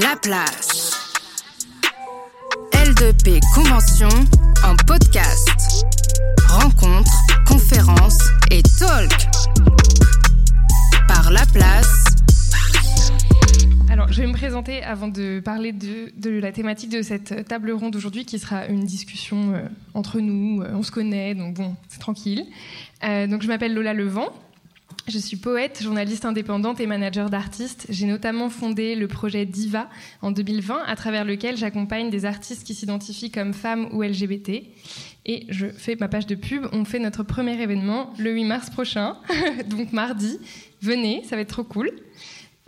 La place. L2P Convention en podcast. Rencontres, conférences et talk. Par La Place. Alors, je vais me présenter avant de parler de, la thématique de cette table ronde aujourd'hui, qui sera une discussion euh, entre nous. Euh, on se connaît, donc bon, c'est tranquille. Euh, donc, je m'appelle Lola Levent. Je suis poète, journaliste indépendante et manager d'artistes. J'ai notamment fondé le projet Diva en 2020, à travers lequel j'accompagne des artistes qui s'identifient comme femmes ou LGBT. Et je fais ma page de pub. On fait notre premier événement le 8 mars prochain, donc mardi. Venez, ça va être trop cool.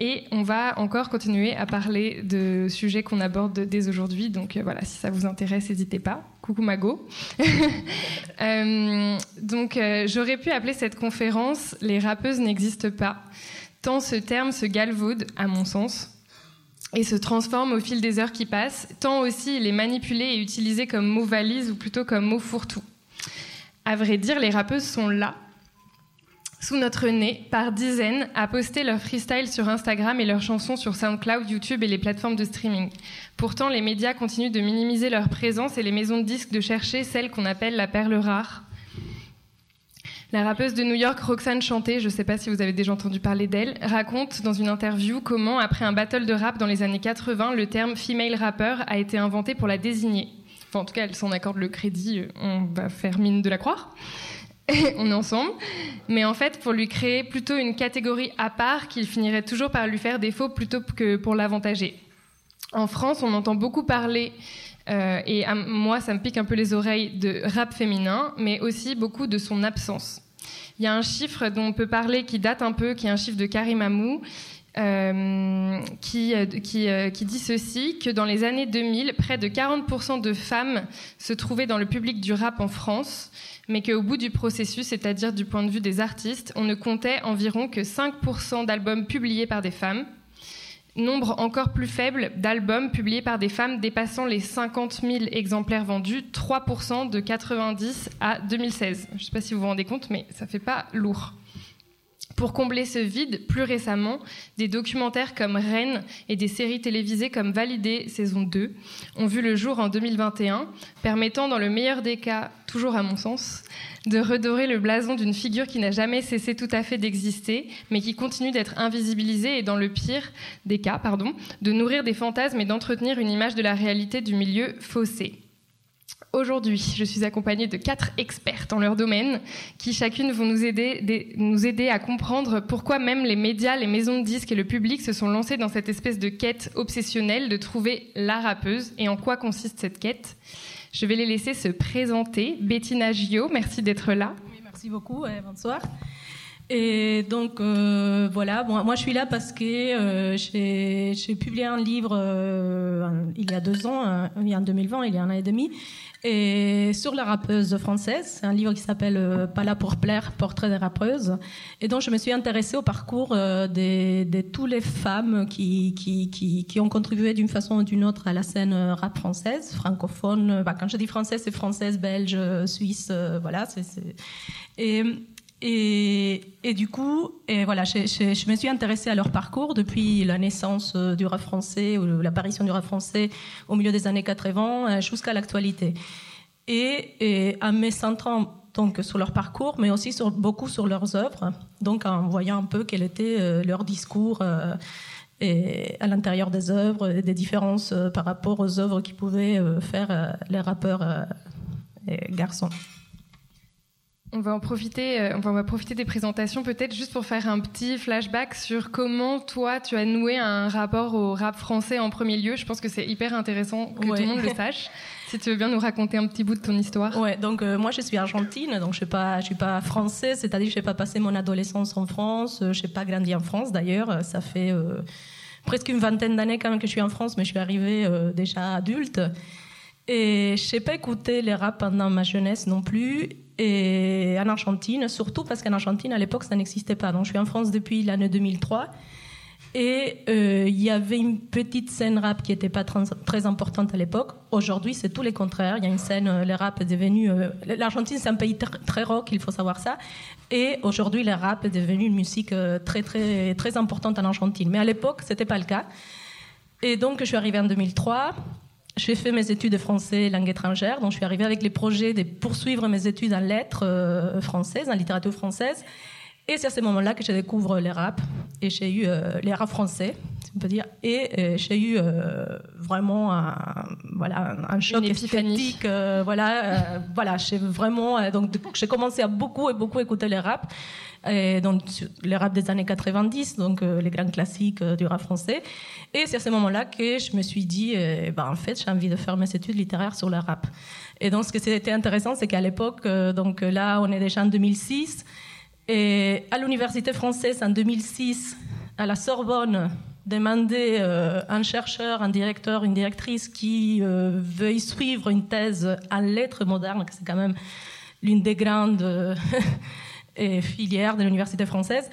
Et on va encore continuer à parler de sujets qu'on aborde dès aujourd'hui. Donc euh, voilà, si ça vous intéresse, n'hésitez pas. Coucou Mago. euh, donc euh, j'aurais pu appeler cette conférence Les rappeuses n'existent pas. Tant ce terme se galvaude, à mon sens, et se transforme au fil des heures qui passent, tant aussi il est manipulé et utilisé comme mot valise ou plutôt comme mot fourre-tout. À vrai dire, les rappeuses sont là, sous notre nez, par dizaines, à poster leurs freestyle sur Instagram et leurs chansons sur SoundCloud, YouTube et les plateformes de streaming. Pourtant, les médias continuent de minimiser leur présence et les maisons de disques de chercher celle qu'on appelle la perle rare. La rappeuse de New York, Roxane Chanté, je ne sais pas si vous avez déjà entendu parler d'elle, raconte dans une interview comment, après un battle de rap dans les années 80, le terme female rapper a été inventé pour la désigner. Enfin, en tout cas, elle s'en accorde le crédit, on va faire mine de la croire. on est ensemble, mais en fait pour lui créer plutôt une catégorie à part qui finirait toujours par lui faire défaut plutôt que pour l'avantager. En France, on entend beaucoup parler, euh, et à moi ça me pique un peu les oreilles, de rap féminin, mais aussi beaucoup de son absence. Il y a un chiffre dont on peut parler qui date un peu, qui est un chiffre de Karim Amou, euh, qui, qui, euh, qui, dit ceci, que dans les années 2000, près de 40% de femmes se trouvaient dans le public du rap en France, mais qu'au bout du processus, c'est-à-dire du point de vue des artistes, on ne comptait environ que 5% d'albums publiés par des femmes, nombre encore plus faible d'albums publiés par des femmes dépassant les 50 000 exemplaires vendus, 3% de 90 à 2016. Je ne sais pas si vous vous rendez compte, mais ça fait pas lourd. Pour combler ce vide, plus récemment, des documentaires comme Rennes et des séries télévisées comme Validé saison 2 ont vu le jour en 2021, permettant dans le meilleur des cas, toujours à mon sens, de redorer le blason d'une figure qui n'a jamais cessé tout à fait d'exister, mais qui continue d'être invisibilisée et dans le pire des cas, pardon, de nourrir des fantasmes et d'entretenir une image de la réalité du milieu faussée. Aujourd'hui, je suis accompagnée de quatre expertes en leur domaine qui chacune vont nous aider, à comprendre pourquoi même les médias, les maisons de disques et le public se sont lancés dans cette espèce de quête obsessionnelle de trouver la rappeuse et en quoi consiste cette quête. Je vais les laisser se présenter. Bettina Gio, merci d'être là. Oui, merci beaucoup. bonsoir. Et donc euh, voilà, moi je suis là parce que euh, j'ai publié un livre euh, il y a deux ans, euh, en 2020, il y a un an et demi, et sur la rappeuse française. C'est un livre qui s'appelle euh, Pas là pour plaire, portrait des rappeuses. Et donc, je me suis intéressée au parcours euh, de, de toutes les femmes qui, qui, qui, qui ont contribué d'une façon ou d'une autre à la scène euh, rap française, francophone. Bah, quand je dis française, c'est française, belge, suisse, voilà. c'est c'est Et, et, du coup, et voilà, je, me suis intéressée à leur parcours depuis la naissance du rap français ou l'apparition du rap français au milieu des années 80 jusqu'à l'actualité. Et, à me centrant donc sur leur parcours, mais aussi beaucoup sur leurs œuvres, donc en voyant un peu quel était euh, leur discours euh, à l'intérieur des œuvres, et des différences euh, par rapport aux œuvres qui pouvaient euh, faire euh, les rappeurs garçons. On va en profiter, euh, on va, on va profiter des présentations peut-être juste pour faire un petit flashback sur comment toi tu as noué un rapport au rap français en premier lieu. Je pense que c'est hyper intéressant que Ouais. tout le monde le sache. Si tu veux bien nous raconter un petit bout de ton histoire. Ouais, donc euh, moi je suis argentine, donc je suis pas, je suis pas française, c'est-à-dire je n'ai pas passé mon adolescence en France, euh, je n'ai pas grandi en France d'ailleurs, ça fait euh, presque une vingtaine d'années quand même que je suis en France, mais je suis arrivée euh, déjà adulte. Et je n'ai pas écouté les rap pendant ma jeunesse non plus. Et en Argentine, surtout parce qu'en Argentine, à l'époque, ça n'existait pas. Donc, je suis en France depuis l'année 2003. Et euh, il y avait une petite scène rap qui n'était pas très importante à l'époque. Aujourd'hui, c'est tout le contraire. Il y a une scène, euh, le rap est devenu. euh, L'Argentine, c'est un pays tr- très rock, il faut savoir ça. Et aujourd'hui, le rap est devenu une musique très, très, très importante en Argentine. Mais à l'époque, c'était pas le cas. Et donc, je suis arrivée en 2003. J'ai fait mes études de français et langue étrangère. Donc, je suis arrivée avec les projets de poursuivre mes études en lettres euh, françaises, en littérature française. Et c'est à ce moment-là que je découvre les rap. Et j'ai eu euh, les rap français, si on peut dire. Et euh, j'ai eu euh, vraiment un, voilà, un, un choc esthétique. voilà, voilà, j'ai vraiment. donc, j'ai commencé à beaucoup et beaucoup écouter les rap. Et donc, les rap des années 90, donc euh, les grands classiques euh, du rap français. Et c'est à ce moment-là que je me suis dit, euh, ben, en fait, j'ai envie de faire mes études littéraires sur le rap. Et donc, ce qui était intéressant, c'est qu'à l'époque, donc là, on est déjà en 2006. Et à l'université française, en 2006, à la Sorbonne, demander un chercheur, un directeur, une directrice qui veuille suivre une thèse en lettres modernes, c'est quand même l'une des grandes et filières de l'université française.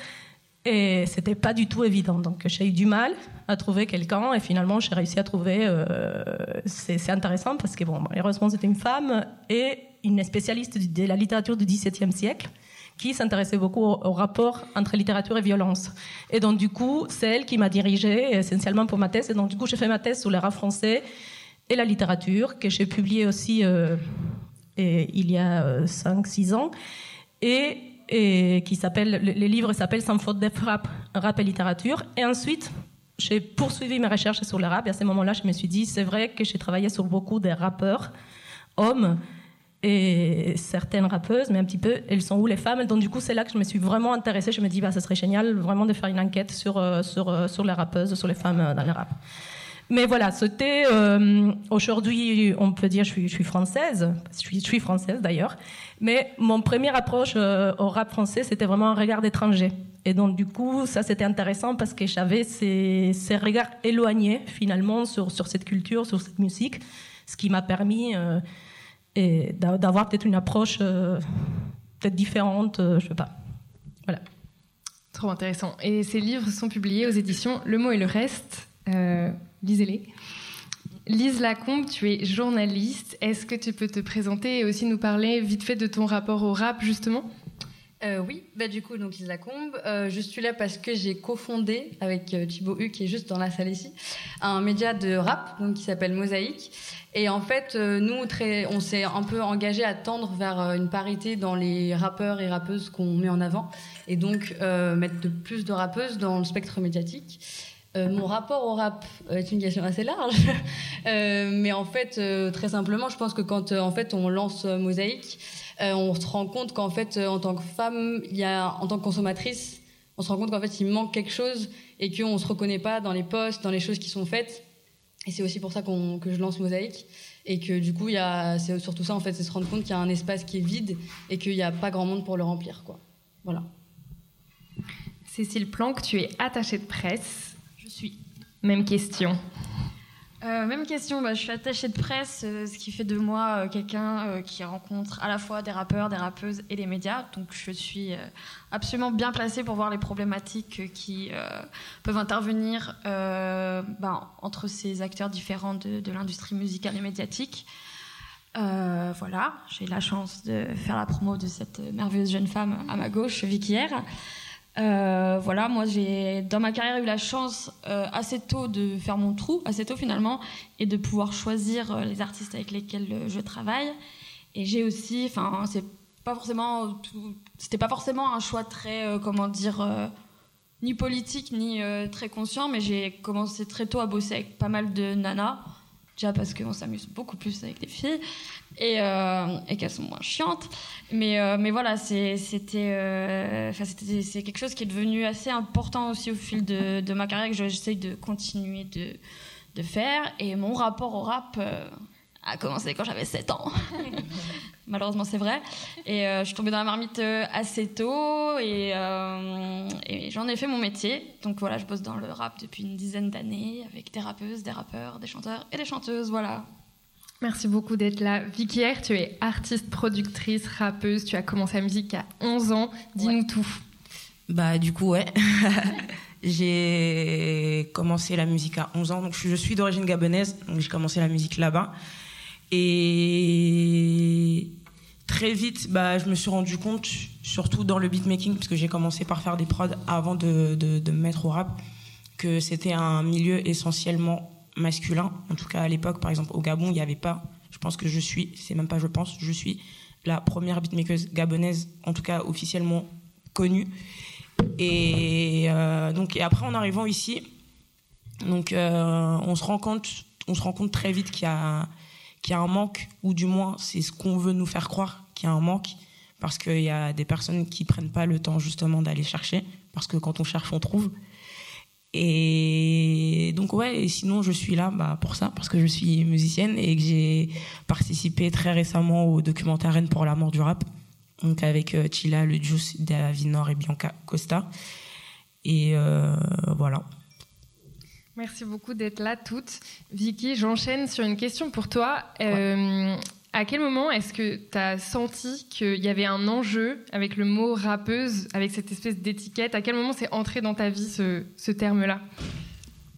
Et c'était pas du tout évident. Donc j'ai eu du mal à trouver quelqu'un et finalement j'ai réussi à trouver. euh, c'est intéressant parce que bon, malheureusement c'était une femme et une spécialiste de la littérature du XVIIe siècle qui s'intéressait beaucoup au, rapport entre littérature et violence. Et donc du coup, c'est elle qui m'a dirigée essentiellement pour ma thèse. Et donc du coup, j'ai fait ma thèse sur le rap français et la littérature que j'ai publiée aussi euh, et, il y a 5-6 ans. Et et qui s'appelle, le, le livre s'appelle Sans faute de frappe, rap et littérature. Et ensuite, j'ai poursuivi mes recherches sur le rap. Et à ce moment-là, je me suis dit, c'est vrai que j'ai travaillé sur beaucoup de rappeurs, hommes, et certaines rappeuses, mais un petit peu, elles sont où les femmes? Donc du coup, c'est là que je me suis vraiment intéressée. Je me dis, bah, ça serait génial vraiment de faire une enquête sur, euh, sur, euh, sur les rappeuses, sur les femmes euh, dans le rap. Mais voilà, c'était euh, aujourd'hui, on peut dire, je suis, je suis française, je suis, je suis française d'ailleurs. Mais mon première approche euh, au rap français, c'était vraiment un regard d'étranger. Et donc du coup, ça c'était intéressant parce que j'avais ces, ces regards éloignés finalement sur, sur cette culture, sur cette musique, ce qui m'a permis euh, d'avoir peut-être une approche euh, peut-être différente, euh, je sais pas. Voilà. Trop intéressant. Et ces livres sont publiés aux éditions Le mot et le reste. Lisez-les. Lise Lacombe, tu es journaliste. Est-ce que tu peux te présenter et aussi nous parler vite fait de ton rapport au rap, justement? Euh, oui, bah du coup, donc Lisa Combe, euh, je suis là parce que j'ai cofondé avec euh, Thibaut Hu, qui est juste dans la salle ici, un média de rap donc qui s'appelle Mosaïque. Et en fait, nous, très, on s'est un peu engagé à tendre vers une parité dans les rappeurs et rappeuses qu'on met en avant, et donc mettre de plus de rappeuses dans le spectre médiatique. Euh, mon rapport au rap est une question assez large, Euh, mais en fait, euh, très simplement, je pense que quand en fait on lance Mosaïque, on se rend compte qu'en fait, en tant que femme, il en tant que consommatrice, on se rend compte qu'en fait, il manque quelque chose et qu'on se reconnaît pas dans les posts, dans les choses qui sont faites. Et c'est aussi pour ça que je lance Mosaïque. Et que du coup, c'est surtout ça, en fait, c'est se rendre compte qu'il y a un espace qui est vide et qu'il n'y a pas grand monde pour le remplir, quoi. Voilà. Cécile Planck, tu es attachée de presse. Même question. Euh, même question, bah, je suis attachée de presse, euh, ce qui fait de moi euh, quelqu'un qui rencontre à la fois des rappeurs, des rappeuses et les médias. Donc je suis absolument bien placée pour voir les problématiques qui peuvent intervenir ben, entre ces acteurs différents de, l'industrie musicale et médiatique. Voilà, j'ai la chance de faire la promo de cette merveilleuse jeune femme à ma gauche, Vicky R. Euh, voilà, moi j'ai dans ma carrière eu la chance euh, assez tôt de faire mon trou, assez tôt finalement, et de pouvoir choisir euh, les artistes avec lesquels je travaille. Et j'ai aussi, enfin, c'est pas forcément, c'était pas forcément un choix très, comment dire, ni politique ni très conscient, mais j'ai commencé très tôt à bosser avec pas mal de nanas. Déjà parce qu'on s'amuse beaucoup plus avec les filles et, euh, et qu'elles sont moins chiantes. Mais, euh, mais voilà, euh, c'était- c'est quelque chose qui est devenu assez important aussi au fil de, ma carrière que j'essaye de continuer de, de faire. Et mon rapport au rap a commencé quand j'avais 7 ans. Malheureusement, c'est vrai. Et euh, je suis tombée dans la marmite euh, assez tôt et, euh, et j'en ai fait mon métier. Donc voilà, je bosse dans le rap depuis une dizaine d'années avec des rappeuses, des rappeurs, des chanteurs et des chanteuses. Voilà. Merci beaucoup d'être là. Vicky R, tu es artiste, productrice, rappeuse. Tu as commencé la musique à 11 ans. Dis-nous tout. Bah du coup ouais. j'ai commencé la musique à 11 ans. Donc je, je suis d'origine gabonaise, donc j'ai commencé la musique là-bas. Et très vite, bah, je me suis rendu compte, surtout dans le beatmaking, parce que j'ai commencé par faire des prods avant de, de, me mettre au rap, que c'était un milieu essentiellement masculin. En tout cas, à l'époque, par exemple, au Gabon, il n'y avait pas. Je pense que je suis, c'est même pas je pense, je suis la première beatmaker gabonaise, en tout cas officiellement connue. Et euh, donc, et après, en arrivant ici, donc, euh, on se rend compte, on se rend compte très vite qu'il y a, qu'il y a un manque, ou du moins, c'est ce qu'on veut nous faire croire qu'il y a un manque, parce qu'il y a des personnes qui prennent pas le temps justement d'aller chercher, parce que quand on cherche, on trouve. Et donc ouais, et sinon je suis là bah, pour ça, parce que je suis musicienne et que j'ai participé très récemment au documentaire Rennes pour la mort du rap, donc avec euh, Chila, le Juice, David Nord et Bianca Costa. Et euh, voilà. Merci beaucoup d'être là toutes. Vicky, j'enchaîne sur une question pour toi. Euh, à quel moment est-ce que tu as senti qu'il y avait un enjeu avec le mot rappeuse, avec cette espèce d'étiquette? À quel moment c'est entré dans ta vie ce, terme-là?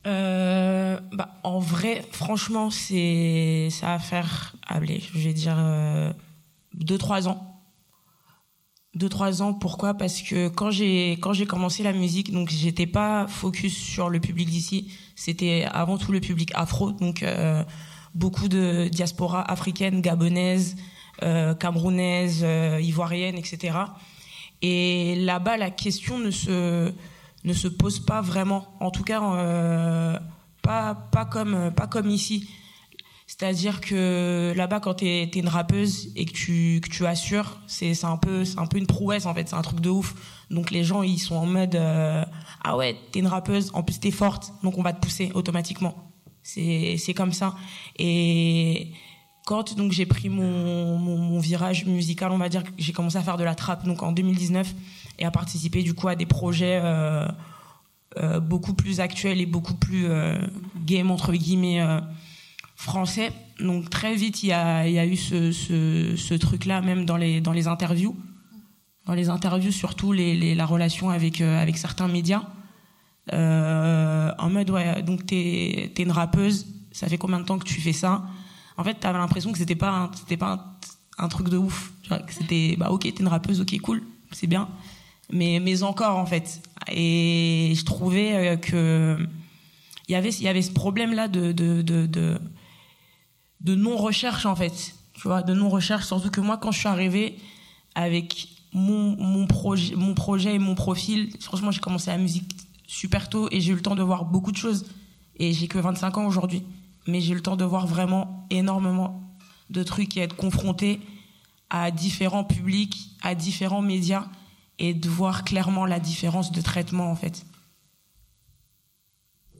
Euh, bah, En vrai, franchement, c'est ça va faire, allez, je vais dire 2-3 ans. 2-3 ans, pourquoi? Parce que quand j'ai quand j'ai commencé la musique, donc j'étais pas focus sur le public d'ici, c'était avant tout le public afro, donc euh, beaucoup de diaspora africaine, gabonaise, euh, camerounaise, euh, ivoirienne, etc. Et là-bas, la question ne se ne se pose pas vraiment. En tout cas, euh, pas pas comme pas comme ici. C'est-à-dire que là-bas, quand t'es es une rappeuse et que tu, que tu assures, c'est un peu un peu une prouesse en fait, c'est un truc de ouf. Donc les gens ils sont en mode ah ouais t'es une rappeuse, en plus t'es forte, donc on va te pousser automatiquement. C'est comme ça. Et quand donc j'ai pris mon, mon, virage musical, on va dire, j'ai commencé à faire de la trappe donc en 2019 et à participer du coup à des projets euh, euh, beaucoup plus actuels et beaucoup plus euh, game entre guillemets euh, français. Donc très vite il y a, il y a eu ce, ce, ce truc là même dans les dans les interviews, dans les interviews surtout les, les la relation avec euh, avec certains médias. Euh, en mode ouais donc t'es es une rappeuse. Ça fait combien de temps que tu fais ça? En fait t'avais l'impression que c'était pas c'était pas un, un, truc de ouf. C'était bah ok t'es une rappeuse ok cool c'est bien. Mais mais encore en fait. Et je trouvais que il y avait y avait ce problème là de de de, de, de non recherche en fait tu vois de non recherche surtout que moi quand je suis arrivée avec mon, mon projet mon projet et mon profil franchement j'ai commencé la musique super tôt et j'ai eu le temps de voir beaucoup de choses. Et j'ai que 25 ans aujourd'hui. Mais j'ai eu le temps de voir vraiment énormément de trucs et être confronté à différents publics, à différents médias et de voir clairement la différence de traitement en fait.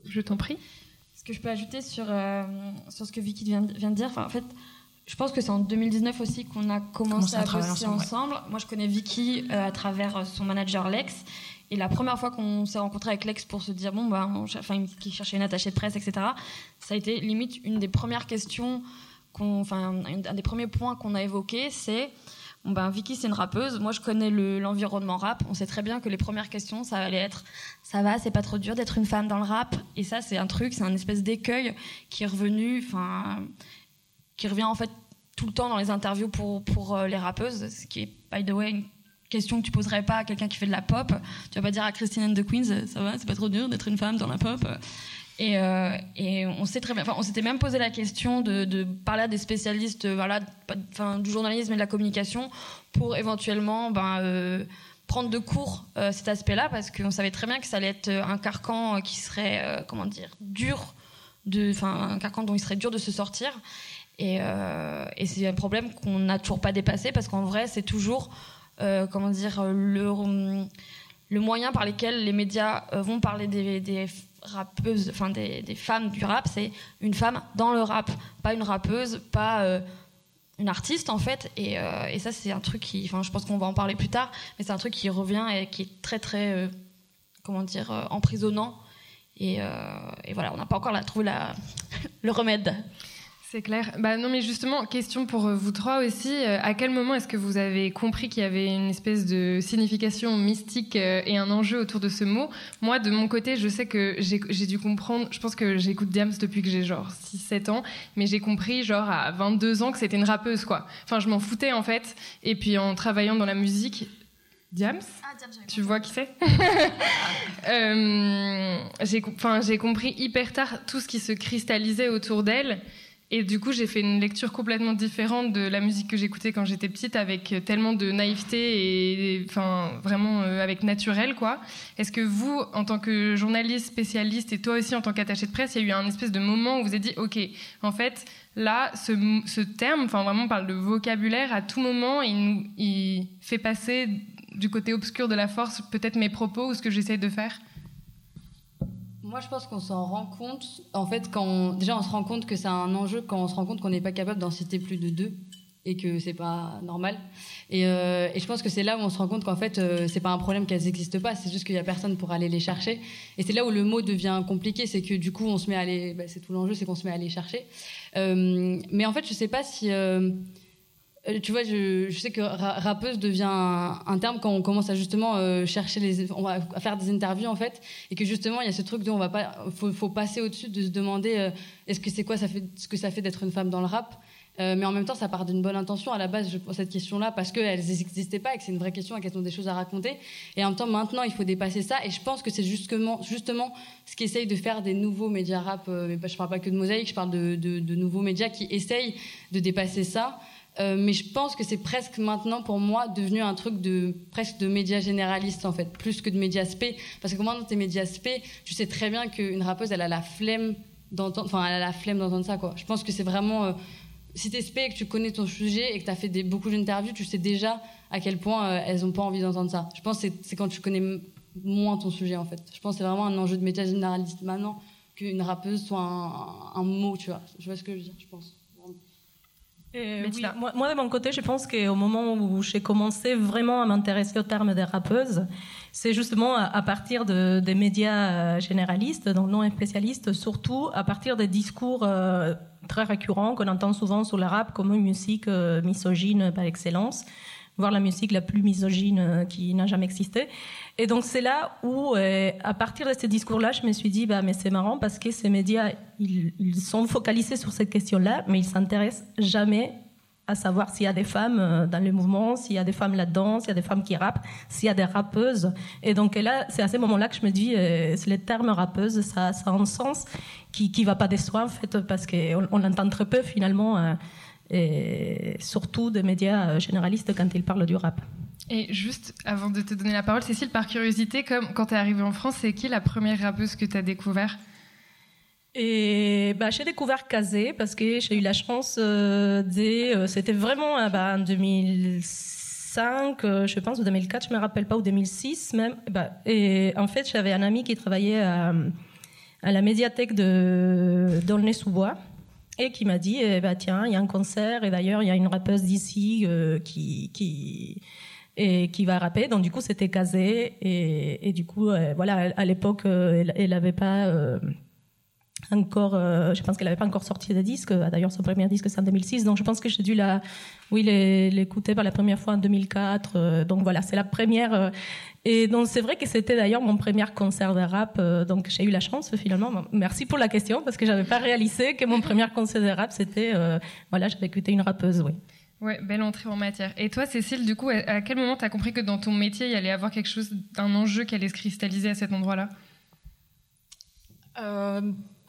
Je t'en prie. Ce que je peux ajouter sur, euh, sur ce que Vicky vient, vient de dire, en fait, je pense que c'est en 2019 aussi qu'on a commencé, à, à bosser ensemble. ensemble. Ouais. Moi, je connais Vicky euh, à travers son manager Lex. Et la première fois qu'on s'est rencontré avec Lex pour se dire, bon, bah, enfin, qui cherchait une attachée de presse, etc., ça a été limite une des premières questions, enfin, un des premiers points qu'on a évoqué, c'est, ben, Vicky, c'est une rappeuse. Moi, je connais le, l'environnement rap. On sait très bien que les premières questions, ça allait être, ça va, c'est pas trop dur d'être une femme dans le rap. Et ça, c'est un truc, c'est un espèce d'écueil qui est revenu, enfin, qui revient en fait tout le temps dans les interviews pour, pour les rappeuses, ce qui est, by the way, une question que tu poserais pas à quelqu'un qui fait de la pop. Tu vas pas dire à Christine and the Queens, ça va, c'est pas trop dur d'être une femme dans la pop. Et, euh, et on sait très bien, enfin, on s'était même posé la question de, parler à des spécialistes, voilà, enfin, du journalisme et de la communication pour éventuellement, ben, euh, prendre de court euh, cet aspect-là parce qu'on savait très bien que ça allait être un carcan qui serait, euh, comment dire, dur, de, enfin, un carcan dont il serait dur de se sortir. Et, euh, c'est un problème qu'on n'a toujours pas dépassé parce qu'en vrai, c'est toujours euh, comment dire, le, moyen par lequel les médias vont parler des rappeuses, enfin des, des, femmes du rap, c'est une femme dans le rap, pas une rappeuse, pas euh, une artiste en fait. Et, euh, et ça, c'est un truc qui, enfin, je pense qu'on va en parler plus tard, mais c'est un truc qui revient et qui est très très, euh, comment dire, emprisonnant. Et, et, voilà, on n'a pas encore trouvé la, le remède. C'est clair. Bah non, mais justement, question pour vous trois aussi. À quel moment est-ce que vous avez compris qu'il y avait une espèce de signification mystique et un enjeu autour de ce mot? Moi, de mon côté, je sais que j'ai dû comprendre. Je pense que j'écoute Diams depuis que j'ai genre 6-7 ans, mais j'ai compris genre à 22 ans que c'était une rappeuse, quoi. Enfin, je m'en foutais en fait. Et puis en travaillant dans la musique, Diams? Ah, Diams, Tu vois qui c'est? Euh, j'ai compris hyper tard tout ce qui se cristallisait autour d'elle. Et du coup, j'ai fait une lecture complètement différente de la musique que j'écoutais quand j'étais petite, avec tellement de naïveté et enfin vraiment euh, avec naturel quoi. Est-ce que vous, en tant que journaliste spécialiste et toi aussi en tant qu'attaché de presse, il y a eu un espèce de moment où vous êtes dit, ok, en fait, là, ce, terme, enfin vraiment, on parle de vocabulaire. À tout moment, il, il fait passer du côté obscur de la force peut-être mes propos ou ce que j'essaie de faire? Moi, je pense qu'on s'en rend compte. En fait, quand déjà, on se rend compte que c'est un enjeu quand on se rend compte qu'on n'est pas capable d'en citer plus de deux et que c'est pas normal. Et, euh, je pense que c'est là où on se rend compte qu'en fait, euh, c'est pas un problème qu'elles n'existent pas, c'est juste qu'il y a personne pour aller les chercher. Et c'est là où le mot devient compliqué, c'est que du coup, on se met à les. bah, c'est tout l'enjeu, c'est qu'on se met à les chercher. Euh, mais en fait, je sais pas si. Euh, tu vois, je, je sais que ra- rappeuse devient un, terme quand on commence à justement euh, chercher les, on va faire des interviews en fait, et que justement il y a ce truc de on va pas, faut, faut passer au-dessus de se demander euh, est-ce que c'est quoi ça fait, ce que ça fait d'être une femme dans le rap. Euh, mais en même temps, ça part d'une bonne intention à la base, je pose cette question-là, parce qu'elles n'existaient pas et que c'est une vraie question et qu'elles ont des choses à raconter. Et en même temps, maintenant, il faut dépasser ça. Et je pense que c'est justement, justement ce qu'essayent de faire des nouveaux médias rap. euh, mais je parle pas que de mosaïque, je parle de, de, de nouveaux médias qui essayent de dépasser ça. Euh, mais je pense que c'est presque maintenant pour moi devenu un truc de presque de médias généralistes en fait, plus que de médias spé. Parce que comment dans tes médias spé, tu sais très bien qu'une rappeuse elle a la flemme d'entendre, enfin elle a la flemme d'entendre ça. Je pense que c'est vraiment euh, si t'es spé et que tu connais ton sujet et que t'as fait beaucoup d'interviews, tu sais déjà à quel point euh, elles ont pas envie d'entendre ça. Je pense que c'est- quand tu connais moins ton sujet en fait. Je pense que c'est vraiment un enjeu de médias généralistes maintenant qu'une rappeuse soit un, un mot, tu vois. Je vois ce que je veux dire, je pense. Euh, oui, moi, moi, de mon côté, je pense qu'au moment où j'ai commencé vraiment à m'intéresser au terme des rappeuses, c'est justement à, à partir de, des médias euh, généralistes, donc non spécialistes, surtout à partir des discours euh, très récurrents qu'on entend souvent sur le rap comme une musique euh, misogyne par excellence, voire la musique la plus misogyne euh, qui n'a jamais existé. Et donc c'est là où, euh, à partir de ces discours-là, je me suis dit, bah, mais c'est marrant parce que ces médias, ils, sont focalisés sur cette question-là, mais ils s'intéressent jamais à savoir s'il y a des femmes euh, dans le mouvement, s'il y a des femmes là-dedans, s'il y a des femmes qui rappent, s'il y a des rappeuses. Et donc là, c'est à ce moment-là que je me dis, euh, le terme rappeuse, ça, a un sens qui qui va pas décevoir en fait, parce qu'on on l'entend très peu finalement, et surtout des médias euh, généralistes quand ils parlent du rap. Et juste avant de te donner la parole, Cécile, par curiosité, comme quand tu es arrivée en France, c'est qui la première rappeuse que tu as découvert? Et bah, j'ai découvert Kazé parce que j'ai eu la chance euh, de. euh, C'était vraiment euh, bah, en 2005, euh, je pense, ou 2004, je me rappelle pas, ou 2006 même. Et, bah, et en fait, j'avais un ami qui travaillait à, à la médiathèque de d'Aulnay-sous-Bois et qui m'a dit eh bah, tiens, il y a un concert et d'ailleurs, il y a une rappeuse d'ici euh, qui. qui et qui va rapper. Donc du coup, c'était Kazé et, du coup, euh, voilà, à l'époque, euh, elle, elle avait pas encore, euh, je pense qu'elle n'avait pas encore sorti de disque. D'ailleurs, son premier disque, c'est en 2006. Donc, je pense que j'ai dû la, oui, l'é- l'écouter pour la première fois en 2004. Euh, donc, voilà, c'est la première. euh, et donc, c'est vrai que c'était d'ailleurs mon premier concert de rap. euh, donc, j'ai eu la chance, finalement. Merci pour la question, parce que j'avais pas réalisé que mon premier concert de rap, c'était, euh, voilà, j'avais écouté une rappeuse, oui. Ouais, belle entrée en matière. Et toi, Cécile, du coup, à- à quel moment tu as compris que dans ton métier, il y allait avoir quelque chose, un enjeu qui allait se cristalliser à cet endroit-là? Euh,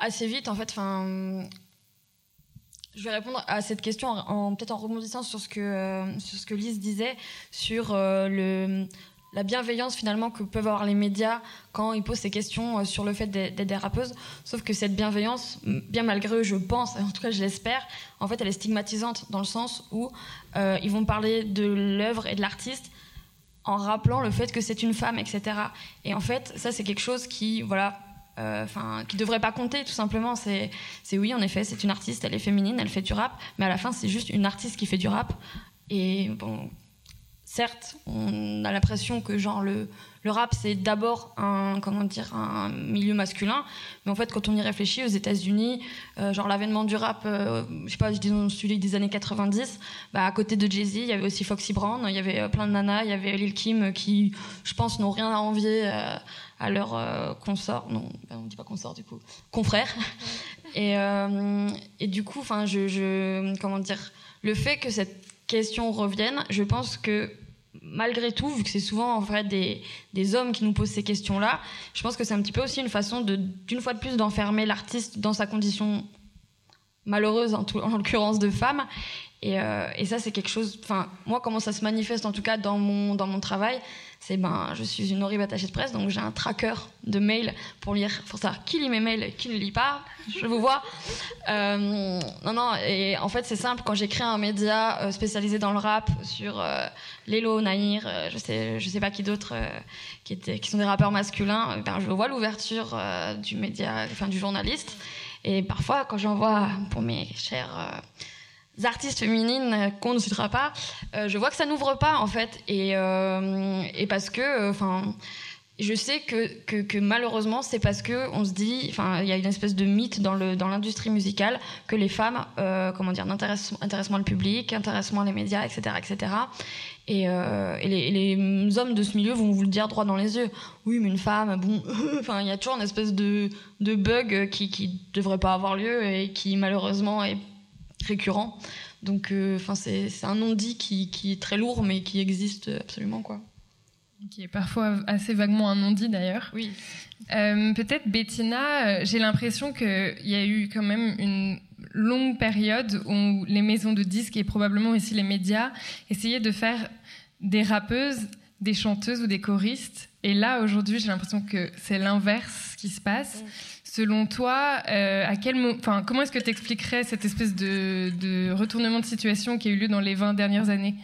assez vite, en fait. Enfin, je vais répondre à cette question en, en- peut-être en rebondissant sur ce que euh, sur ce que Lise disait sur euh, le la bienveillance finalement que peuvent avoir les médias quand ils posent ces questions euh, sur le fait d'être des rappeuses. Sauf que cette bienveillance, bien malgré eux, je pense, en tout cas je l'espère, en fait elle est stigmatisante dans le sens où ils vont parler de l'œuvre et de l'artiste en rappelant le fait que c'est une femme, etc. Et en fait, ça c'est quelque chose qui, voilà, euh, enfin, qui devrait pas compter tout simplement. C'est, oui, en effet, c'est une artiste, elle est féminine, elle fait du rap, mais à la fin, c'est juste une artiste qui fait du rap. Et bon, certes, on a l'impression que genre le, le rap c'est d'abord un comment dire un milieu masculin, mais en fait, quand on y réfléchit, aux États-Unis, euh, genre l'avènement du rap, euh, je sais pas, disons celui des années 90, bah, à côté de Jay Z, il y avait aussi Foxy Brown, il y avait euh, plein de nanas, il y avait Lil Kim euh, qui, je pense, n'ont rien à envier euh, à leur euh, consort, non, bah, on dit pas consort du coup, confrère. Et, euh, et du coup, enfin, je, je, comment dire, le fait que cette question revienne, je pense que malgré tout, vu que c'est souvent en fait des, des hommes qui nous posent ces questions-là, je pense que c'est un petit peu aussi une façon de, d'une fois de plus, d'enfermer l'artiste dans sa condition malheureuse, en, tout- en l'occurrence de femme. Et, euh, et ça, c'est quelque chose. Enfin, moi, comment ça se manifeste, en tout cas dans mon dans mon travail, c'est ben, je suis une horrible attachée de presse, donc j'ai un tracker de mails pour lire, pour savoir qui lit mes mails qui ne lit pas. Je vous vois. Euh, non, non. Et en fait, c'est simple. Quand j'ai créé un média euh, spécialisé dans le rap sur euh, Lélo, Naïr, euh, je sais, je sais pas qui d'autres, euh, qui étaient, qui sont des rappeurs masculins. Ben, je vois l'ouverture du média, enfin du journaliste. Et parfois, quand j'envoie pour mes chers artistes féminines euh, qu'on ne citera pas, euh, je vois que ça n'ouvre pas en fait. Et, euh, parce que, enfin, je sais que, que, malheureusement, c'est parce que on se dit, enfin, il y a une espèce de mythe dans dans l'industrie musicale que les femmes, euh, comment dire, n'intéressent intéressent moins le public, intéressent moins les médias, etc., etc. Et, euh, et, les, hommes de ce milieu vont vous le dire droit dans les yeux. Oui, mais une femme, bon, enfin, il y a toujours une espèce de, de bug qui qui devrait pas avoir lieu et qui malheureusement est récurrent. Donc, euh, enfin, c'est c'est un non-dit qui, qui est très lourd, mais qui existe absolument, quoi. Qui est parfois assez vaguement un non-dit d'ailleurs. Oui. Euh, Peut-être Bettina, euh, j'ai l'impression qu'il y a eu quand même une longue période où les maisons de disques et probablement aussi les médias essayaient de faire des rappeuses, des chanteuses ou des choristes. Et là, aujourd'hui, j'ai l'impression que c'est l'inverse qui se passe. Selon toi, euh, à quel comment est-ce que tu expliquerais cette espèce de, retournement de situation qui a eu lieu dans les 20 dernières années?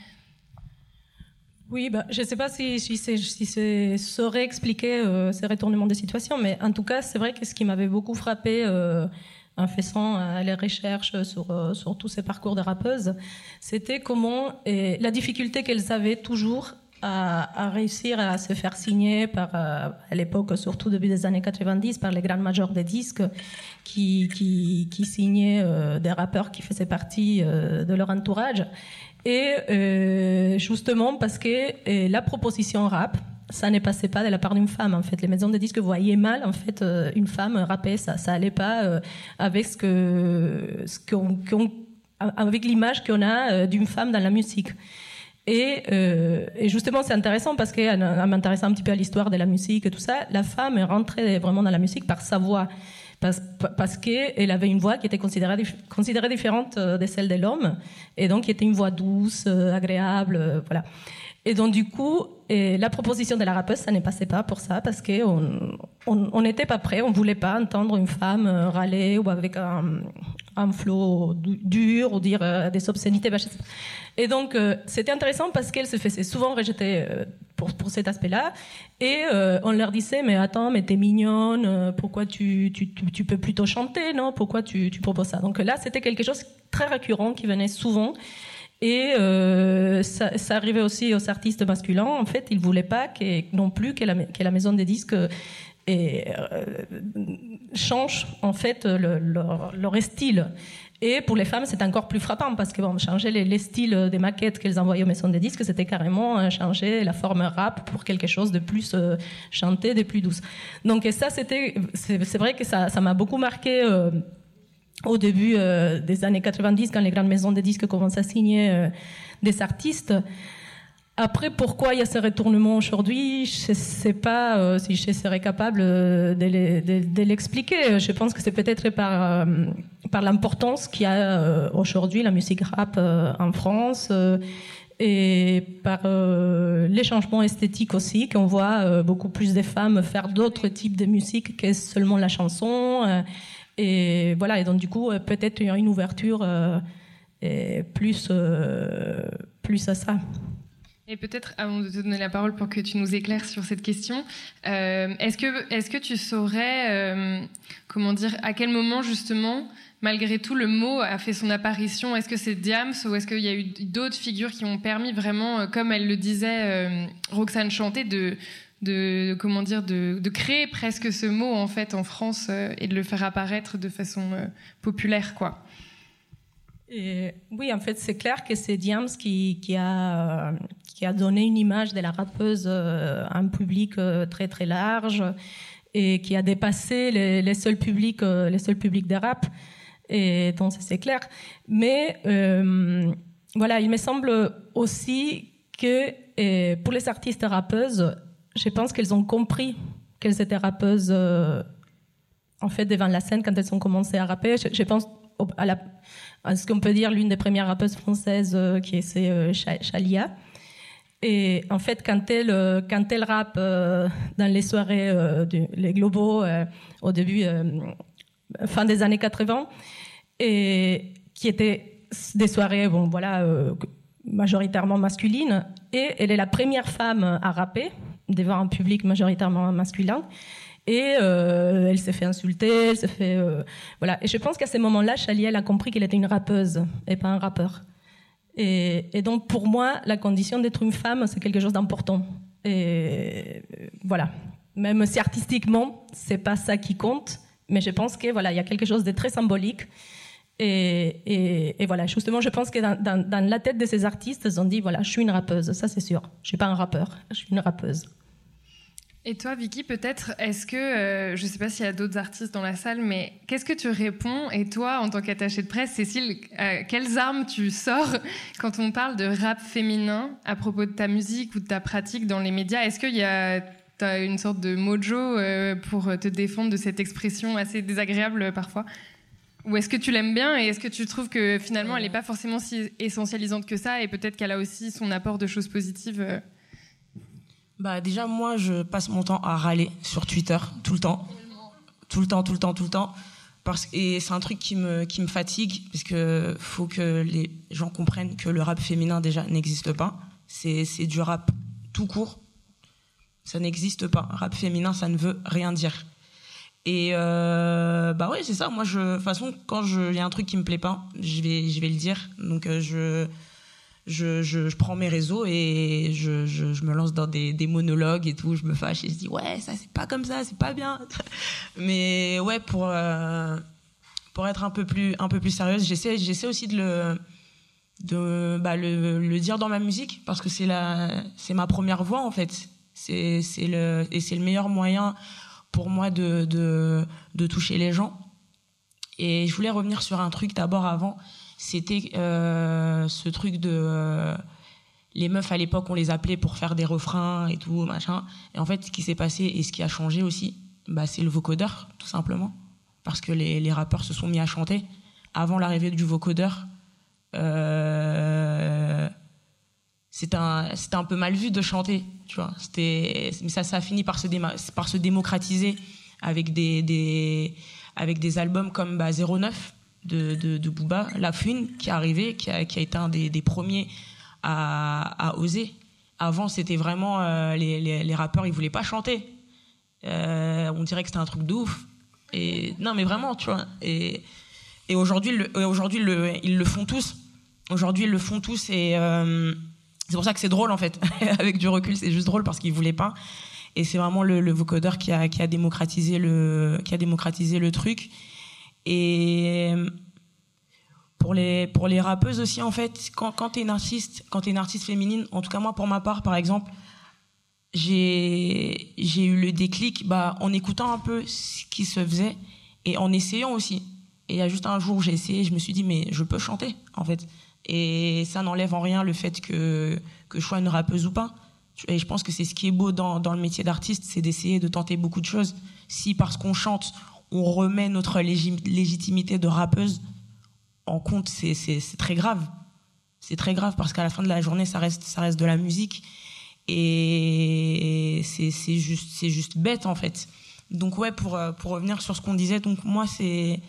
Oui, bah, je ne sais pas si, si, si c'est saurait expliquer euh, ces retournements de situation, mais en tout cas, c'est vrai que ce qui m'avait beaucoup frappé euh, en faisant les recherches sur, tous ces parcours de rappeuses, c'était comment la difficulté qu'elles avaient toujours à, réussir à se faire signer par, euh, à l'époque, surtout début des années 90, par les grands majors des disques qui, qui, qui signaient euh, des rappeurs qui faisaient partie euh, de leur entourage. Et justement parce que la proposition rap, ça ne passait pas de la part d'une femme en fait. Les maisons de disques voyaient mal en fait une femme rapper, ça, ça allait pas avec ce que, qu'on, avec l'image qu'on a d'une femme dans la musique. Et, euh, et justement, c'est intéressant parce qu'en en m'intéressant un petit peu à l'histoire de la musique et tout ça, la femme est rentrée vraiment dans la musique par sa voix. Parce, parce qu'elle avait une voix qui était considérée, considérée différente euh, de celle de l'homme, et donc qui était une voix douce, euh, agréable, voilà. Et donc du coup, la proposition de la rappeuse, ça ne passait pas pour ça, parce qu'on on on n'était pas prêt, on voulait pas entendre une femme râler ou avec un, un flot du- dur ou dire des obscénités. Et donc, euh, c'était intéressant parce qu'elle se faisait souvent rejeter euh, pour, pour cet aspect-là. Et euh, on leur disait, mais attends, mais t'es mignonne, pourquoi tu, tu, tu, peux plutôt chanter, non? Pourquoi tu, tu proposes ça? Donc là, c'était quelque chose très récurrent qui venait souvent. Et ça, arrivait aussi aux artistes masculins. En fait, ils voulaient pas que, non plus que la, que la maison des disques et, euh, change en fait le- leur, style. Et pour les femmes, c'est encore plus frappant parce que bon, changer les, les styles des maquettes qu'elles envoyaient aux maisons des disques, c'était carrément euh, changer la forme rap pour quelque chose de plus euh, chanté, de plus douce. Donc ça, c'était, c'est vrai que ça, m'a beaucoup marqué. au début des années 90, quand les grandes maisons de disques commencent à signer des artistes. Après, pourquoi il y a ce retournement aujourd'hui Je ne sais pas euh, si je serais capable euh, de l'e- de- de l'expliquer. Je pense que c'est peut-être par, euh, l'importance qu'il y a aujourd'hui la musique rap en France et par euh, les changements esthétiques aussi, qu'on voit beaucoup plus de femmes faire d'autres types de musique que seulement la chanson. et voilà, et donc du coup, peut-être y a une ouverture plus à ça. Et peut-être, avant de te donner la parole pour que tu nous éclaires sur cette question, euh, est-ce que, est-ce que tu saurais, euh, comment dire, à quel moment justement, malgré tout, le mot a fait son apparition? Est-ce que c'est Diams ou est-ce qu'il y a eu d'autres figures qui ont permis vraiment, euh, comme elle le disait, euh, Roxane Chanté, de, de, comment dire, de, de créer presque ce mot en fait en France euh, et de le faire apparaître de façon euh, populaire, quoi? Et oui, en fait, c'est clair que c'est Diams qui, qui, a, qui a donné une image de la rappeuse euh, à un public euh, très très large et qui a dépassé les, seuls publics, euh, les seuls publics de rap. Et donc, c'est clair. Mais voilà, il me semble aussi que pour les artistes rappeuses, je pense qu'elles ont compris qu'elles étaient rappeuses en fait devant la scène quand elles ont commencé à rapper. Je, pense à, ce qu'on peut dire l'une des premières rappeuses françaises qui est Cha- Chalia. Et en fait, quand elle, euh, quand elle rappe euh, dans les soirées, euh, les globaux, au début, fin des années 80, et qui étaient des soirées, bon, voilà, majoritairement masculines, et elle est la première femme à rapper devant un public majoritairement masculin. Et elle s'est fait insulter, elle s'est fait voilà. Et je pense qu'à ce moment-là, Chalia elle a compris qu'elle était une rappeuse et pas un rappeur. Et, donc pour moi, la condition d'être une femme, c'est quelque chose d'important. Et voilà. Même si artistiquement, c'est pas ça qui compte, mais je pense que voilà, il y a quelque chose de très symbolique. Et, voilà, justement, je pense que dans, dans, dans la tête de ces artistes, ils ont dit voilà, je suis une rappeuse, ça c'est sûr. Je suis pas un rappeur, je suis une rappeuse. Et toi, Vicky, peut-être, est-ce que, euh, je ne sais pas s'il y a d'autres artistes dans la salle, mais qu'est-ce que tu réponds Et toi, en tant qu'attachée de presse, Cécile, euh, quelles armes tu sors quand on parle de rap féminin à propos de ta musique ou de ta pratique dans les médias? Est-ce qu'il y a as une sorte de mojo euh, pour te défendre de cette expression assez désagréable euh, parfois? Ou est-ce que tu l'aimes bien et est-ce que tu trouves que finalement elle n'est pas forcément si essentialisante que ça et peut-être qu'elle a aussi son apport de choses positives Bah déjà moi je passe mon temps à râler sur Twitter tout le temps, tout le temps, tout le temps, tout le temps, parce et c'est un truc qui me qui me fatigue parce que faut que les gens comprennent que le rap féminin déjà n'existe pas. C'est c'est du rap tout court. Ça n'existe pas. Rap féminin ça ne veut rien dire. Et euh, bah ouais c'est ça. Moi je de toute façon quand il y a un truc qui me plaît pas, je vais je vais le dire. Donc euh, je je, prends mes réseaux et je, me lance dans des, monologues et tout. Je me fâche et je dis ouais, ça c'est pas comme ça, c'est pas bien. Mais ouais, pour, euh, pour être un peu plus, un peu plus sérieuse, j'essaie, aussi de le, de, bah, le, le dire dans ma musique parce que c'est ma première voix en fait. C'est, c'est le, et c'est le meilleur moyen pour moi de, de toucher les gens. Et je voulais revenir sur un truc d'abord avant c'était euh, ce truc de euh, les meufs à l'époque on les appelait pour faire des refrains et tout machin. Et en fait ce qui s'est passé et ce qui a changé aussi bah c'est le vocodeur tout simplement. Parce que les, rappeurs se sont mis à chanter. Avant l'arrivée du vocodeur euh, c'était un peu mal vu de chanter tu vois. C'était mais ça ça a fini par se par se démocratiser avec des, des avec des albums comme bah, 09 de, de, de Booba, qui est arrivé, qui a, été un des, premiers à, oser. Avant, c'était vraiment euh, les, rappeurs, ils voulaient pas chanter. Euh, on dirait que c'était un truc de ouf. Et non, mais vraiment, tu vois. Et, aujourd'hui, ils le font tous. Aujourd'hui, ils le font tous et euh, c'est pour ça que c'est drôle en fait. Avec du recul, c'est juste drôle parce qu'ils voulaient pas. Et c'est vraiment le, vocodeur qui a démocratisé le, qui a démocratisé le truc. Et pour les pour les rappeuses aussi en fait quand quand t'es une artiste quand t'es une féminine en tout cas moi pour ma part par exemple j'ai eu le déclic bah en écoutant un peu ce qui se faisait et en essayant aussi. Et il y a juste un jour où j'ai essayé je me suis dit mais je peux chanter en fait. Et ça n'enlève en rien le fait que je sois une rappeuse ou pas. Et je pense que c'est ce qui est beau dans le métier d'artiste c'est d'essayer de tenter beaucoup de choses. Si parce qu'on chante on remet notre légi- légitimité de rappeuse en compte, c'est très grave. C'est très grave parce qu'à la fin de la journée, ça reste, de la musique. Et c'est juste, bête, en fait. Donc, ouais, pour, euh, pour revenir sur ce qu'on disait, donc moi, c'est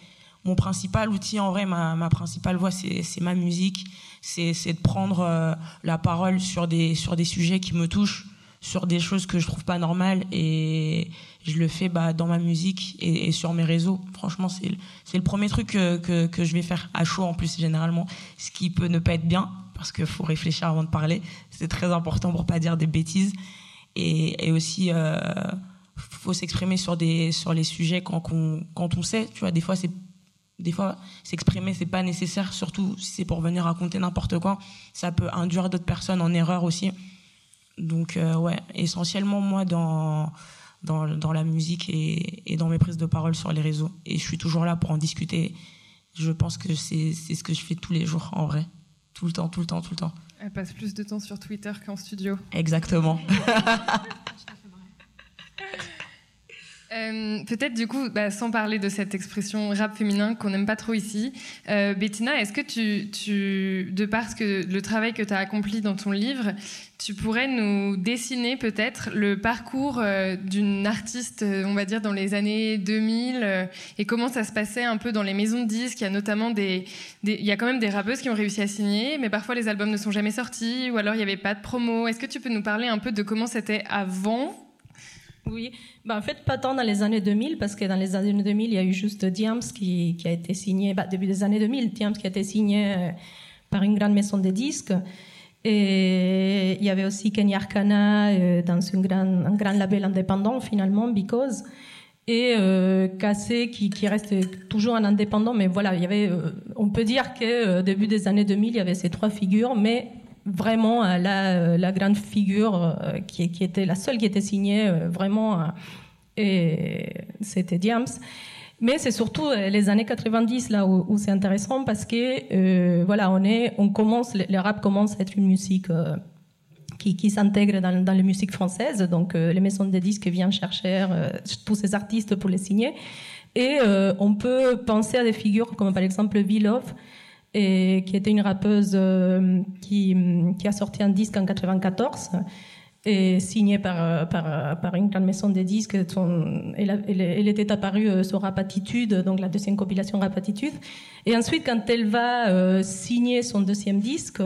mon principal outil, en vrai, ma, principale voix, c'est ma musique. C'est de prendre euh, la parole sur des sujets qui me touchent, sur des choses que je trouve pas normales. Et je le fais bah, dans ma musique et, sur mes réseaux. Franchement, c'est le- le premier truc que, que, je vais faire à chaud en plus généralement, ce qui peut ne pas être bien parce qu'il faut réfléchir avant de parler. C'est très important pour pas dire des bêtises et, et aussi euh, faut s'exprimer sur sur les sujets quand on, quand on sait. Tu vois, des fois c'est des fois s'exprimer c'est pas nécessaire, surtout si c'est pour venir raconter n'importe quoi. Ça peut induire d'autres personnes en erreur aussi. Donc euh, ouais, essentiellement moi dans dans, dans la musique et, et dans mes prises de parole sur les réseaux. Et je suis toujours là pour en discuter. Je pense que c'est c'est ce que je fais tous les jours, en vrai. Tout le temps, tout le temps, tout le temps. Elle passe plus de temps sur Twitter qu'en studio. Exactement. Euh, Peut-être du coup, bah, sans parler de cette expression rap féminin qu'on n'aime pas trop ici, euh, Bettina, est-ce que tu, tu, de par que, le travail que tu as accompli dans ton livre, tu pourrais nous dessiner peut-être le parcours euh, d'une artiste, euh, on va dire, dans les années 2000 euh, et comment ça se passait un peu dans les maisons de disques? Il y a notamment des, des- il y a quand même des rappeuses qui ont réussi à signer, mais parfois les albums ne sont jamais sortis ou alors il n'y avait pas de promo. Est-ce que tu peux nous parler un peu de comment c'était avant Oui, bah, en fait, pas tant dans les années 2000, parce que dans les années 2000, il y a eu juste Diams qui, a été signé, bah, début des années 2000, Diams qui a été signé euh, par une grande maison de disques. Et il y avait aussi Kenny Arcana euh, dans un grand label indépendant, finalement, Because. Et euh, Cassé qui, qui reste toujours un indépendant, mais voilà, il y avait, euh, on peut dire que début des années 2000, il y avait ces trois figures, mais vraiment euh, la, euh, la grande figure euh, qui, était la seule qui était signée vraiment c'était Diams. Mais c'est surtout les années 90 là où, c'est intéressant parce que voilà on est on commence le, rap commence à être une musique qui, qui s'intègre dans, dans les musiques françaises. Donc les maisons de disques viennent chercher tous ces artistes pour les signer. Et on peut penser à des figures comme par exemple V-Love et qui était une rappeuse euh, qui, a sorti un disque en 94 et signée par, euh, euh, par une grande maison de disques. Elle, était apparue sur Rapatitude, donc la deuxième compilation Rapatitude. Et ensuite, quand elle va signer son deuxième disque,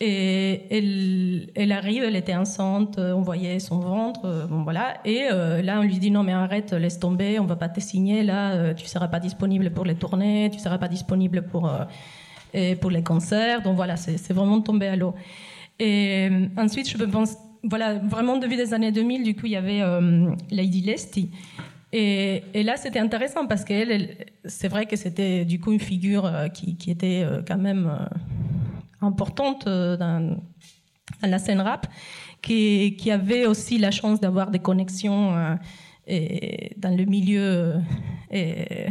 elle, arrive, elle était enceinte, on voyait son ventre, voilà. Et là, on lui dit non mais arrête, laisse tomber, on va pas te signer. Là, tu seras pas disponible pour les tournées, tu seras pas disponible pour et pour les concerts. Donc voilà, c'est vraiment tombé à l'eau. Et euh, ensuite, je pense, voilà, vraiment depuis les années 2000, du coup, il y avait euh, Lady Lesty. Et, là, c'était intéressant parce qu'elle, elle- c'est vrai que c'était du coup une figure euh, qui, était quand même importante dans, la scène rap, qui, avait aussi la chance d'avoir des connexions et dans le milieu euh,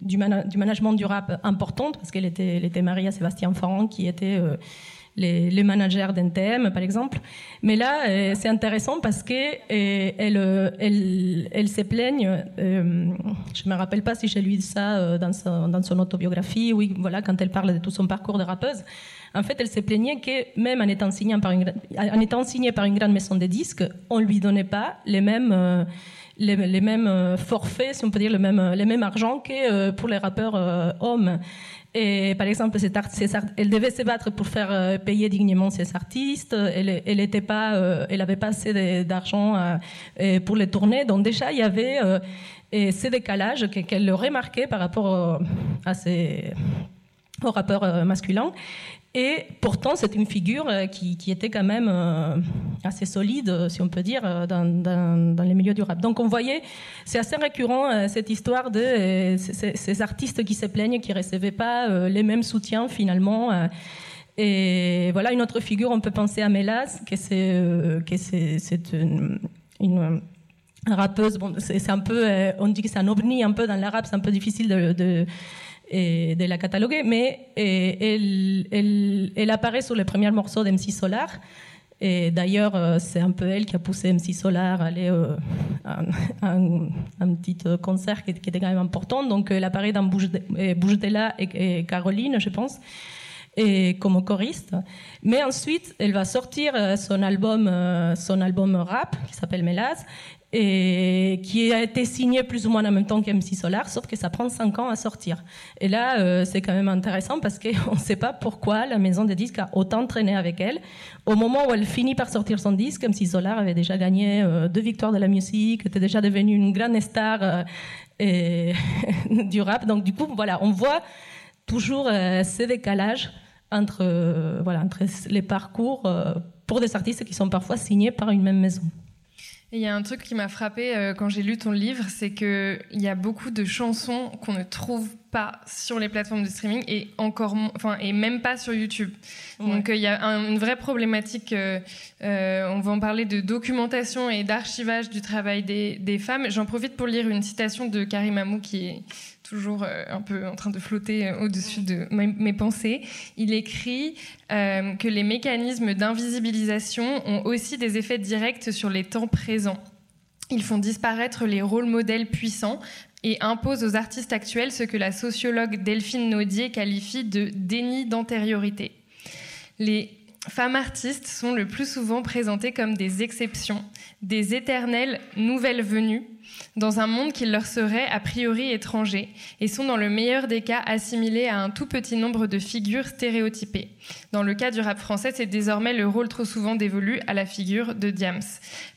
du, mana- du management du rap importante, parce qu'elle était, elle était mariée à Sébastien Farran, qui était euh, les, les managers d'NTM, par exemple. Mais là, euh, c'est intéressant parce que euh, elle, euh, elle, elle se plaigne. euh, je me rappelle pas si j'ai lu ça dans, son, dans son autobiographie. Oui, voilà, quand elle parle de tout son parcours de rappeuse. En fait, elle se plaignait que même en étant signée par une, en étant signée par une grande maison de disques, on lui donnait pas les mêmes les, mêmes forfaits, si on peut dire, le même, les mêmes argent que pour les rappeurs hommes. Et par exemple, cet art- ces art- elle devait se battre pour faire euh, payer dignement ses artistes. Elle, elle pas, euh, elle avait pas assez d'argent euh, pour les tourner. Donc déjà, il y avait ces décalages que- qu'elle remarquait par rapport à ces aux rappeurs euh, masculins. Et pourtant, c'est une figure euh, qui, était quand même euh, assez solide, euh, si on peut dire, dans, les milieux du rap. Donc on voyait, c'est assez récurrent cette histoire de ces, artistes qui se plaignent, qui ne recevaient pas les mêmes soutiens finalement. et voilà une autre figure, on peut penser à Mélas, que c'est une, rappeuse. Bon, c'est un peu, on dit que c'est un ovni un peu dans le rap, c'est un peu difficile de et de la cataloguer, mais et, elle, elle, apparaît sur les premiers morceaux d'MC Solar. Et d'ailleurs, euh, c'est un peu elle qui a poussé MC Solar à aller euh, à un, petit euh, concert qui, était quand même important. Donc, elle apparaît dans Bouge, Bouge de là et, et Caroline, je pense, et comme choriste. Mais ensuite, elle va sortir son album, son album rap qui s'appelle Mélas et qui a été signé plus ou moins en même temps qu'MC Solar, sauf que ça prend cinq ans à sortir. Et là, euh, c'est quand même intéressant parce qu'on ne sait pas pourquoi la maison de disques a autant traîné avec elle. Au moment où elle finit par sortir son disque, MC Solar avait déjà gagné euh, deux victoires de la musique, était déjà devenue une grande star euh, du rap. Donc du coup, voilà, on voit toujours ces décalages entre, voilà, entre les parcours pour des artistes qui sont parfois signés par une même maison. Il y a un truc qui m'a frappé euh, quand j'ai lu ton livre, c'est que il y a beaucoup de chansons qu'on ne trouve pas sur les plateformes de streaming et encore, enfin et même pas sur YouTube. Donc euh, il y a un- une vraie problématique. euh, on va en parler de documentation et d'archivage du travail des, des femmes. J'en profite pour lire une citation de Karim Amou qui est toujours euh, un peu en train de flotter euh, au-dessus de mes, pensées. Il écrit euh, que les mécanismes d'invisibilisation ont aussi des effets directs sur les temps présents. Ils font disparaître les rôles modèles puissants et imposent aux artistes actuels ce que la sociologue Delphine Naudier qualifie de déni d'antériorité. Femmes artistes sont le plus souvent présentées comme des exceptions, des éternelles nouvelles venues, dans un monde qui leur serait a priori étranger, et sont dans le meilleur des cas assimilées à un tout petit nombre de figures stéréotypées. Dans le cas du rap français, c'est désormais le rôle trop souvent dévolu à la figure de Diams.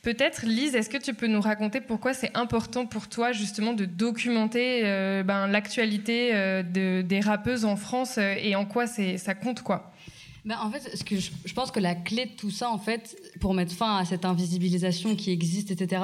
Peut-être, Lise, est-ce que tu peux nous raconter pourquoi c'est important pour toi justement de documenter euh, ben, l'actualité euh, de, des rappeuses en France euh, et en quoi ça compte quoi? Ben, en fait, ce que je, je pense que la clé de tout ça, en fait, pour mettre fin à cette invisibilisation qui existe, etc.,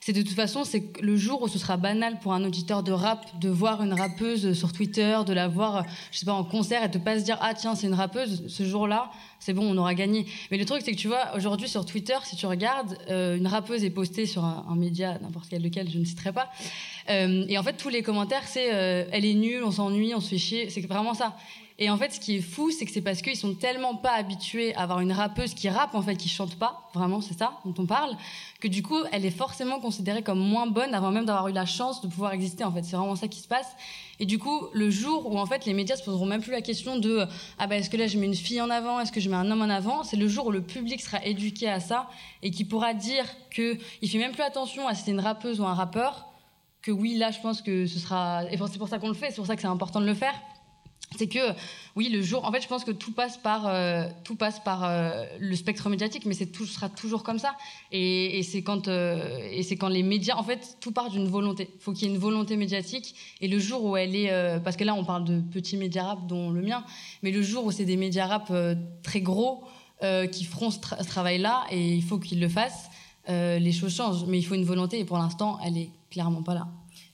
c'est de toute façon, c'est le jour où ce sera banal pour un auditeur de rap de voir une rappeuse sur Twitter, de la voir, je sais pas, en concert et de pas se dire ah tiens c'est une rappeuse, ce jour-là, c'est bon, on aura gagné. Mais le truc, c'est que tu vois, aujourd'hui sur Twitter, si tu regardes, euh, une rappeuse est postée sur un, un média, n'importe quel lequel, je ne citerai pas. Euh, et en fait, tous les commentaires, c'est euh, elle est nulle, on s'ennuie, on se fait chier. C'est vraiment ça. Et en fait, ce qui est fou, c'est que c'est parce qu'ils sont tellement pas habitués à avoir une rappeuse qui rappe, en fait, qui chante pas, vraiment, c'est ça dont on parle, que du coup, elle est forcément considérée comme moins bonne avant même d'avoir eu la chance de pouvoir exister, en fait. C'est vraiment ça qui se passe. Et du coup, le jour où, en fait, les médias se poseront même plus la question de, ah ben, est-ce que là, je mets une fille en avant, est-ce que je mets un homme en avant, c'est le jour où le public sera éduqué à ça et qui pourra dire que il fait même plus attention à si c'est une rappeuse ou un rappeur, que oui, là, je pense que ce sera, et c'est pour ça qu'on le fait, c'est pour ça que c'est important de le faire c'est que oui le jour en fait je pense que tout passe par euh, tout passe par euh, le spectre médiatique mais c'est sera toujours comme ça. Et, c'est quand euh, et c'est quand les médias en fait tout part d'une volonté. Faut qu'il y ait une volonté médiatique. Et le jour où elle est parce que là on parle de petits médias rap dont le mien mais le jour où c'est des médias rap très gros qui feront ce, ce travail là et il faut qu'ils le fassent les choses changent. Mais il faut une volonté et pour l'instant elle est clairement pas là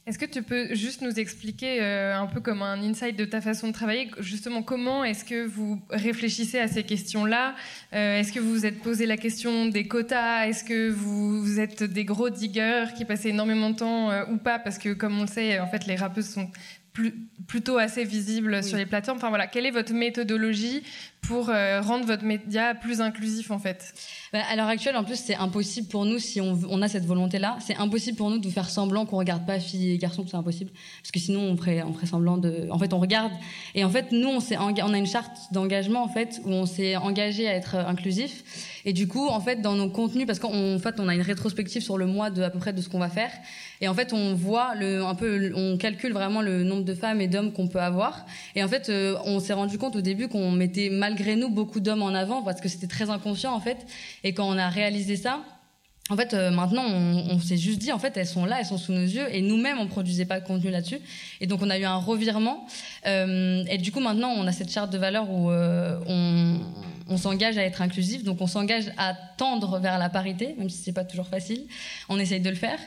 Est-ce que tu peux juste nous expliquer euh, un peu comme un insight de ta façon de travailler, justement comment est-ce que vous réfléchissez à ces questions-là? Euh, Est-ce que vous vous êtes posé la question des quotas? Est-ce que vous, vous êtes des gros diggers qui passaient énormément de temps euh, ou pas? Parce que comme on le sait, en fait, les rappeuses sont plus, plutôt assez visibles Oui. sur les plateformes. Enfin voilà, quelle est votre méthodologie pour euh, rendre votre média plus inclusif en fait Bah, à l'heure actuelle, en plus, c'est impossible pour nous, si on, a cette volonté-là, c'est impossible pour nous de faire semblant qu'on regarde pas filles et garçons, c'est impossible. Parce que sinon, on ferait, semblant de. En fait, on regarde. Et en fait, nous, on, a une charte d'engagement, en fait, où on s'est engagé à être euh, inclusif. Et du coup, en fait, dans nos contenus, parce qu'en en fait, on a une rétrospective sur le mois de à peu près de ce qu'on va faire. Et en fait, on voit un peu, on calcule vraiment le nombre de femmes et d'hommes qu'on peut avoir. Et en fait, euh, on s'est rendu compte au début qu'on mettait malgré nous beaucoup d'hommes en avant parce que c'était très inconscient en fait. Et quand on a réalisé ça, en fait, euh, maintenant, on, s'est juste dit, en fait, elles sont là, elles sont sous nos yeux, et nous-mêmes, on produisait pas de contenu là-dessus. Et donc, on a eu un revirement. Euh, et du coup, maintenant, on a cette charte de valeurs où euh, on, s'engage à être inclusif, donc on s'engage à tendre vers la parité, même si c'est pas toujours facile. On essaye de le faire.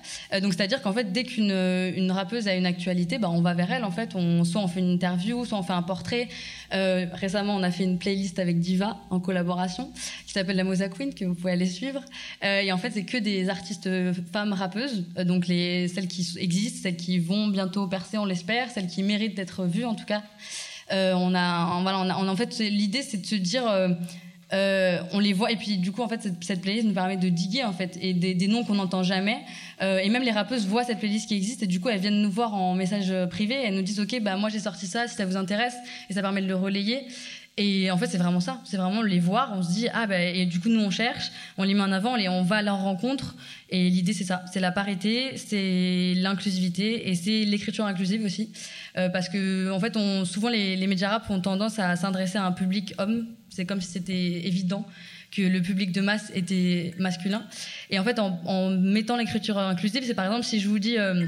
Donc, c'est-à-dire qu'en fait, dès qu'une une rappeuse a une actualité, bah, on va vers elle. En fait, on, soit on fait une interview, soit on fait un portrait. Récemment, on a fait une playlist avec Diva en collaboration qui s'appelle la Mosa Queen que vous pouvez aller suivre. Euh, et en fait, c'est que des artistes euh, femmes rappeuses, euh, donc les celles qui existent, celles qui vont bientôt percer, on l'espère, celles qui méritent d'être vues en tout cas. On a, voilà, on a, en fait, l'idée c'est de se dire. on les voit et puis du coup en fait cette, playlist nous permet de diguer en fait et des, noms qu'on n'entend jamais et même les rappeuses voient cette playlist qui existe et du coup elles viennent nous voir en message privé et elles nous disent ok bah moi j'ai sorti ça si ça vous intéresse et ça permet de le relayer et en fait c'est vraiment ça c'est vraiment les voir on se dit ah bah et du coup nous on cherche on les met en avant on va à leur rencontre et l'idée c'est ça c'est la parité c'est l'inclusivité et c'est l'écriture inclusive aussi Euh, parce que en fait souvent les, médias rap ont tendance à s'adresser à un public homme c'est comme si c'était évident que le public de masse était masculin. Et en fait, en, en mettant l'écriture inclusive, c'est par exemple si je vous dis euh,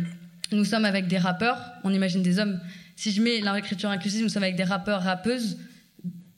nous sommes avec des rappeurs, on imagine des hommes. Si je mets l'écriture inclusive, nous sommes avec des rappeurs, rappeuses.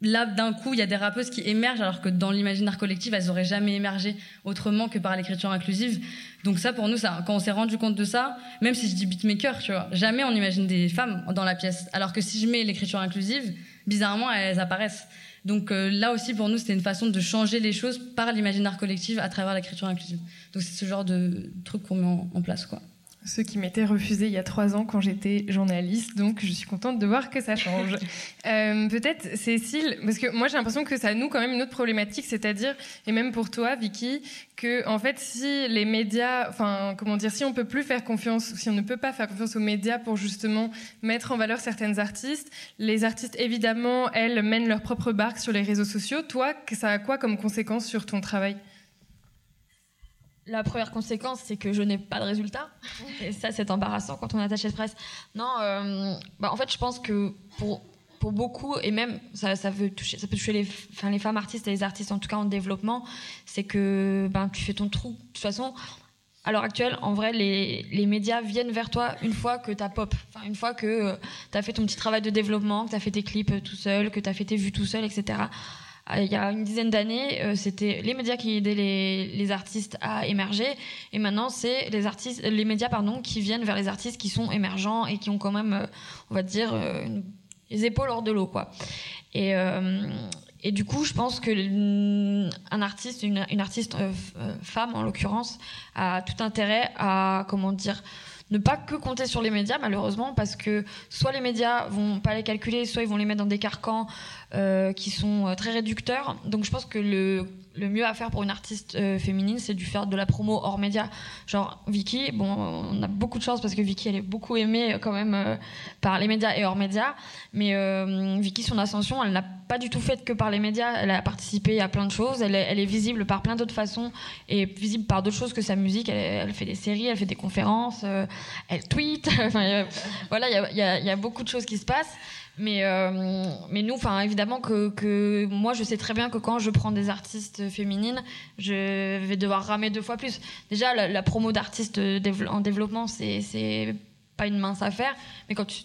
Là, d'un coup, il y a des rappeuses qui émergent, alors que dans l'imaginaire collectif, elles auraient jamais émergé autrement que par l'écriture inclusive. Donc ça, pour nous, quand on s'est rendu compte de ça, même si je dis beatmaker, tu vois, jamais on imagine des femmes dans la pièce. Alors que si je mets l'écriture inclusive, bizarrement, elles apparaissent. Donc euh, là aussi, pour nous, c'était une façon de changer les choses par l'imaginaire collectif à travers l'écriture inclusive. Donc c'est ce genre de truc qu'on met en, en place, quoi. Ce qui m'était refusé il y a trois ans quand j'étais journaliste. Donc, je suis contente de voir que ça change. Euh, peut-être, Cécile, parce que moi, j'ai l'impression que ça noue quand même une autre problématique, c'est-à-dire, et même pour toi, Vicky, que, en fait, si les médias, enfin, comment dire, si on peut plus faire confiance, si on ne peut pas faire confiance aux médias pour justement mettre en valeur certaines artistes, les artistes, évidemment, elles mènent leur propre barque sur les réseaux sociaux. Toi, ça a quoi comme conséquence sur ton travail? La première conséquence, c'est que je n'ai pas de résultat. Et ça, c'est embarrassant quand on est attaché de presse. Non, euh, bah, en fait, je pense que pour, pour beaucoup, et même ça, ça, veut toucher, ça peut toucher les, enfin, les femmes artistes et les artistes, en tout cas en développement, c'est que ben, tu fais ton trou. De toute façon, à l'heure actuelle, en vrai, les, les, médias viennent vers toi une fois que tu as pop, enfin, une fois que euh, tu as fait ton petit travail de développement, que tu as fait tes clips tout seul, que tu as fait tes vues tout seul, etc. Euh, il y a une dizaine d'années, euh, c'était les médias qui aidaient les, artistes à émerger, et maintenant c'est les médias pardon, qui viennent vers les artistes qui sont émergents et qui ont quand même, euh, on va dire, les épaules hors de l'eau, quoi. Et, du coup, je pense que un artiste, une, une artiste femme en l'occurrence, a tout intérêt à comment dire ne pas que compter sur les médias malheureusement parce que soit les médias vont pas les calculer soit ils vont les mettre dans des carcans euh, qui sont euh, très réducteurs. Donc je pense que le, le mieux à faire pour une artiste euh, féminine, c'est de faire de la promo hors média. Genre Vicky, bon, on a beaucoup de chance parce que Vicky, elle est beaucoup aimée quand même par les médias et hors médias. Mais Vicky, son ascension, elle n'a pas du tout fait que par les médias. Elle a participé à plein de choses. Elle est, visible par plein d'autres façons et visible par d'autres choses que sa musique. Elle, fait des séries, elle fait des conférences, elle tweet. voilà, il y a beaucoup de choses qui se passent. Mais, euh, mais nous, évidemment que, que moi, je sais très bien que quand je prends des artistes féminines, je vais devoir ramer deux fois plus. Déjà, la, promo d'artistes en développement, c'est, pas une mince affaire. Mais quand tu,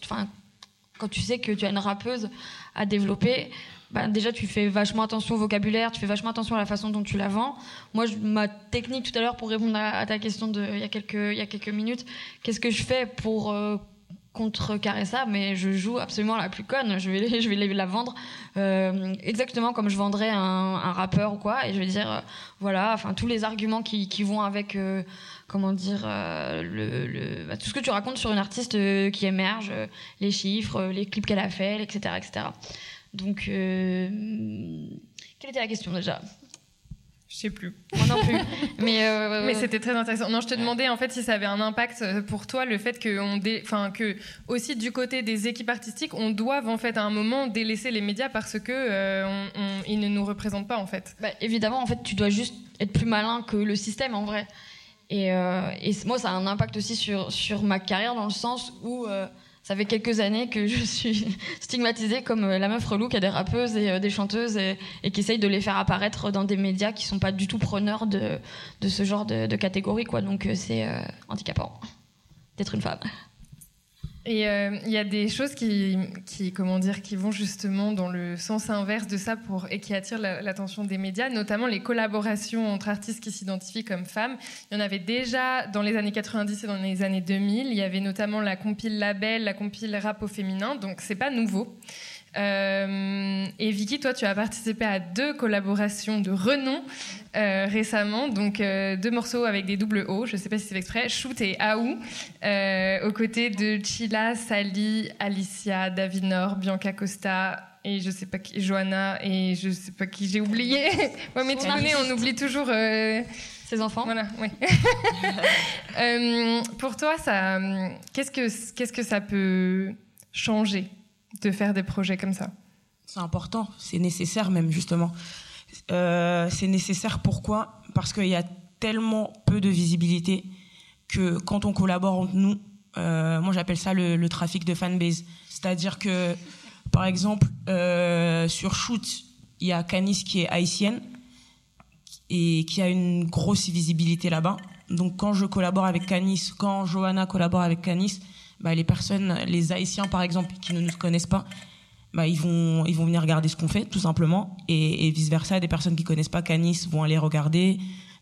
quand tu sais que tu as une rappeuse à développer, bah, déjà tu fais vachement attention au vocabulaire, tu fais vachement attention à la façon dont tu la vends. Moi, ma technique tout à l'heure pour répondre à, ta question il y a quelques y a quelques minutes, qu'est-ce que je fais pour euh, contrecarrer ça, mais je joue absolument la plus conne. Je vais, je vais la vendre euh, exactement comme je vendrais un, rappeur ou quoi, et je vais dire, euh, voilà, enfin tous les arguments qui, vont avec, euh, comment dire, bah, tout ce que tu racontes sur une artiste qui émerge, les chiffres, les clips qu'elle a fait, etc., etc. Donc, quelle était la question déjà? Je sais plus. Moi non plus. mais, euh, mais c'était très intéressant. Non, je te demandais en fait si ça avait un impact euh, pour toi le fait que on dé... enfin que aussi du côté des équipes artistiques, on doive en fait à un moment délaisser les médias parce que euh, on, ils ne nous représentent pas en fait. Bah, évidemment, en fait, tu dois juste être plus malin que le système en vrai. Et, euh, et moi, ça a un impact aussi sur sur ma carrière dans le sens où ça fait quelques années que je suis stigmatisée comme euh, la meuf relou qui a des rappeuses et euh, des chanteuses et, qui essaye de les faire apparaître dans des médias qui sont pas du tout preneurs de, de ce genre de, catégorie. Quoi. Donc euh, c'est handicapant d'être une femme. Et euh, il y a des choses qui, comment dire, qui vont justement dans le sens inverse de ça pour, et qui attirent l'attention des médias, notamment les collaborations entre artistes qui s'identifient comme femmes. Il y en avait déjà dans les années 90 et dans les années 2000. Il y avait notamment la compile label, la compile rap au féminin, donc c'est pas nouveau. Euh, et Vicky, toi, tu as participé à deux collaborations de renom euh, récemment, donc euh, deux morceaux avec des doubles O, je ne sais pas si c'est exprès, Shoot et Aou, aux côtés de Chila, Sally, Alicia, David Nord, Bianca Costa et je sais pas qui, Johanna et je sais pas qui j'ai oublié. ouais, mais tu connais, on oublie toujours ses enfants. Voilà, oui. pour toi, ça, qu'est-ce que qu'est-ce que ça peut changer? De faire des projets comme ça C'est important, c'est nécessaire même justement. Euh, c'est nécessaire pourquoi? Parce qu'il y a tellement peu de visibilité que quand on collabore entre nous, euh, moi j'appelle ça le, trafic de fanbase. C'est-à-dire que, par exemple, euh, sur Shoot, il y a Canis qui est haïtienne et qui a une grosse visibilité là-bas. Donc quand je collabore avec Canis, quand Johanna collabore avec Canis, bah, les personnes, les Haïtiens par exemple, qui ne nous connaissent pas, bah, ils vont ils vont venir regarder ce qu'on fait tout simplement. Et, et, vice versa des personnes qui connaissent pas Canis vont aller regarder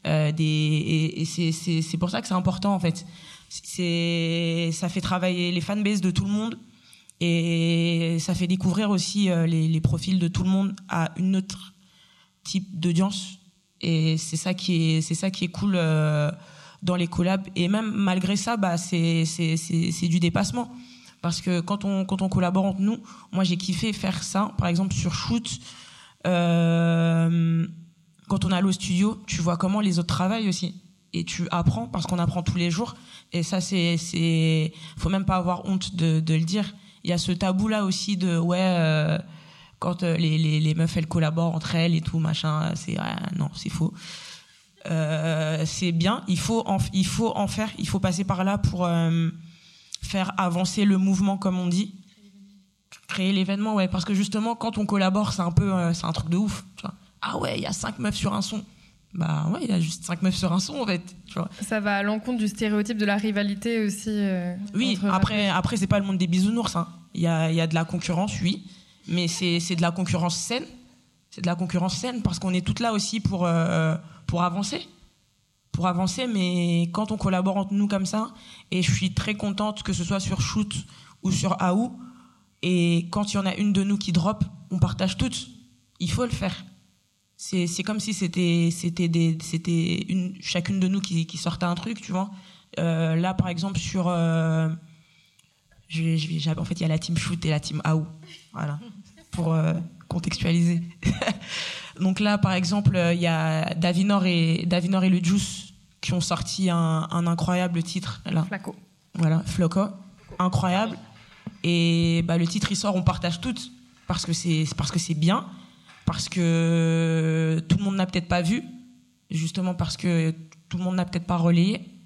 euh, et, et c'est pour ça que c'est important en fait. Ça fait travailler les fanbases de tout le monde et ça fait découvrir aussi euh, les, profils de tout le monde à une autre type d'audience. Et c'est ça qui est ça qui est cool euh, dans les collabs. Et même malgré ça, bah, c'est du dépassement. Parce que quand on, quand on collabore entre nous, moi j'ai kiffé faire ça. Par exemple, sur Shoot, euh, quand on est allé au studio, tu vois comment les autres travaillent aussi. Et tu apprends parce qu'on apprend tous les jours. Et ça, c'est, faut même pas avoir honte de, le dire. Il y a ce tabou là aussi de, ouais, euh, quand euh, les, les, meufs elles collaborent entre elles et tout, machin, c'est, non, c'est faux. Euh, c'est bien, il faut, en, il faut en faire, il faut passer par là pour euh, faire avancer le mouvement, comme on dit. Créer l'événement, ouais, parce que justement, quand on collabore, c'est un peu, euh, c'est un truc de ouf. Tu vois. Ah ouais, il y a cinq meufs sur un son. Bah ouais, il y a juste cinq meufs sur un son, en fait. Tu vois. Ça va à l'encontre du stéréotype de la rivalité aussi. Oui, après, après c'est pas le monde des bisounours. hein. Il y, a, y a de la concurrence, oui, mais c'est de la concurrence saine. De la concurrence saine parce qu'on est toutes là aussi pour, euh, pour avancer. Pour avancer, mais quand on collabore entre nous comme ça, et je suis très contente que ce soit sur Shoot ou sur AOU, et quand il y en a une de nous qui drop, on partage toutes. Il faut le faire. C'est c'est comme si c'était c'était des c'était une chacune de nous qui, qui sortait un truc, tu vois. Euh, là, par exemple, sur euh, je je en fait, il y a la team shoot et la team AOU. Voilà. Pour contextualiser. Donc là, par exemple, euh, il y a Davinor et, Davinor et le Juice qui ont sorti un, un incroyable titre. Là. Flaco. Voilà, Floco. Incroyable. Et bah, le titre, il sort, on partage toutes. Parce que c'est parce que c'est bien. Parce que tout le monde n'a peut-être pas vu. Justement parce que tout le monde n'a peut-être pas relayé.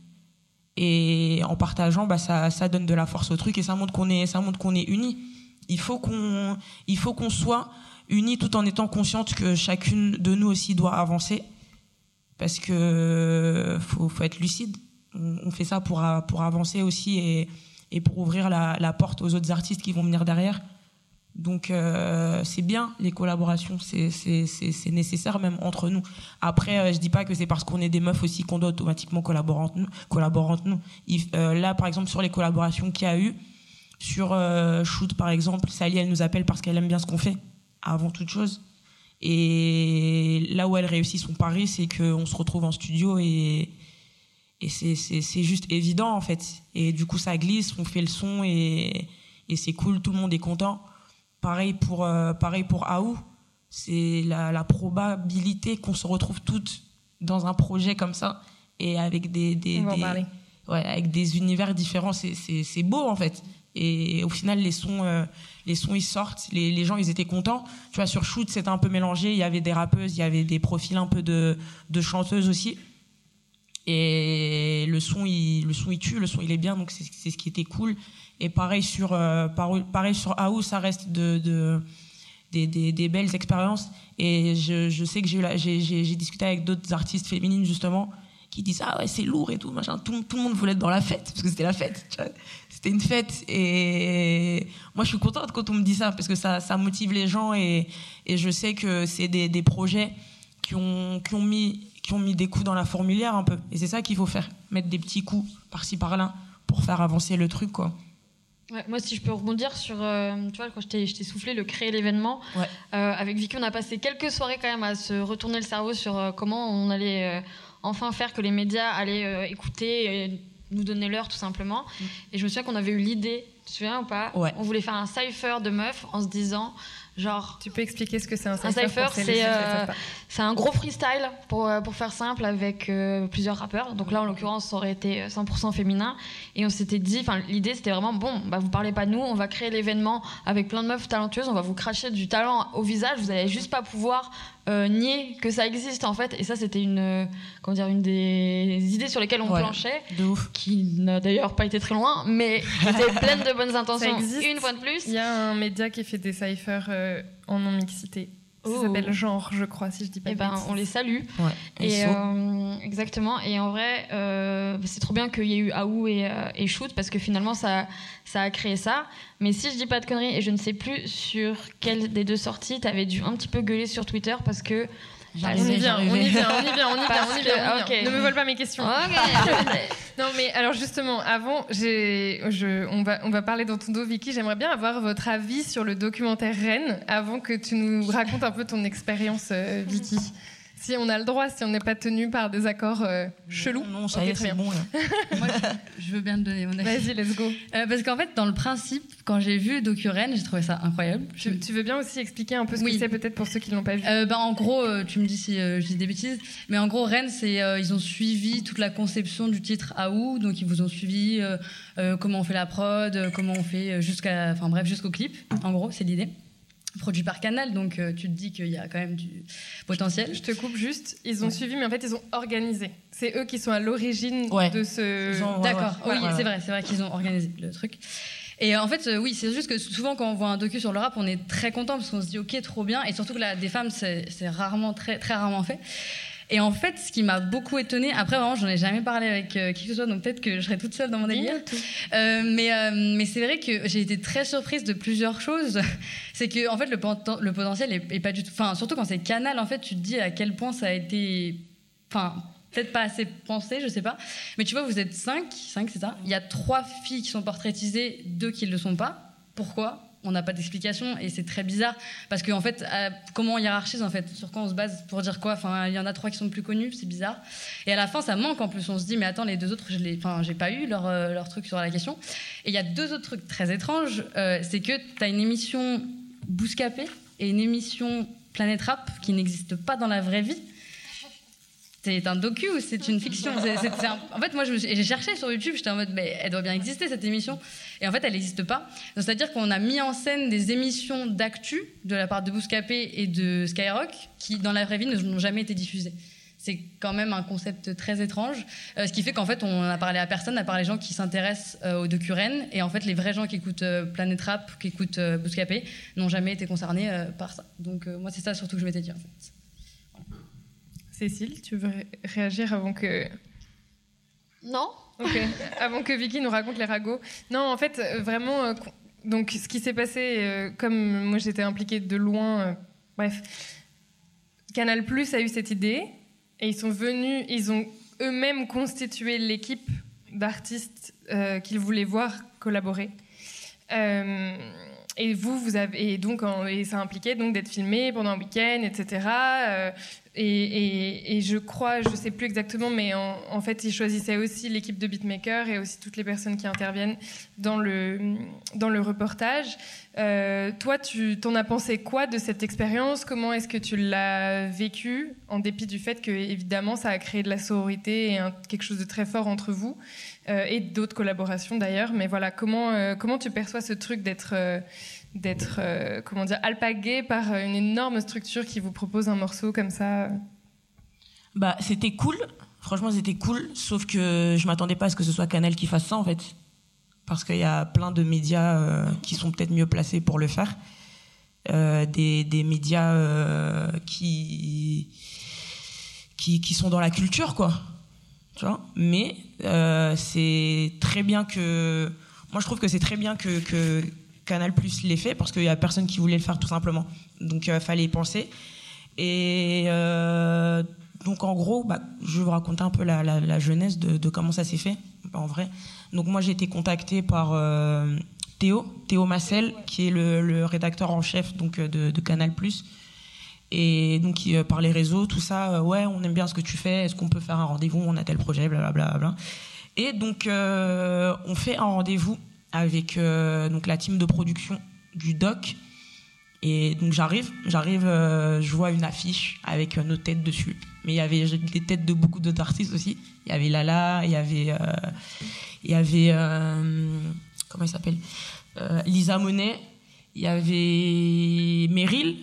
Et en partageant, bah, ça, ça donne de la force au truc et ça montre qu'on est, ça montre qu'on est unis. Il faut qu'on, il faut qu'on soit unis tout en étant consciente que chacune de nous aussi doit avancer. Parce que faut, être lucide. On, fait ça pour, pour avancer aussi et, et pour ouvrir la, porte aux autres artistes qui vont venir derrière. Donc euh, c'est bien les collaborations, c'est nécessaire même entre nous. Après, euh, je dis pas que c'est parce qu'on est des meufs aussi qu'on doit automatiquement collaborer nous. Nous. Euh, là, par exemple, sur les collaborations qu'il y a eu, sur Shoot par exemple, Sally, elle nous appelle parce qu'elle aime bien ce qu'on fait, avant toute chose. Et là où elle réussit son pari, c'est qu'on se retrouve en studio et, et c'est- juste évident en fait. Et du coup, ça glisse, on fait le son et, et c'est cool, tout le monde est content. Pareil pour, euh, pareil pour Aou. C'est la, la probabilité qu'on se retrouve toutes dans un projet comme ça et avec des, des, On va en des- parler. ouais, avec des univers différents. C'est beau en fait. Et au final, les sons, euh, les sons ils sortent. Les, gens, ils étaient contents. Tu vois, sur Shoot, c'était un peu mélangé. Il y avait des rappeuses, il y avait des profils un peu de, de chanteuses aussi. Et le son, il, le son, il tue, le son, il est bien, donc c'est ce qui était cool. Et pareil sur, euh, pareil, sur AO, ça reste de, de, des, des, belles expériences. Et je, je sais que j'ai discuté avec d'autres artistes féminines, justement, qui disent Ah ouais, c'est lourd et tout, machin. Tout, tout le monde voulait être dans la fête, parce que c'était la fête. C'était une fête. Et moi, je suis contente quand on me dit ça, parce que ça, ça motive les gens. Et, et je sais que c'est des, des projets qui ont, qui, ont mis, qui ont mis des coups dans la fourmilière un peu. Et c'est ça qu'il faut faire, mettre des petits coups par-ci par-là pour faire avancer le truc, quoi. Ouais, moi, si je peux rebondir sur, euh, tu vois, quand je t'ai soufflé le créer l'événement, Ouais. euh, avec Vicky, on a passé quelques soirées quand même à se retourner le cerveau sur euh, comment on allait enfin faire que les médias allaient écouter, nous donner l'heure tout simplement. Et je me souviens qu'on avait eu l'idée, tu te souviens ou pas Ouais. On voulait faire un cipher de meufs en se disant, genre, Tu peux expliquer ce que c'est un Un c'est, et ceux qui euh, c'est un gros freestyle, pour, euh, pour faire simple, avec euh, plusieurs rappeurs. Donc là, en l'occurrence, ça aurait été euh, 100% féminin. Et on s'était dit, enfin, l'idée, c'était vraiment, bon, bah, vous parlez pas de nous, on va créer l'événement avec plein de meufs talentueuses, on va vous cracher du talent au visage, vous allez juste pas pouvoir euh, nier que ça existe, en fait. Et ça, c'était une, euh, comment dire, une des idées sur lesquelles on Ouais. planchait, De ouf. qui n'a d'ailleurs pas été très loin, mais qui était pleine de bonnes intentions. existe. Une fois de plus. Il y a un média qui fait des cyphers euh, en non-mixité. Ça Oh. s'appelle Genre, je crois, si je dis pas Et de ben, bêtises. on les salue. Ouais. Et euh, exactement. Et en vrai, euh, c'est trop bien qu'il y ait eu Aou et, euh, et Shoot parce que finalement, ça, ça a créé ça. Mais si je dis pas de conneries, et je ne sais plus sur quelle des deux sorties, t'avais dû un petit peu gueuler sur Twitter parce que. On y J'arrivais, vient, on y vient, on y vient, on y vient, on y vient, on y vient. ok. Ne me vole pas mes questions. Non, mais alors justement, avant, j'ai, je, on, va, on va parler dans ton dos, Vicky. J'aimerais bien avoir votre avis sur le documentaire Rennes avant que tu nous racontes un peu ton expérience, euh, Vicky. Si on a le droit, si on n'est pas tenu par des accords euh, chelous. Non, ça Ok, y est, très c'est bon. Là. Moi, je, je veux bien te donner mon avis. Vas-y, let's go. Euh, parce qu'en fait, dans le principe, quand j'ai vu DocuRen, j'ai trouvé ça incroyable. Je- Tu, tu veux bien aussi expliquer un peu ce Oui. que c'est peut-être pour ceux qui l'ont pas vu? Euh, bah, en gros, euh, tu me dis si euh, je dis des bêtises, mais en gros, Rennes, c'est euh, ils ont suivi toute la conception du titre à où, donc ils vous ont suivi euh, euh, comment on fait la prod, comment on fait jusqu'à, enfin bref, jusqu'au clip. En gros, c'est l'idée. Produit par Canal, donc euh, tu te dis qu'il y a quand même du potentiel. Je te coupe juste. Ils ont suivi, mais en fait, ils ont organisé. C'est eux qui sont à l'origine Ouais. de ce. D'accord, ouais, oui, c'est vrai, c'est vrai qu'ils ont organisé le truc. Et euh, en fait, euh, oui, c'est juste que souvent quand on voit un docu sur le rap, on est très content parce qu'on se dit ok, trop bien. Et surtout que là, des femmes, c'est rarement, très, très rarement fait. Et en fait, ce qui m'a beaucoup étonnée, après vraiment, j'en ai jamais parlé avec euh, qui que ce soit, donc peut-être que je serai toute seule dans mon délire. Euh, mais euh, mais c'est vrai que j'ai été très surprise de plusieurs choses. c'est que en fait, le, poten- le potentiel est, est pas du tout. Enfin, surtout quand c'est Canal, en fait, tu te dis à quel point ça a été. Enfin, peut-être pas assez pensé, je sais pas. Mais tu vois, vous êtes cinq, cinq c'est ça? Il y a trois filles qui sont portraitisées, deux qui ne le sont pas. Pourquoi? On n'a pas d'explication et c'est très bizarre parce qu'en fait, euh, comment on hiérarchise en fait? Sur quoi on se base pour dire quoi? Enfin, il y en a trois qui sont plus connus, c'est bizarre. Et à la fin, ça manque en plus. On se dit, mais attends, les deux autres, je j'ai pas eu leur, euh, leur truc sur la question. Et il y a deux autres trucs très étranges. Euh, c'est que tu as une émission Bouscapé et une émission Planète Rap qui n'existe pas dans la vraie vie. C'est un docu ou c'est une fiction? En fait, moi, j'ai cherché sur YouTube, j'étais en mode, mais elle doit bien exister cette émission. Et en fait, elle n'existe pas. C'est-à-dire qu'on a mis en scène des émissions d'actu de la part de Bouscapé et de Skyrock qui, dans la vraie vie, n'ont jamais été diffusées. C'est quand même un concept très étrange, euh, ce qui fait qu'en fait, on a parlé à personne, à part les gens qui s'intéressent euh, au docu-Rennes. Et en fait, les vrais gens qui écoutent euh, Planète Rap, qui écoutent euh, Bouscapé, n'ont jamais été concernés euh, par ça. Donc, moi, c'est ça surtout que je m'étais dit, en fait. Cécile, tu veux ré- réagir avant que. Non Ok. avant que Vicky nous raconte les ragots. Non, en fait, euh, vraiment. euh, donc, ce qui s'est passé, euh, comme moi j'étais impliquée de loin, bref. Canal Plus a eu cette idée et ils sont venus, ils ont eux-mêmes constitué l'équipe d'artistes euh, qu'ils voulaient voir collaborer. Euh, et vous, vous avez et donc et ça impliquait donc d'être filmé pendant un week-end, etc. Euh, et, je crois, je sais plus exactement, mais en, fait, ils choisissaient aussi l'équipe de beatmakers et aussi toutes les personnes qui interviennent dans le dans le reportage. Euh, toi, tu t'en as pensé quoi de cette expérience? Comment est-ce que tu l'as vécu en dépit du fait que évidemment ça a créé de la sororité et quelque chose de très fort entre vous euh, et d'autres collaborations d'ailleurs. Mais voilà, comment euh, comment tu perçois ce truc d'être d'être euh, comment dire alpagué par une énorme structure qui vous propose un morceau comme ça Bah, c'était cool. Franchement, c'était cool. Sauf que je m'attendais pas à ce que ce soit Canal qui fasse ça, en fait. Parce qu'il y a plein de médias euh, qui sont peut-être mieux placés pour le faire. Euh, des, des médias qui, qui, qui sont dans la culture, quoi. Tu vois? Mais c'est très bien que. Moi, je trouve que c'est très bien que, que Canal Plus l'ait fait parce qu'il y a personne qui voulait le faire, tout simplement. Donc, il fallait y penser. Et euh, donc en gros, bah, je vais vous raconter un peu la, jeunesse de, comment ça s'est fait, en vrai. Donc moi j'ai été contactée par euh, Théo, Théo Massel, qui est le, rédacteur en chef donc euh, de, de Canal+. Et donc euh, par les réseaux, tout ça, euh, ouais, on aime bien ce que tu fais, est-ce qu'on peut faire un rendez-vous, on a tel projet, blablabla. Bla, bla. Et donc euh, on fait un rendez-vous avec euh, donc la team de production du doc. Et donc j'arrive, j'arrive, euh, je vois une affiche avec euh, nos têtes dessus. Mais il y avait des têtes de beaucoup d'autres artistes aussi. Il y avait Lala, il y avait, il y avait, comment il s'appelle, Lisa Monet, il y avait Meryl,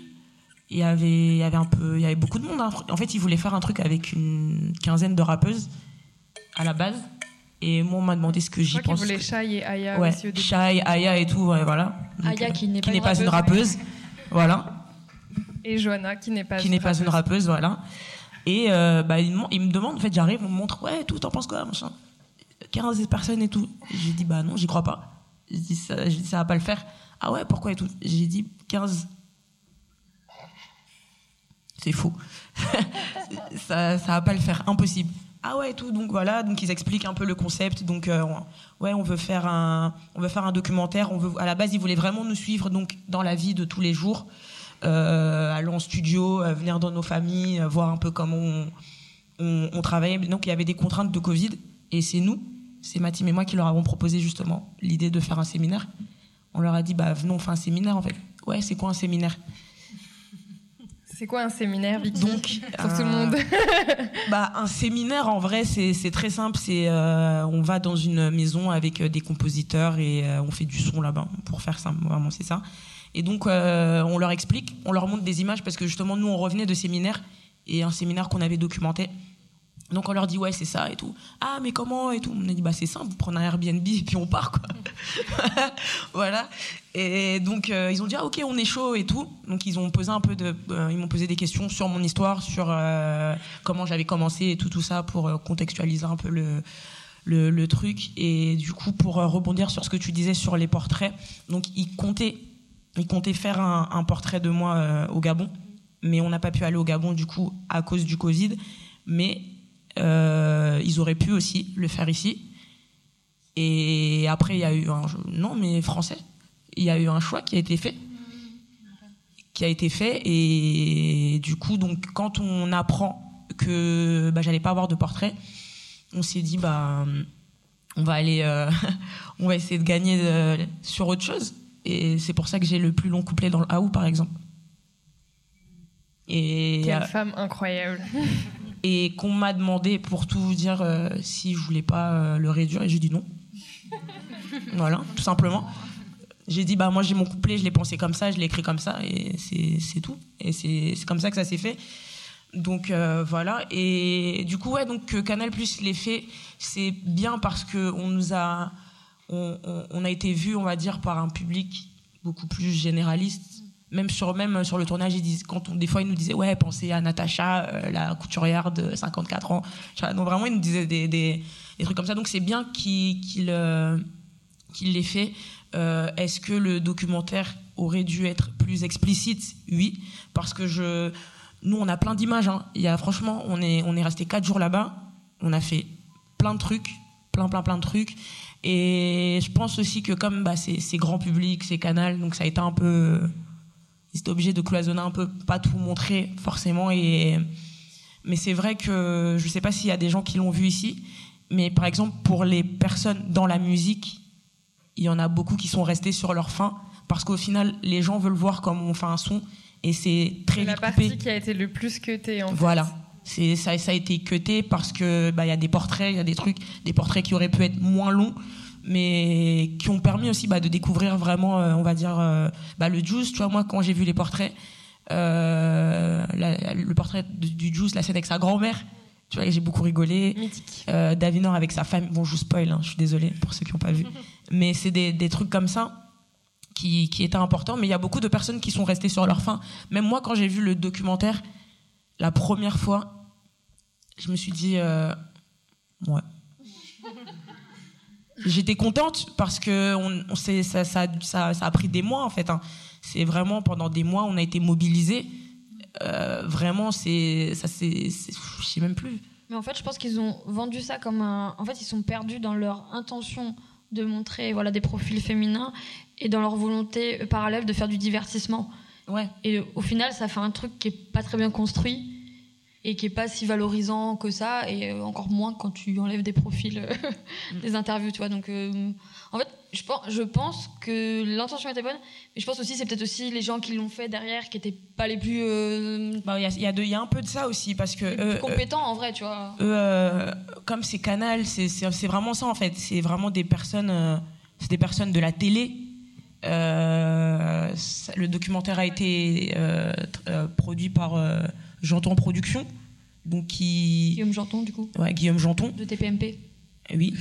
il y avait, il y avait un peu, il y avait beaucoup de monde. hein. En fait, ils voulaient faire un truc avec une quinzaine de rappeuses à la base. Et moi, on m'a demandé ce que Je j'y pense. voulaient Shai et Aya Ouais, aussi au début. Shai, Aya et tout, ouais, voilà. Donc, Aya qui n'est pas une pas une rappeuse. Voilà Et Johanna qui n'est pas qui n'est pas une rappeuse, voilà. Et euh, bah, il, me- il me demande, en fait, j'arrive, on me montre, ouais, tout, t'en penses quoi, machin 15 personnes et tout. J'ai dit, bah non, j'y crois pas. J'ai dit, ça, j'ai dit, ça va pas le faire. Ah ouais, pourquoi et tout J'ai dit, 15. C'est faux. ça, ça va pas le faire, impossible. Ah ouais, et tout, donc voilà, donc ils expliquent un peu le concept. Donc, euh, ouais, on veut faire un, on veut faire un documentaire. On veut, à la base, ils voulaient vraiment nous suivre donc dans la vie de tous les jours. euh, aller en studio, euh, venir dans nos familles, euh, voir un peu comment on, travaillait. Donc il y avait des contraintes de Covid et c'est nous, c'est ma et moi qui leur avons proposé justement l'idée de faire un séminaire. On leur a dit bah venons on fait un séminaire en fait. Ouais c'est quoi un séminaire? C'est quoi un séminaire, Vicky Donc Pour tout le un- monde. bah, un séminaire, en vrai, c'est très simple. C'est euh, on va dans une maison avec euh, des compositeurs et euh, on fait du son là-bas. Pour faire simple, vraiment, c'est ça. Et donc, euh, on leur explique, on leur montre des images parce que justement, nous, on revenait de séminaires et un séminaire qu'on avait documenté. Donc, on leur dit, ouais, c'est ça et tout. Ah, mais comment et tout. On a dit, bah, c'est simple, vous prenez un Airbnb et puis on part, quoi. voilà. Et donc, euh, ils ont dit, ah, ok, on est chaud et tout. Donc, ils ont posé un peu de. euh, ils m'ont posé des questions sur mon histoire, sur euh, comment j'avais commencé et tout, tout ça pour contextualiser un peu le, le, le truc. Et du coup, pour rebondir sur ce que tu disais sur les portraits, donc, ils comptaient, ils comptaient faire un, un portrait de moi au Gabon. Mais on n'a pas pu aller au Gabon, du coup, à cause du Covid. Mais euh, ils auraient pu aussi le faire ici. Et après, il y a eu un. Non, mais français. Il y a eu un choix qui a été fait. Qui a été fait. Et du coup, donc, quand on apprend que bah, j'allais pas avoir de portrait, on s'est dit, bah, on va aller. euh, on va essayer de gagner euh, sur autre chose. Et c'est pour ça que j'ai le plus long couplet dans le Aou, par exemple. Et, Quelle euh, femme incroyable. et qu'on m'a demandé pour tout vous dire euh, si je voulais pas euh, le réduire et j'ai dit non. voilà, tout simplement. J'ai dit bah moi j'ai mon couplet, je l'ai pensé comme ça, je l'ai écrit comme ça et c'est tout. Et c'est comme ça que ça s'est fait. Donc euh, voilà et du coup ouais donc Canal Plus l'ait fait, c'est bien parce que on nous a on, on- on a été vu on va dire par un public beaucoup plus généraliste même sur même sur le tournage ils disent quand des fois ils nous disaient ouais pensez à Natacha euh, la couturière de 54 ans. Donc vraiment ils nous disaient des, des, trucs comme ça. Donc c'est bien qu'il qu'il euh, l'ait fait. Euh, est-ce que le documentaire aurait dû être plus explicite? Oui. Parce que je nous on a plein d'images hein. il y a franchement on est on est resté quatre jours là-bas. On a fait plein de trucs plein plein plein de trucs. Et je pense aussi que comme bah, c'est grand public c'est canal donc ça a été un peu ils étaient obligés de cloisonner un peu, pas tout montrer forcément. Et mais c'est vrai que je sais pas s'il y a des gens qui l'ont vu ici, mais par exemple pour les personnes dans la musique, il y en a beaucoup qui sont restés sur leur fin parce qu'au final les gens veulent voir comment on fait un son et c'est très la vite partie coupé. qui a été le plus cutée en fait. Voilà. C'est ça, ça a été cuté parce que bah il y a des portraits, il y a des trucs, des portraits qui auraient pu être moins longs, mais qui ont permis aussi bah, de découvrir vraiment, euh, on va dire, euh, bah, le Juice. Tu vois, moi quand j'ai vu les portraits, euh, la- le portrait du Juice, la scène avec sa grand-mère, tu vois, j'ai beaucoup rigolé. Mythique. Euh, Davinor avec sa femme. Bon, je vous spoil, hein, je suis désolée pour ceux qui n'ont pas vu. Mais c'est des, des trucs comme ça qui, qui étaient importants. Mais il y a beaucoup de personnes qui sont restées sur leur faim. Même moi, quand j'ai vu le documentaire, la première fois, je me suis dit, euh, ouais. J'étais contente parce que on, on ça, ça, ça, ça a pris des mois en fait. hein. C'est vraiment pendant des mois on a été mobilisés. Euh, vraiment, c'est ça, c'est, c'est- je sais même plus. Mais en fait, je pense qu'ils ont vendu ça comme un. En fait, ils sont perdus dans leur intention de montrer voilà, des profils féminins et dans leur volonté parallèle de faire du divertissement. Ouais. Et au final, ça fait un truc qui est pas très bien construit et qui est pas si valorisant que ça, et euh, encore moins quand tu enlèves des profils euh, des interviews, tu vois. Donc, euh, en fait, je pense, je pense que l'intention était bonne, mais je pense aussi c'est peut-être aussi les gens qui l'ont fait derrière qui étaient pas les plus, euh, Bah, Il y, a, il y a y un peu de ça aussi parce que les plus compétents en vrai, tu vois. comme c'est Canal, c'est c'est- vraiment ça en fait. C'est vraiment des personnes, c'est des personnes de la télé. Ça- le documentaire a été produit par Janton Production, donc qui, Guillaume Janton, du coup, ouais, Guillaume Janton, de TPMP. oui.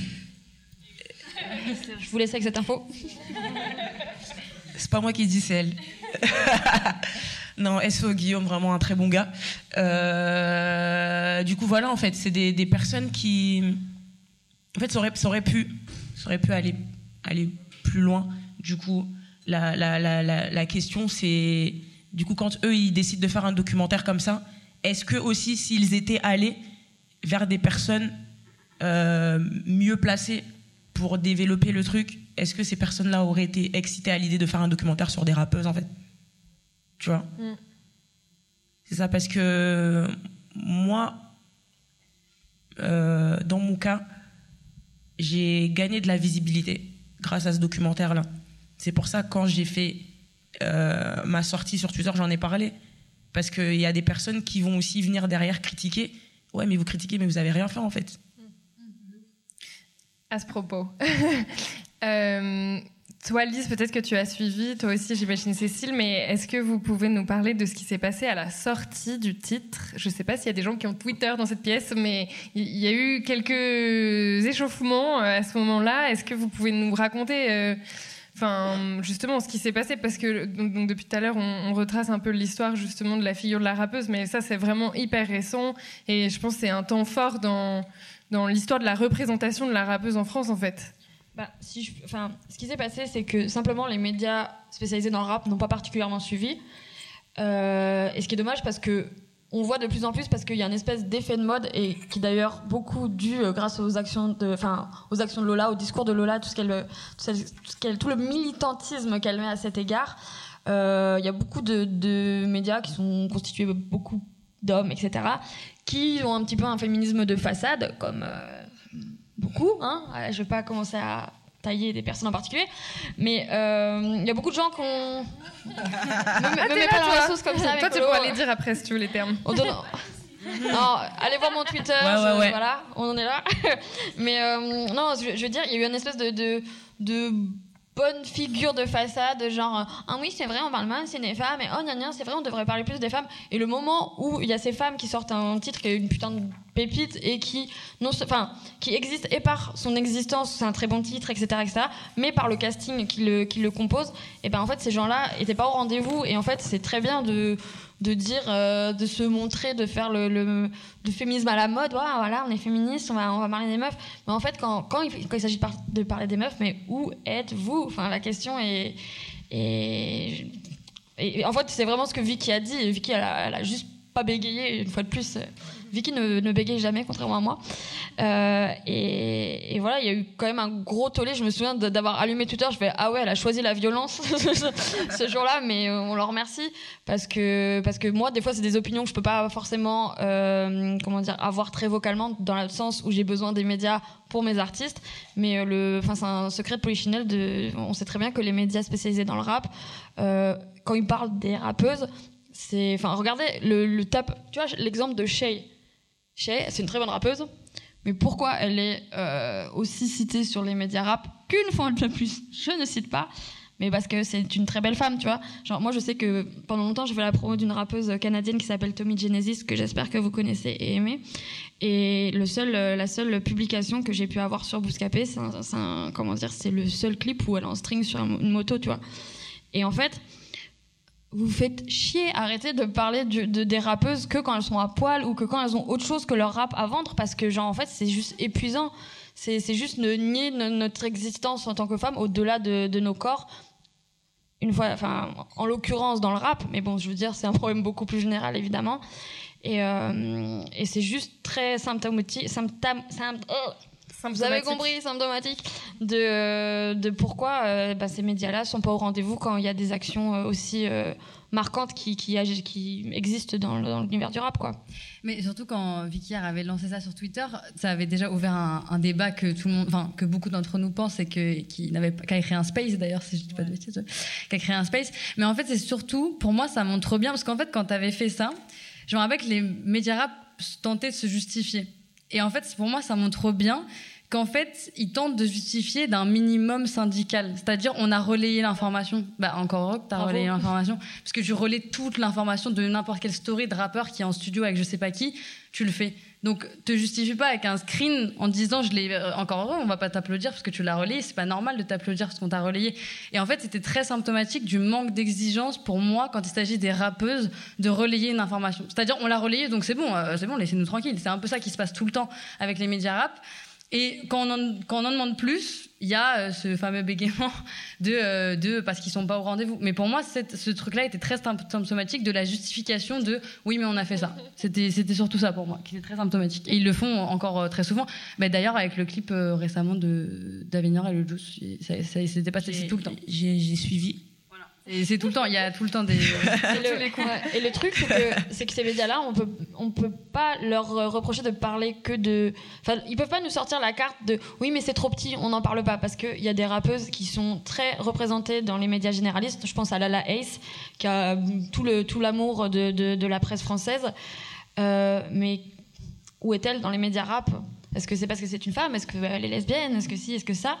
Je vous laisse avec cette info. C'est pas moi qui dis, c'est elle. non, SO Guillaume, vraiment un très bon gars. Euh, du coup, voilà, en fait, c'est des, des personnes qui. En fait, ça aurait, ça aurait pu, ça aurait pu aller, aller plus loin. Du coup, la, la, la, la, la question, c'est. Du coup, quand eux, ils décident de faire un documentaire comme ça, est-ce que aussi, s'ils étaient allés vers des personnes euh, mieux placées pour développer le truc, est-ce que ces personnes-là auraient été excitées à l'idée de faire un documentaire sur des rappeuses en fait? Tu vois? Mm. C'est ça, parce que moi, euh, dans mon cas, j'ai gagné de la visibilité grâce à ce documentaire-là. C'est pour ça, quand j'ai fait euh, ma sortie sur Twitter, j'en ai parlé. Parce qu'il y a des personnes qui vont aussi venir derrière critiquer. Ouais, mais vous critiquez, mais vous avez rien fait en fait. À ce propos. Euh, toi, Lise, peut-être que tu as suivi, toi aussi, j'imagine Cécile, mais est-ce que vous pouvez nous parler de ce qui s'est passé à la sortie du titre? Je ne sais pas s'il y a des gens qui ont Twitter dans cette pièce, mais il y a eu quelques échauffements euh, à ce moment-là. Est-ce que vous pouvez nous raconter Enfin, justement, ce qui s'est passé, parce que donc, depuis tout à l'heure, on, retrace un peu l'histoire justement de la figure de la rappeuse, mais ça, c'est vraiment hyper récent, et je pense que c'est un temps fort dans, dans l'histoire de la représentation de la rappeuse en France, en fait. Bah, enfin, ce qui s'est passé, c'est que simplement les médias spécialisés dans le rap n'ont pas particulièrement suivi. Euh, et ce qui est dommage parce que on voit de plus en plus parce qu'il y a une espèce d'effet de mode et qui d'ailleurs beaucoup dû euh, grâce aux actions de, enfin, aux actions de Lola, au discours de Lola, tout ce qu'elle, tout, le militantisme qu'elle met à cet égard. Euh, il y a beaucoup de, de, médias qui sont constitués beaucoup d'hommes, etc., qui ont un petit peu un féminisme de façade, comme euh, beaucoup. Hein je vais pas commencer à tailler des personnes en particulier, mais il euh, y a beaucoup de gens qui ont. me, ah, me mets pas dans la sauce comme ça. Toi, tu pourras les dire après si tu veux les termes. On donne... non, allez voir mon Twitter. Ouais, ouais, je, ouais. Voilà, on en est là. mais euh, non, je, je, veux dire, il y a eu une espèce de, de, de bonne figure de façade, genre ah oui c'est vrai on parle mal c'est des femmes et oh gna c'est vrai on devrait parler plus des femmes et le moment où il y a ces femmes qui sortent un titre qui est une putain de et qui non enfin qui existe et par son existence c'est un très bon titre etc etc mais par le casting qui le qui le compose et ben en fait ces gens là étaient pas au rendez-vous et en fait c'est très bien de de dire, euh, de se montrer, de faire le, féminisme à la mode. Voilà, on est féministe, on va, on va parler des meufs. Mais en fait, quand, quand il, s'agit de, par de, parler des meufs, mais où êtes-vous? Enfin, la question est. et, en fait, c'est vraiment ce que Vicky a dit. Vicky, elle a, elle a, juste pas bégayé, une fois de plus. Vicky ne, ne bégaye jamais, contrairement à moi. Euh, et, voilà, il y a eu quand même un gros tollé. Je me souviens d'avoir allumé Twitter. Je fais ah ouais, elle a choisi la violence ce jour-là, mais on leur remercie parce que parce que moi, des fois, c'est des opinions que je peux pas forcément euh, comment dire avoir très vocalement dans le sens où j'ai besoin des médias pour mes artistes. Mais c'est un secret de polichinelle. On sait très bien que les médias spécialisés dans le rap, euh, quand ils parlent des rappeuses, c'est, enfin, regardez le, le. Tu vois l'exemple de Shay. C'est une très bonne rappeuse. Mais pourquoi elle est euh, aussi citée sur les médias rap qu'une fois de plus Je ne cite pas. Mais parce que c'est une très belle femme, tu vois. Genre, moi, je sais que pendant longtemps, je fais la promo d'une rappeuse canadienne qui s'appelle Tommy Genesis, que j'espère que vous connaissez et aimez. Et le seul, la seule publication que j'ai pu avoir sur Bouscapé, c'est comment dire, c'est le seul clip où elle est en string sur une moto, tu vois. Et en fait, vous faites chier, arrêtez de parler de, de, des rappeuses que quand elles sont à poil ou que quand elles ont autre chose que leur rap à vendre parce que genre en fait c'est juste épuisant. C'est juste nier notre existence en tant que femme au-delà de, nos corps. Une fois, enfin, en l'occurrence dans le rap, mais bon, je veux dire, c'est un problème beaucoup plus général évidemment. Et, euh, c'est juste très symptomatique. Oh vous avez compris, symptomatique de, de pourquoi euh, bah, ces médias-là sont pas au rendez-vous quand il y a des actions euh, aussi euh, marquantes qui, qui, qui existent dans, dans l'univers du rap. Quoi. Mais surtout quand Vicky avait lancé ça sur Twitter, ça avait déjà ouvert un, un débat que tout le monde, enfin que beaucoup d'entre nous pensent et que qui n'avait qu'à créer un space d'ailleurs, si je dis pas de bêtises, qu'à créer un space. Mais en fait, c'est surtout, pour moi, ça montre bien parce qu'en fait, quand tu avais fait ça, je me rappelle que les médias rap tentaient de se justifier. Et en fait, pour moi, ça montre bien qu'en fait, ils tentent de justifier d'un minimum syndical. C'est-à-dire, on a relayé l'information. Bah, encore heureux que t'as relayé l'information. Parce que je relais toute l'information de n'importe quelle story de rappeur qui est en studio avec je sais pas qui, tu le fais. Donc, te justifie pas avec un screen en disant, je l'ai, encore heureux, on va pas t'applaudir parce que tu l'as relayé. C'est pas normal de t'applaudir parce qu'on t'a relayé. Et en fait, c'était très symptomatique du manque d'exigence pour moi quand il s'agit des rappeuses de relayer une information. C'est-à-dire, on l'a relayé, donc c'est bon, euh, c'est bon, laissez-nous tranquille. C'est un peu ça qui se passe tout le temps avec les médias rap. Et quand on, quand on en demande plus, il y a euh, ce fameux bégaiement de, euh, de parce qu'ils sont pas au rendez-vous. Mais pour moi, cette, ce truc-là était très symptomatique de la justification de oui, mais on a fait ça. C'était, surtout ça pour moi, qui était très symptomatique. Et ils le font encore euh, très souvent. Bah, d'ailleurs, avec le clip récemment d'Avenir et le Juice, ça, ça, c'était passé tout le temps. J'ai suivi. Et c'est tout le temps, il y a tout le temps des. Et le, ouais. Et le truc, c'est que, c'est que ces médias-là, on peut, on peut pas leur euh, reprocher de parler que de. Enfin, ils peuvent pas nous sortir la carte de oui, mais c'est trop petit, on n'en parle pas. Parce qu'il y a des rappeuses qui sont très représentées dans les médias généralistes. Je pense à Lala Ace, qui a tout, le, tout l'amour de, de, de la presse française. Euh, mais où est-elle dans les médias rap? Est-ce que c'est parce que c'est une femme? Est-ce qu'elle est lesbienne? Est-ce que si? Est-ce que ça?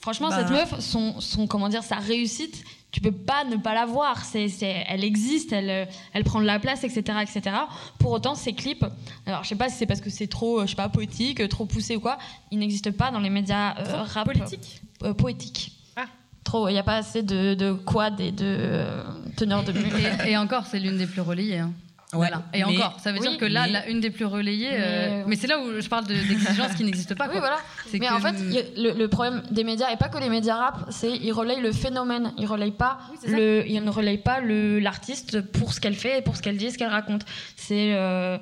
Franchement, Bah. cette meuf, son, son, comment dire, sa réussite, tu peux pas ne pas la voir. C'est, c'est, elle existe, elle, euh, elle prend de la place, etc., etc. Pour autant, ses clips, alors je sais pas si c'est parce que c'est trop, euh, je sais pas, poétique, euh, trop poussé ou quoi, ils n'existent pas dans les médias euh, rap Politique euh, poétiques. Ah. Trop, il n'y a pas assez de, de quad et de euh, teneurs de Et, et encore, c'est l'une des plus relayées. hein. Ouais, Voilà. Et mais- encore, ça veut Oui, dire que là, mais- la une des plus relayées. euh, Mais- Mais, c'est là où je parle de- d'exigences qui n'existent pas. Oui, voilà. Mais que- en fait, a- le, le problème des médias, et pas que les médias rap, c'est ils relayent le phénomène. Ils relayent pas le, ils ne relayent pas le l'artiste pour ce qu'elle fait et pour ce qu'elle dit, ce qu'elle raconte. C'est euh,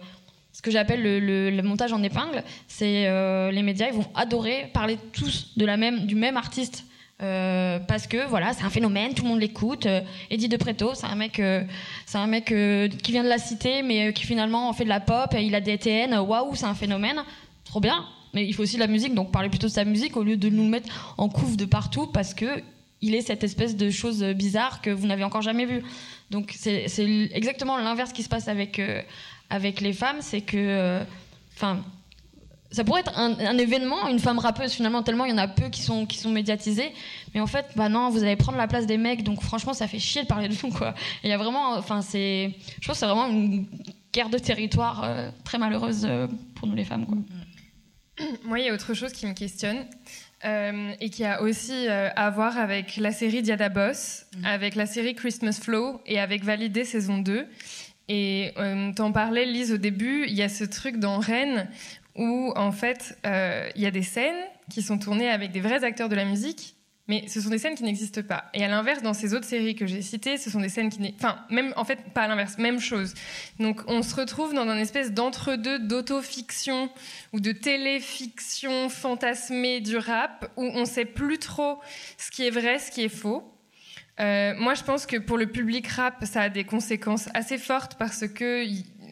ce que j'appelle le, le- le montage en épingle. C'est euh, les médias, ils vont adorer parler tous de la même, du même artiste. Euh, parce que voilà, c'est un phénomène, tout le monde l'écoute. Euh, Eddie De Preto, c'est un mec, euh, c'est un mec qui vient de la cité, mais qui finalement fait de la pop. Et il a des TN. Waouh, c'est un phénomène, trop bien. Mais il faut aussi de la musique, donc parler plutôt de sa musique au lieu de nous mettre en couve de partout parce que il est cette espèce de chose bizarre que vous n'avez encore jamais vue. Donc c'est exactement l'inverse qui se passe avec avec les femmes, c'est que, enfin. Ça pourrait être un, un événement, une femme rappeuse finalement, tellement il y en a peu qui sont, qui sont médiatisés. Mais en fait, bah non, vous allez prendre la place des mecs, donc franchement, ça fait chier de parler de vous, quoi. Il y a vraiment, enfin, c'est, je pense que c'est vraiment une guerre de territoire euh, très malheureuse euh, pour nous les femmes, quoi. Moi, il y a autre chose qui me questionne euh, et qui a aussi à voir avec la série Diada Boss, avec la série Christmas Flow et avec Validé saison 2. Et euh, t'en parlais, Lise, au début, il y a ce truc dans Rennes où, en fait, euh, il y a des scènes qui sont tournées avec des vrais acteurs de la musique, mais ce sont des scènes qui n'existent pas. Et à l'inverse, dans ces autres séries que j'ai citées, ce sont des scènes qui... n'est- Enfin, même, en fait, pas à l'inverse, même chose. Donc, on se retrouve dans un espèce d'entre-deux d'autofiction ou de téléfiction fantasmée du rap où on sait plus trop ce qui est vrai, ce qui est faux. Euh, moi, je pense que pour le public rap, ça a des conséquences assez fortes parce que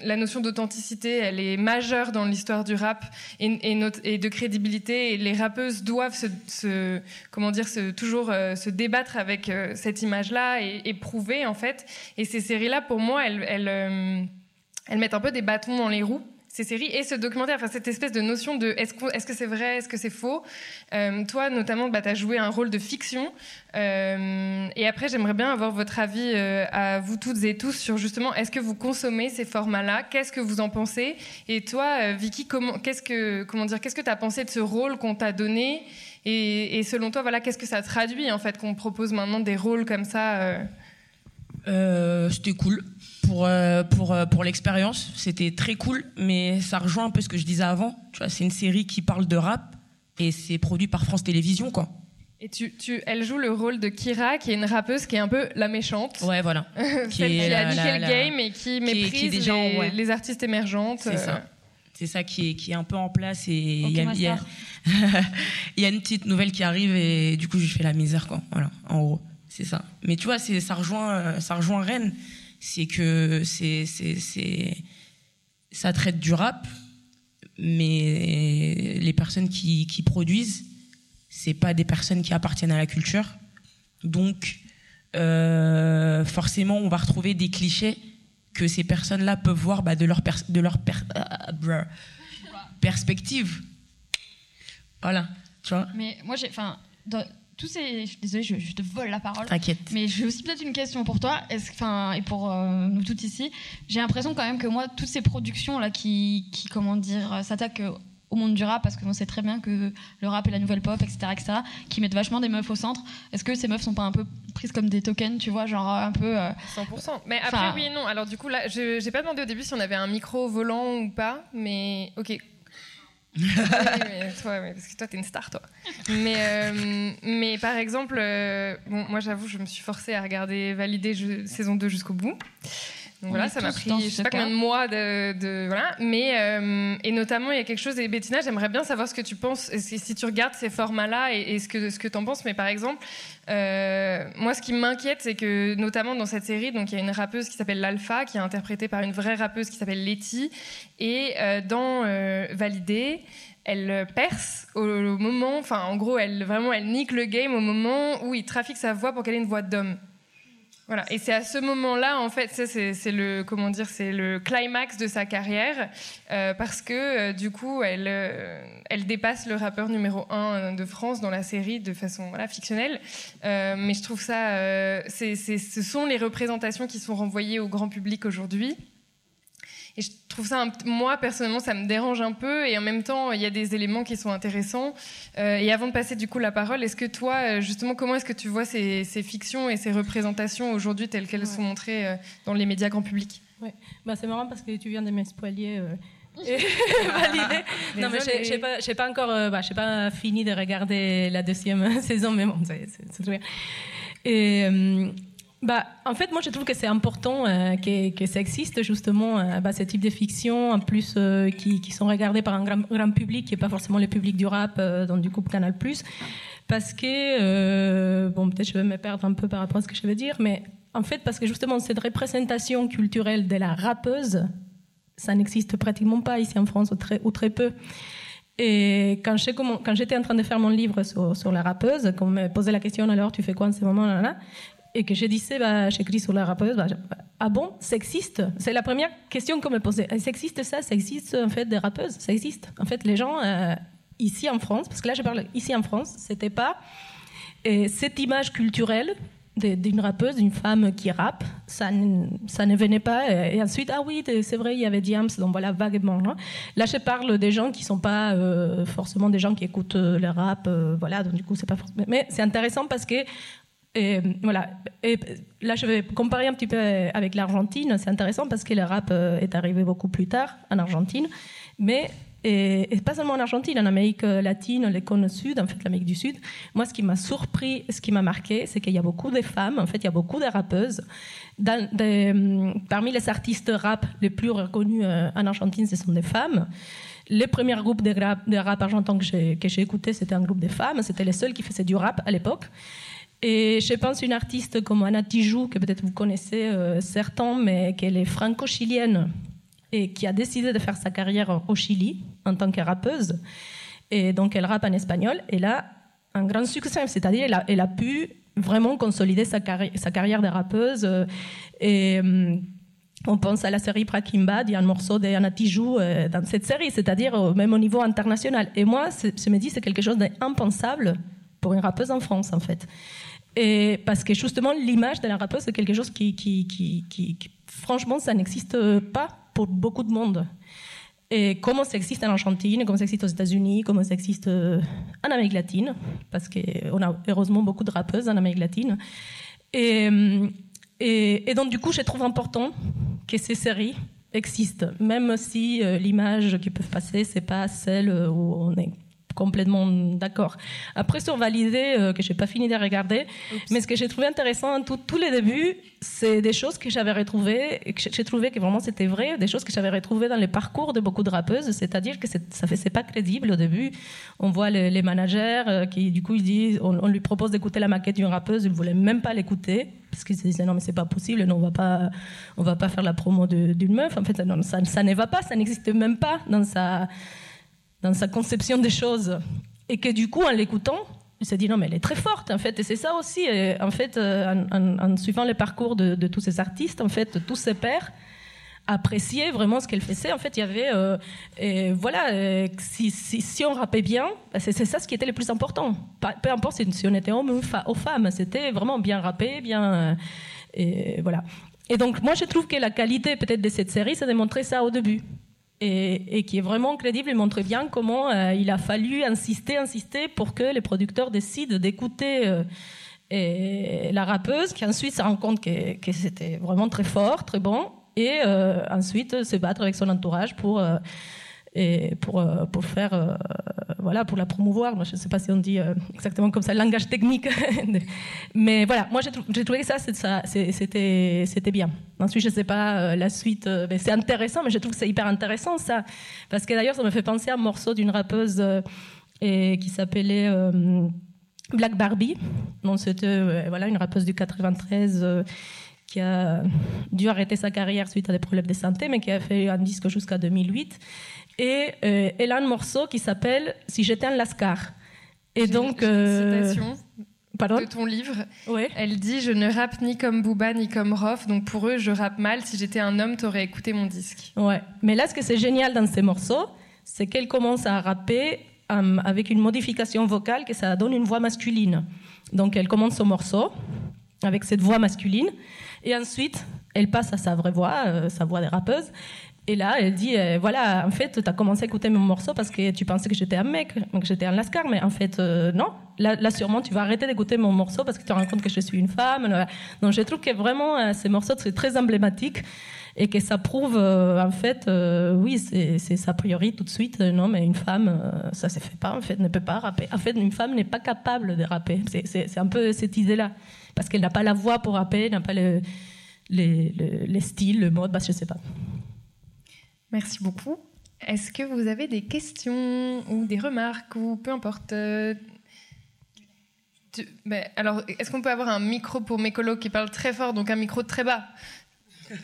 la notion d'authenticité, elle est majeure dans l'histoire du rap et, de crédibilité. Et les rappeuses doivent se- comment dire, se, toujours euh, se débattre avec euh, cette image-là et, et prouver en fait. Et ces séries-là, pour moi, elles, elles, euh, elles mettent un peu des bâtons dans les roues ces séries et ce documentaire, enfin cette espèce de notion de est-ce que c'est vrai, est-ce que c'est faux? Euh, toi, notamment, bah, tu as joué un rôle de fiction. Euh, et après, j'aimerais bien avoir votre avis euh, à vous toutes et tous sur justement est-ce que vous consommez ces formats-là? Qu'est-ce que vous en pensez? Et toi, euh, Vicky, comment, qu'est-ce que, comment dire, qu'est-ce que tu as pensé de ce rôle qu'on t'a donné? Et, et selon toi, voilà, qu'est-ce que ça traduit en fait qu'on propose maintenant des rôles comme ça euh? Euh, c'était cool pour euh, pour euh, pour l'expérience. C'était très cool mais ça rejoint un peu ce que je disais avant. Tu vois c'est une série qui parle de rap et c'est produit par France Télévisions quoi. Et tu, tu, elle joue le rôle de Kira, qui est une rappeuse qui est un peu la méchante. ouais voilà. Celle Qui a la- niqué le la- game et qui méprise qui les, ouais. les artistes émergentes. c'est ça. C'est ça qui est qui est un peu en place et il y, a- ma il y a il y a une petite nouvelle qui arrive et du coup je fais la misère quoi. Voilà en gros c'est ça. Mais tu vois c'est ça rejoint euh, ça rejoint Rennes c'est que c'est c'est ça traite du rap mais les personnes qui qui produisent c'est pas des personnes qui appartiennent à la culture. Donc euh, forcément on va retrouver des clichés que ces personnes-là peuvent voir bah, de leur pers- de leur per- ah, bruh, perspective. Voilà tu vois. Mais moi, j'ai, enfin, tous ces, je suis désolée, je, je te vole la parole. t'inquiète Mais j'ai aussi peut-être une question pour toi, est-ce, enfin, et pour euh, nous toutes ici. J'ai l'impression quand même que moi, toutes ces productions là qui, qui comment dire, euh, s'attaquent au monde du rap, parce qu'on sait très bien que le rap est la nouvelle pop, etc., etc., qui mettent vachement des meufs au centre. Est-ce que ces meufs sont pas un peu prises comme des tokens, tu vois, genre euh, un peu. euh, 100%. Mais après, oui et non. Alors, du coup, là, je n'ai pas demandé au début si on avait un micro volant ou pas, mais ok. Oui, mais toi, mais parce que toi, t'es une star, toi. Mais, euh, mais par exemple, euh, bon, moi, j'avoue, je me suis forcée à regarder Valider je- saison 2 jusqu'au bout. Donc voilà, ça m'a pris je sais pas combien de mois de, de voilà, mais euh, et notamment il y a quelque chose et Bettina, j'aimerais bien savoir ce que tu penses si, si tu regardes ces formats-là et, et, ce que ce que t'en penses. Mais par exemple, euh, moi ce qui m'inquiète, c'est que notamment dans cette série, donc il y a une rappeuse qui s'appelle l'Alpha, qui est interprétée par une vraie rappeuse qui s'appelle Letty, et euh, dans Validé elle perce au, au moment, enfin en gros, elle vraiment elle nique le game au moment où il trafique sa voix pour qu'elle ait une voix d'homme. Voilà. Et c'est à ce moment-là, en fait, c'est le comment dire, c'est le climax de sa carrière, euh, parce que euh, du coup, elle, euh, elle dépasse le rappeur numéro un de France dans la série de façon voilà, fictionnelle. Euh, mais je trouve ça, euh, c'est ce sont les représentations qui sont renvoyées au grand public aujourd'hui. Et je trouve ça, un, moi personnellement, ça me dérange un peu. Et en même temps, il y a des éléments qui sont intéressants. Euh, et avant de passer du coup la parole, est-ce que toi, euh, justement, comment est-ce que tu vois ces, ces, fictions et ces représentations aujourd'hui telles qu'elles ouais. sont montrées euh, dans les médias grand public? Ouais. bah, C'est marrant parce que tu viens de m'espoilier. Valider. non, mais je n'ai pas, pas, encore euh, bah, pas fini de regarder la deuxième saison, mais bon, c'est très bien. Et, euh, bah, en fait, moi, je trouve que c'est important euh, que, que, ça existe justement euh, bah, ce type de fiction, en plus euh, qui, qui, sont regardées par un grand, grand, public, qui n'est pas forcément le public du rap dans du couple Canal+. Parce que, bon, peut-être je vais me perdre un peu par rapport à ce que je veux dire, mais en fait, parce que justement, cette représentation culturelle de la rappeuse, ça n'existe pratiquement pas ici en France, ou très, ou très peu. Et quand j'étais en train de faire mon livre sur, sur la rappeuse, qu'on me posait la question alors tu fais quoi en ce moment là, et que je disais, bah, j'écris sur la rappeuse, bah, ah bon, sexiste C'est la première question qu'on me posait. Sexiste ça Ça? Existe en fait des rappeuses? Ça existe. En fait, les gens euh, ici en France, parce que là je parle ici en France, c'était pas et cette image culturelle d'une rappeuse, d'une femme qui rappe, ça, ça ne venait pas. Et ensuite, ah oui, c'est vrai, il y avait Diams, donc voilà, vaguement. Hein. Là, je parle des gens qui sont pas euh, forcément des gens qui écoutent le rap, euh, voilà, donc du coup, c'est pas forcément. Mais c'est intéressant parce que et voilà. Là, je vais comparer un petit peu avec l'Argentine. C'est intéressant parce que le rap est arrivé beaucoup plus tard en Argentine, mais pas seulement en Argentine, en Amérique latine, les cônes sud, en fait l'Amérique du Sud. Moi, ce qui m'a surpris, ce qui m'a marqué, c'est qu'il y a beaucoup de femmes. En fait, il y a beaucoup de rappeuses. Parmi les artistes rap les plus reconnus en Argentine, ce sont des femmes. Les premiers groupes de rap, de argentin que j'ai écouté, c'était un groupe de femmes. C'était les seuls qui faisaient du rap à l'époque. Et je pense une artiste comme Anna Tijoux, que peut-être vous connaissez euh, certains, mais qu'elle est franco-chilienne et qui a décidé de faire sa carrière au Chili en tant que rappeuse. Et donc elle rappe en espagnol. Et là, un grand succès, c'est-à-dire elle, a, pu vraiment consolider sa, carri sa carrière de rappeuse. Euh, et um, on pense à la série Breaking Bad, il y a un morceau d'Anna Tijoux euh, dans cette série, c'est-à-dire même au niveau international. Et moi, je me dis c'est quelque chose d'impensable pour une rappeuse en France, en fait. Parce que justement, l'image de la rappeuse, c'est quelque chose qui, franchement, ça n'existe pas pour beaucoup de monde. Et comment ça existe en Argentine, comment ça existe aux États-Unis, comment ça existe en Amérique latine, parce qu'on a heureusement beaucoup de rappeuses en Amérique latine. Et, et, donc, du coup, je trouve important que ces séries existent, même si euh, l'image qui peut passer, c'est pas celle où on est complètement d'accord. Après, sur Validé, euh, que j'ai pas fini de regarder, mais ce que j'ai trouvé intéressant tout, tous les débuts, c'est des choses que j'avais retrouvées, et que j'ai trouvé que vraiment c'était vrai, des choses que j'avais retrouvées dans les parcours de beaucoup de rappeuses, c'est-à-dire que ça fait, c'est pas crédible au début. On voit les, les managers euh, qui, du coup, ils disent, on, on lui propose d'écouter la maquette d'une rappeuse, ils voulaient même pas l'écouter parce qu'ils se disaient non mais c'est pas possible, non, on va pas, on va pas faire la promo d'une meuf. En fait, non, ça, ça ne va pas, ça n'existe même pas dans sa dans sa conception des choses. Et que du coup, en l'écoutant, il s'est dit non, mais elle est très forte, en fait. Et c'est ça aussi, en fait, en, en, suivant les parcours de, de, tous ces artistes, en fait, tous ces pairs appréciaient vraiment ce qu'elle faisait. En fait, il y avait, euh, et voilà, et si, si, si, on rappait bien, c'est ça ce qui était le plus important. Peu importe si, on était homme ou femme, c'était vraiment bien rappé, bien, et voilà. Et donc, moi, je trouve que la qualité peut-être de cette série, ça démontrait ça au début et, qui est vraiment crédible. Il montre bien comment euh, il a fallu insister, insister pour que les producteurs décident d'écouter euh, la rappeuse, qui ensuite se rend compte que, que c'était vraiment très fort, très bon, et euh, ensuite se battre avec son entourage pour, et pour, pour faire voilà, pour la promouvoir. Moi, je ne sais pas si on dit euh, exactement comme ça, le langage technique. Mais voilà, moi, j'ai trouvé que ça, c'était, bien. Ensuite, je ne sais pas, euh, la suite, c'est intéressant, mais je trouve que c'est hyper intéressant, ça. Parce que d'ailleurs, ça me fait penser à un morceau d'une rappeuse et, qui s'appelait Black Barbie. c'était voilà, une rappeuse du 93 qui a dû arrêter sa carrière suite à des problèmes de santé, mais qui a fait un disque jusqu'à 2008. Et euh, elle a un morceau qui s'appelle Si j'étais un lascar. Et donc. Euh, citation de ton livre. Ouais. Elle dit Je ne rappe ni comme Booba ni comme Rof, donc pour eux, je rappe mal. Si j'étais un homme, t'aurais écouté mon disque. Ouais. Mais là, ce que c'est génial dans ces morceaux, c'est qu'elle commence à rapper euh, avec une modification vocale que ça donne une voix masculine. Donc elle commence son morceau avec cette voix masculine. Et ensuite, elle passe à sa vraie voix, euh, sa voix de rappeuse. Et là, elle dit, euh, voilà, en fait, tu as commencé à écouter mon morceau parce que tu pensais que j'étais un mec, que j'étais un lascar, mais en fait, euh, non. Là, sûrement, tu vas arrêter d'écouter mon morceau parce que tu te rends compte que je suis une femme. Donc, je trouve que vraiment, ces morceaux, c'est très emblématique et que ça prouve, en fait, oui, c'est sa priori tout de suite, non, mais une femme, ça se fait pas, en fait, ne peut pas rapper. En fait, une femme n'est pas capable de rapper. C'est un peu cette idée-là parce qu'elle n'a pas la voix pour rapper, n'a pas le, les, styles, le mode, bah, je ne sais pas. Merci beaucoup. Est-ce que vous avez des questions ou des remarques ou peu importe euh, ben, alors, est-ce qu'on peut avoir un micro pour mes colos qui parlent très fort, donc un micro très bas? Il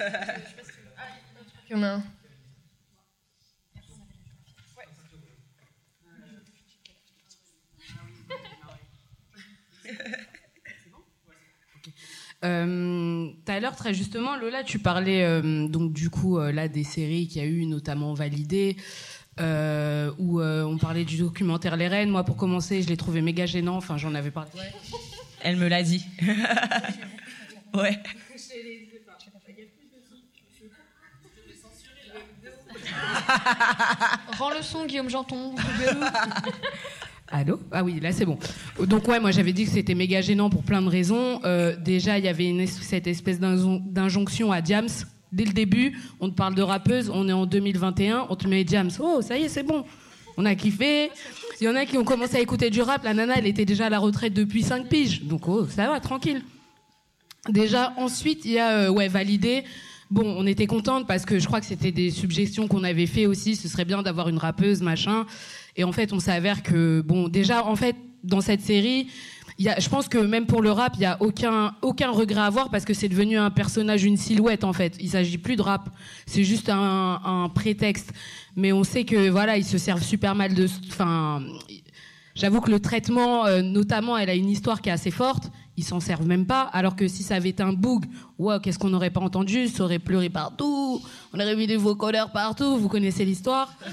y en a un. Euh, tout à l'heure, très justement, Lola, tu parlais euh, donc du coup euh, là des séries qui a eu notamment validé, euh, où on parlait du documentaire Les Reines. Moi, pour commencer, je l'ai trouvé méga gênant. Enfin, j'en avais parlé. Elle me l'a dit. ouais. Rends le son, Guillaume Janton. Allô Ah oui, là c'est bon. Donc ouais, moi j'avais dit que c'était méga gênant pour plein de raisons. Euh, déjà, il y avait cette espèce d'injonction à Diams. Dès le début, on te parle de rappeuse, on est en 2021, on te met Diams. Oh, ça y est, c'est bon. On a kiffé. Il y en a qui ont commencé à écouter du rap. La nana, elle était déjà à la retraite depuis 5 piges. Donc oh, ça va, tranquille. Déjà, ensuite, il y a euh, ouais, validé. Bon, on était contente parce que je crois que c'était des suggestions qu'on avait fait aussi. Ce serait bien d'avoir une rappeuse, machin. Et en fait, on s'avère que, bon, déjà, en fait, dans cette série, y a, je pense que même pour le rap, il n'y a aucun, aucun regret à avoir parce que c'est devenu un personnage, une silhouette, en fait. Il s'agit plus de rap. C'est juste un, un, prétexte. Mais on sait que, voilà, ils se servent super mal de, enfin, j'avoue que le traitement, euh, notamment, elle a une histoire qui est assez forte. Ils s'en servent même pas. Alors que si ça avait été un boug, wow, qu'est-ce qu'on n'aurait pas entendu? Ça aurait pleuré partout. On aurait mis des vocodeurs partout. Vous connaissez l'histoire.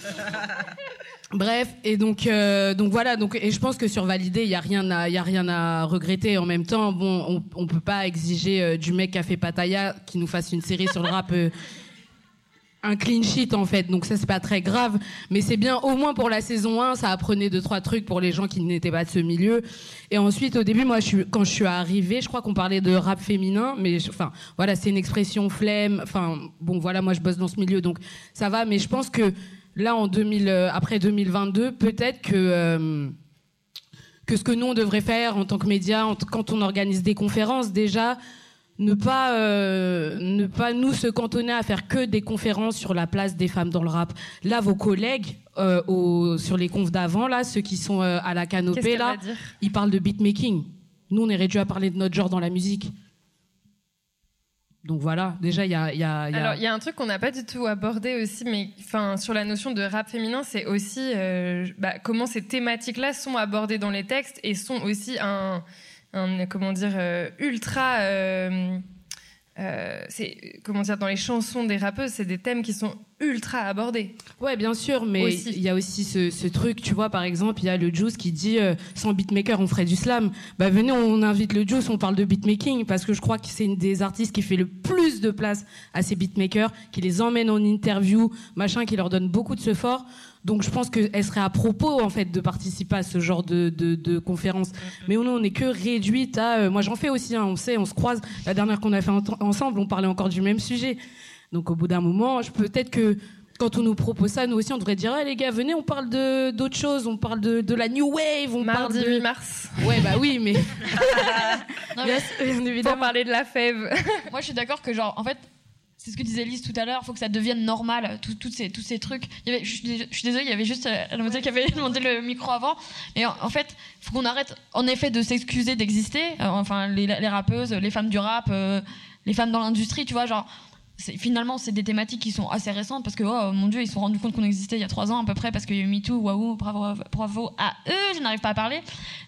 Bref, et donc euh, donc voilà, donc et je pense que sur valider, il y a rien à y a rien à regretter en même temps. Bon, on, on peut pas exiger euh, du mec qui a fait Pataya qui nous fasse une série sur le rap euh, un clean sheet en fait. Donc ça c'est pas très grave, mais c'est bien au moins pour la saison 1, ça apprenait deux trois trucs pour les gens qui n'étaient pas de ce milieu. Et ensuite au début moi quand je suis arrivée, je crois qu'on parlait de rap féminin, mais enfin voilà, c'est une expression flemme. Enfin bon voilà, moi je bosse dans ce milieu donc ça va, mais je pense que là, en 2000, euh, après 2022, peut-être que, euh, que ce que nous, on devrait faire en tant que médias, quand on organise des conférences, déjà, ne pas, euh, ne pas nous se cantonner à faire que des conférences sur la place des femmes dans le rap. Là, vos collègues au, sur les confs d'avant, là, ceux qui sont à la canopée, là, ils parlent de beatmaking. Nous, on est réduit à parler de notre genre dans la musique. Donc voilà, déjà il y a, y, a, y a, Alors il y a un truc qu'on n'a pas du tout abordé aussi, mais enfin sur la notion de rap féminin, c'est aussi euh, bah, comment ces thématiques-là sont abordées dans les textes et sont aussi un, un comment dire euh, ultra euh, euh, c'est comment dire dans les chansons des rappeuses, c'est des thèmes qui sont ultra abordés. Ouais, bien sûr, mais il y a aussi ce, ce, truc, tu vois, par exemple, il y a le Juice qui dit euh, sans beatmaker on ferait du slam. Bah venez, on invite le Juice, on parle de beatmaking parce que je crois que c'est une des artistes qui fait le plus de place à ces beatmakers, qui les emmène en interview, machin, qui leur donne beaucoup de ce fort. Donc je pense qu'elle serait à propos en fait de participer à ce genre de, de, de conférence. Mais nous on n'est que réduite à. Euh, moi j'en fais aussi, hein, on sait, on se croise. La dernière qu'on a fait ensemble, on parlait encore du même sujet. Donc au bout d'un moment, peut-être que quand on nous propose ça, nous aussi, on devrait dire, ah, les gars, venez, on parle de d'autres choses, on parle de, de la new wave, on Mardi parle de 8 mars. Ouais, bah oui, mais Non, mais Bien Pour évidemment. parler de la fève. moi, je suis d'accord que, genre, en fait, c'est ce que disait Lise tout à l'heure, il faut que ça devienne normal, tout- toutes ces, tous ces trucs. Il y avait, je, suis dés- je suis désolée, il y avait juste la moitié qui avait demandé le micro avant. Et en, en fait, il faut qu'on arrête, en effet, de s'excuser d'exister. Euh, enfin, les, les rappeuses, les femmes du rap, euh, les femmes dans l'industrie, tu vois, genre. C'est- Finalement, c'est des thématiques qui sont assez récentes parce que, oh mon dieu, ils se sont rendus compte qu'on existait il y a trois ans à peu près parce qu'il y a eu MeToo, waouh, bravo, bravo à eux, je n'arrive pas à parler.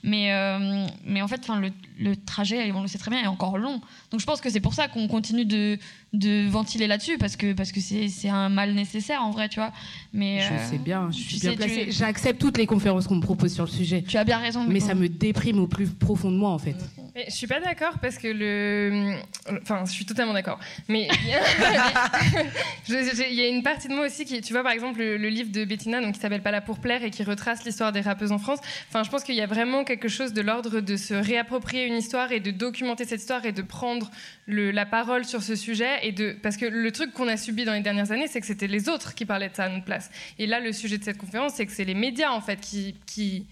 Mais, euh, mais en fait, enfin, le, le trajet, on le sait très bien, est encore long. Donc je pense que c'est pour ça qu'on continue de, de ventiler là-dessus parce que parce que c'est c'est un mal nécessaire en vrai, tu vois. Mais je euh, sais bien, je suis bien sais, tu- placée. J'accepte toutes les conférences qu'on me propose sur le sujet. tu as bien raison. Mais bon. ça me déprime au plus profond de moi, en fait. Mais je suis pas d'accord parce que le. Enfin, je suis totalement d'accord. Mais il y a- une partie de moi aussi qui. Tu vois, par exemple, le, livre de Bettina donc, qui s'appelle Pas là pour plaire et qui retrace l'histoire des rappeuses en France. Enfin, je pense qu'il y a vraiment quelque chose de l'ordre de se réapproprier une histoire et de documenter cette histoire et de prendre la parole sur ce sujet. Et parce que le truc qu'on a subi dans les dernières années, c'est que c'était les autres qui parlaient de ça à notre place. Et là, le sujet de cette conférence, c'est que c'est les médias, en fait, qui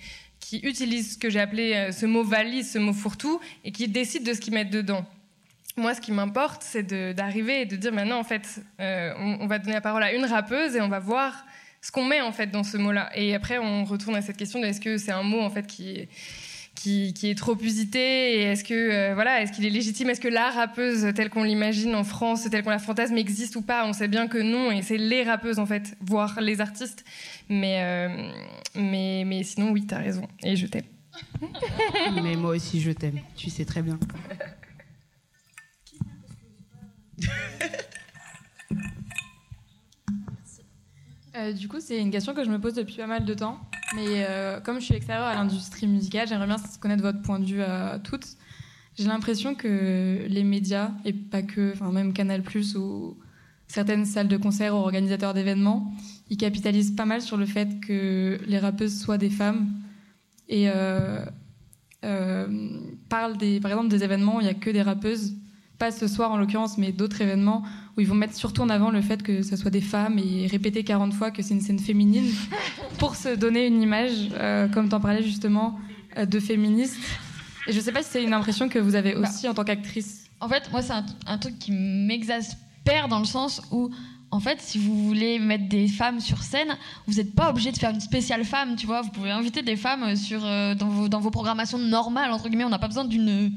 utilisent ce que j'ai appelé euh, ce mot valise, ce mot fourre-tout, et qui décident de ce qu'ils mettent dedans. Moi, ce qui m'importe, c'est d'arriver et de dire maintenant, en fait, euh, on, va donner la parole à une rappeuse et on va voir ce qu'on met en fait dans ce mot-là. Et après, on retourne à cette question de est-ce que c'est un mot en fait qui est qui, qui est trop usité et est-ce que euh, voilà est-ce qu'il est légitime? Est-ce que la rappeuse telle qu'on l'imagine en France telle qu'on la fantasme existe ou pas? On sait bien que non et c'est les rappeuses en fait voire les artistes mais euh, mais mais sinon oui t'as raison et je t'aime Mais moi aussi, je t'aime. Tu sais très bien. Euh, du coup, c'est une question que je me pose depuis pas mal de temps. Mais euh, comme je suis extérieure à l'industrie musicale, j'aimerais bien connaître votre point de vue à toutes. J'ai l'impression que les médias, et pas que, enfin même Canal+, ou certaines salles de concert ou organisateurs d'événements, ils capitalisent pas mal sur le fait que les rappeuses soient des femmes et euh, euh, parlent des, par exemple des événements où il n'y a que des rappeuses, pas ce soir en l'occurrence, mais d'autres événements où ils vont mettre surtout en avant le fait que ce soit des femmes et répéter 40 fois que c'est une scène féminine pour se donner une image, euh, comme tu en parlais justement, euh, de féministe. Et je sais pas si c'est une impression que vous avez aussi en tant qu'actrice. En fait, moi, c'est un, un truc qui m'exaspère dans le sens où, en fait, si vous voulez mettre des femmes sur scène, vous n'êtes pas obligé de faire une spéciale femme, tu vois. Vous pouvez inviter des femmes sur, euh, dans, vos, dans vos programmations normales, entre guillemets. On n'a pas besoin d'une.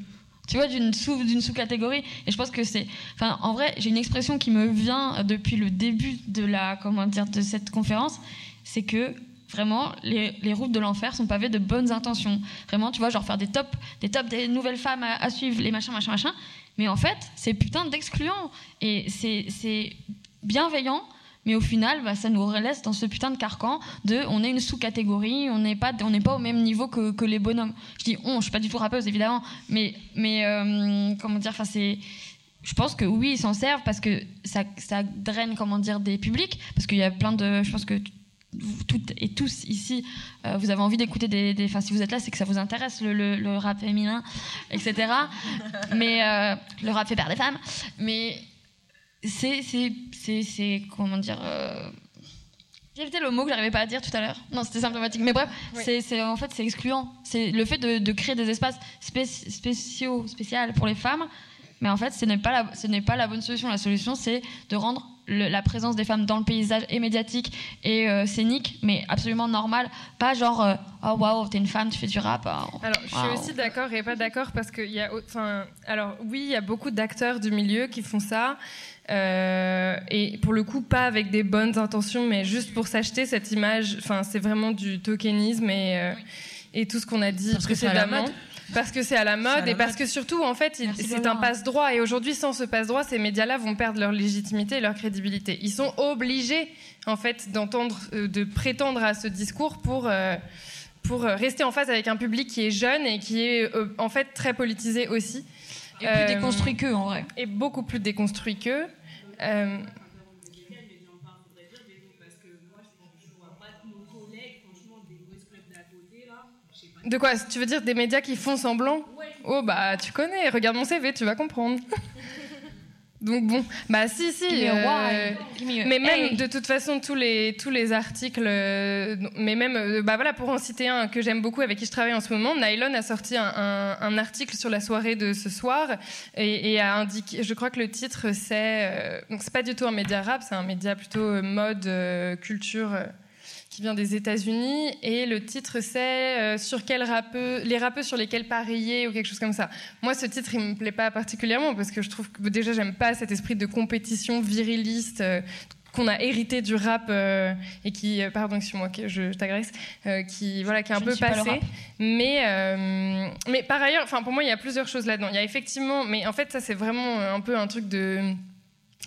Tu vois, d'une sous, d'une sous-catégorie. Et je pense que c'est. Enfin, en vrai, j'ai une expression qui me vient depuis le début de la. Comment dire, de cette conférence. C'est que vraiment, les, les routes de l'enfer sont pavées de bonnes intentions. Vraiment, tu vois, genre faire des tops, des tops des nouvelles femmes à, à suivre, les machins, machins, machins. Mais en fait, c'est putain d'excluant. Et c'est c'est bienveillant. Mais au final, bah, ça nous laisse dans ce putain de carcan de on est une sous-catégorie, on n'est pas, pas au même niveau que, les bonhommes. Je dis on, je suis pas du tout rappeuse évidemment, mais, mais euh, comment dire, c'est, je pense que oui, ils s'en servent parce que ça, ça draine comment dire des publics, parce qu'il y a plein de, je pense que toutes et tous ici, euh, vous avez envie d'écouter des, enfin si vous êtes là, c'est que ça vous intéresse le rap féminin, etc. mais euh, le rap fait par des femmes, mais c'est c'est comment dire euh, j'ai évité le mot que j'arrivais pas à dire tout à l'heure. Non, c'était symptomatique. Mais bref, Oui. c'est, c'est- en fait, c'est excluant. C'est le fait de, de créer des espaces spéci- spéciaux, spéciaux pour les femmes. Mais en fait, ce n'est pas la, ce n'est pas la bonne solution. La solution, c'est de rendre le- la présence des femmes dans le paysage et médiatique et euh, scénique, mais absolument normal. Pas genre, euh, oh waouh, t'es une femme, tu fais du rap. oh. Alors, je suis aussi d'accord et pas d'accord parce qu'il y a, enfin, alors oui, il y a beaucoup d'acteurs du milieu qui font ça. euh, et pour le coup, pas avec des bonnes intentions, mais juste pour s'acheter cette image. Enfin, c'est vraiment du tokenisme et, euh, et tout ce qu'on a dit Parce que c'est à la précédemment. mode. Parce que c'est à la mode à la et parce que surtout, en fait, c'est un passe-droit. Et aujourd'hui, sans ce passe-droit, ces médias-là vont perdre leur légitimité et leur crédibilité. Ils sont obligés, en fait, d'entendre, euh, de prétendre à ce discours pour. euh, pour euh, rester en face avec un public qui est jeune et qui est euh, en fait très politisé aussi. Et plus Euh, déconstruit qu'eux, en vrai. Et beaucoup plus déconstruit qu'eux. De quoi Tu veux dire des médias qui font semblant Oh bah tu connais, regarde mon CV, tu vas comprendre. Donc bon, bah si, si. Euh, mais même de toute façon tous les tous les articles, euh, mais même euh, bah voilà pour en citer un que j'aime beaucoup avec qui je travaille en ce moment, Nylon a sorti un, un- un article sur la soirée de ce soir et, et a indiqué, je crois que le titre c'est euh, donc c'est pas du tout un média rap, c'est un média plutôt mode culture. Qui vient des États-Unis et le titre c'est euh, sur quel rappeux les rappeux sur lesquels parier ou quelque chose comme ça. Moi ce titre il me plaît pas particulièrement parce que je trouve que déjà j'aime pas cet esprit de compétition viriliste euh, qu'on a hérité du rap euh, et qui euh, pardon excuse-moi que je, je t'agresse euh, qui voilà qui est un Je peu passé. mais mais par ailleurs enfin pour moi il y a plusieurs choses là-dedans. Il y a effectivement mais en fait ça c'est vraiment un peu un truc de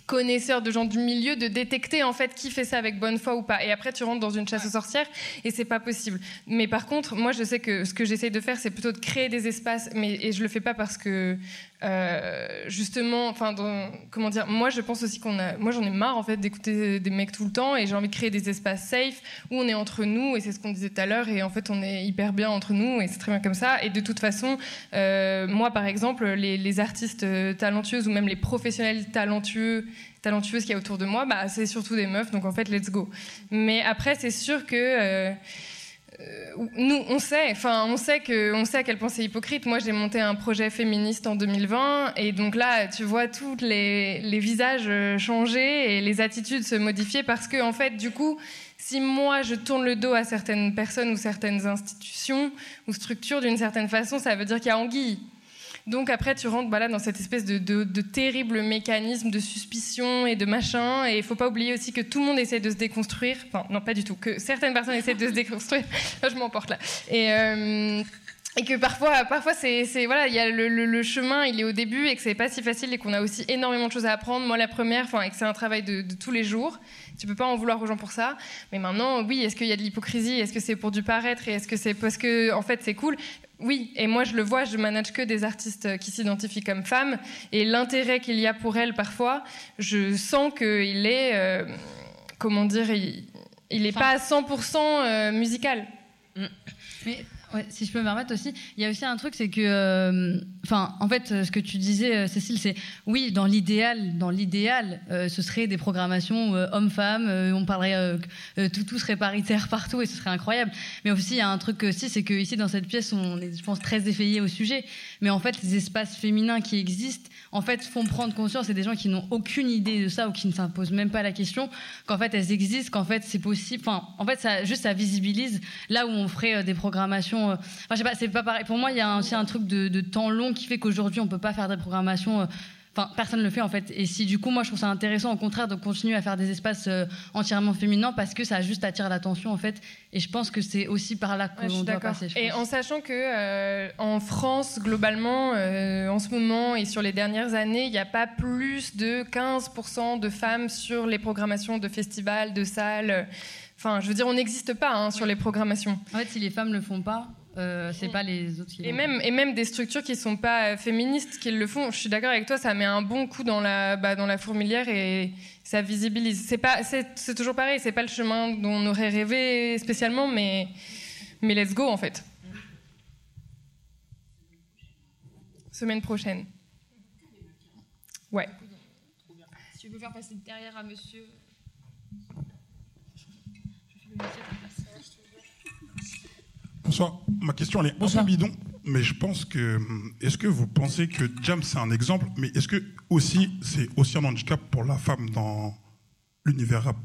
connaisseurs de gens du milieu de détecter en fait qui fait ça avec bonne foi ou pas. Et après tu rentres dans une chasse aux sorcières et c'est pas possible. Mais par contre moi je sais que ce que j'essaye de faire c'est plutôt de créer des espaces mais et je le fais pas parce que euh, justement enfin comment dire moi je pense aussi qu'on a moi j'en ai marre en fait d'écouter des mecs tout le temps et j'ai envie de créer des espaces safe où on est entre nous et c'est ce qu'on disait tout à l'heure et en fait on est hyper bien entre nous et c'est très bien comme ça. Et de toute façon euh, moi par exemple les, artistes euh, talentueuses ou même les professionnels talentueux talentueuses qu'il y a autour de moi bah, c'est surtout des meufs donc en fait let's go. Mais après c'est sûr que nous, on sait, enfin, on sait que, on sait à quel point c'est hypocrite. Moi, j'ai monté un projet féministe en 2020, et donc là, tu vois tous les, les visages euh, changer et les attitudes se modifier parce que, en fait, du coup, si moi je tourne le dos à certaines personnes ou certaines institutions ou structures d'une certaine façon, ça veut dire qu'il y a anguille. Donc après, tu rentres voilà, dans cette espèce de, de, de terrible mécanisme de suspicion et de machin. Et il faut pas oublier aussi que tout le monde essaie de se déconstruire. Enfin, non, pas du tout. Que certaines personnes essaient de se déconstruire. Je m'emporte là. Et, euh, et que parfois, parfois c'est, voilà, il y a le, le- le chemin, il est au début et que c'est pas si facile et qu'on a aussi énormément de choses à apprendre. Moi, la première, enfin, et que c'est un travail de, de tous les jours. Tu peux pas en vouloir aux gens pour ça. Mais maintenant, oui, est-ce qu'il y a de l'hypocrisie? Est-ce que c'est pour du paraître? Et est-ce que c'est parce que, en fait, c'est cool? Oui, et moi je le vois, je manage que des artistes qui s'identifient comme femmes, et l'intérêt qu'il y a pour elles parfois, je sens qu'il est, euh, comment dire, il, il est pas à 100% euh, musical. Mais si je peux me permettre aussi, il y a aussi un truc, c'est que, euh, enfin, en fait, euh, ce que tu disais, euh, Cécile, c'est oui, dans l'idéal, dans l'idéal, ce serait des programmations hommes-femmes, on parlerait, tout, tout serait paritaire partout et ce serait incroyable. Mais aussi, il y a un truc aussi, c'est que ici, dans cette pièce, on est, je pense, très effayé au sujet. Mais en fait, les espaces féminins qui existent, en fait, font prendre conscience, et des gens qui n'ont aucune idée de ça ou qui ne s'imposent même pas la question, qu'en fait, elles existent, qu'en fait, c'est possible. Enfin, en fait, ça, juste, ça visibilise là où on ferait euh, des programmations. euh, Enfin, je sais pas, c'est pas pareil. Pour moi, il y a aussi un truc de, de temps long qui fait qu'aujourd'hui, on peut pas faire des programmations. Enfin, personne ne le fait en fait. Et si du coup, moi, je trouve ça intéressant, au contraire, de continuer à faire des espaces euh, entièrement féminins parce que ça juste attire l'attention en fait. Et je pense que c'est aussi par là Ouais, qu'on suis doit passer. Et en sachant que euh, en France, globalement, euh, en ce moment et sur les dernières années, il n'y a pas plus de 15% de femmes sur les programmations de festivals, de salles. Enfin, je veux dire, on n'existe pas hein, sur les programmations. En fait, si les femmes le font pas, euh, c'est pas les autres qui Et le même, et même des structures qui sont pas euh, féministes qui le font. Je suis d'accord avec toi, ça met un bon coup dans la, bah, dans la fourmilière et ça visibilise. C'est pas, c'est, c'est toujours pareil. C'est pas le chemin dont on aurait rêvé spécialement, mais, mais let's go en fait. Semaine prochaine. Ouais. Si tu veux faire passer derrière à monsieur. Bonsoir. Ma question, elle est un peu bidon, mais je pense que. hum, Est-ce que vous pensez que Jam, c'est un exemple, mais est-ce que aussi, c'est aussi un handicap pour la femme dans l'univers rap?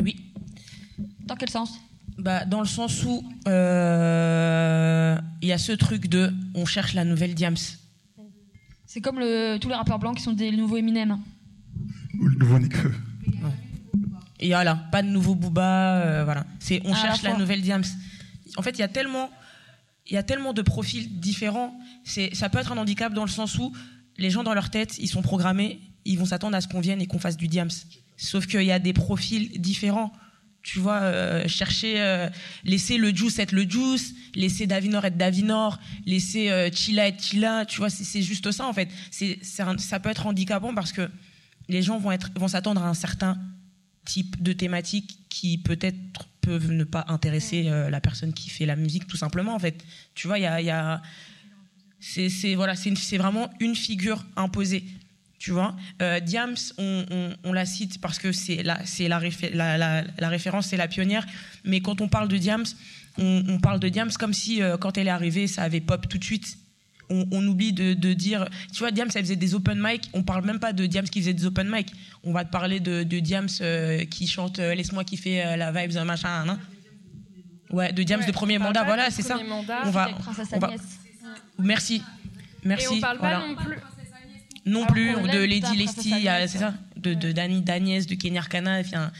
Oui. Dans quel sens? Bah, dans le sens où euh, il y a ce truc de on cherche la nouvelle Diams. C'est comme le, tous les rappeurs blancs qui sont des nouveaux Eminem. Ou le nouveau Nekfeu Et voilà, pas de nouveau Booba, euh, voilà. C'est on À la cherche la, fois. nouvelle Diams. En fait, il y a tellement il y a tellement de profils différents, ça peut être un handicap dans le sens où les gens dans leur tête, ils sont programmés, ils vont s'attendre à ce qu'on vienne et qu'on fasse du Diams. Sauf qu'il y a des profils différents. Tu vois, euh, chercher, euh, laisser le juice être le juice, laisser Davinor être Davinor, laisser euh, Chilla être Chilla, tu vois, c'est juste ça en fait. Ça peut être handicapant parce que les gens vont, être, vont s'attendre à un certain type de thématique qui peut-être peuvent ne pas intéresser euh, la personne qui fait la musique tout simplement en fait. Tu vois, il y a, y a- c'est, voilà, vraiment une figure imposée. Tu vois, euh, Diams, on, on- on la cite parce que c'est la, c'est la, réfé- la, la- la référence, c'est la pionnière. Mais quand on parle de Diams, on, on parle de Diams comme si euh, quand elle est arrivée, ça avait pop tout de suite. On, on oublie de, de dire, tu vois, Diams, elle faisait des open mic. On parle même pas de Diams qui faisait des open mic. On va te parler de, de Diams euh, qui chante euh, Laisse-moi kiffer euh, la vibes, machin, hein. Ouais, de Diams Ouais, de premier mandat, voilà, c'est ça. mandat. On va, on va-. Merci, merci. Et on parle voilà. pas non plus. Non plus, de Lady Princesse euh, c'est ça De, de Dani d'Agnès, de Kenya Arcana, enfin,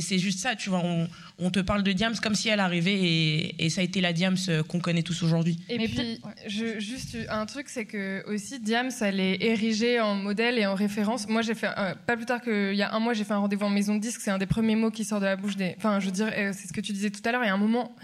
c'est juste ça, tu vois. On, on te parle de Diams comme si elle arrivait et, et ça a été la Diams euh, qu'on connaît tous aujourd'hui. Et Mais puis, peut-être- ouais. je, juste un truc, c'est que aussi Diams, elle est érigée en modèle et en référence. Moi, j'ai fait euh, pas plus tard qu'il y a un mois, j'ai fait un rendez-vous en maison de disque. C'est un des premiers mots qui sort de la bouche des. Enfin, je veux dire, euh, c'est ce que tu disais tout à l'heure. Il y a un moment,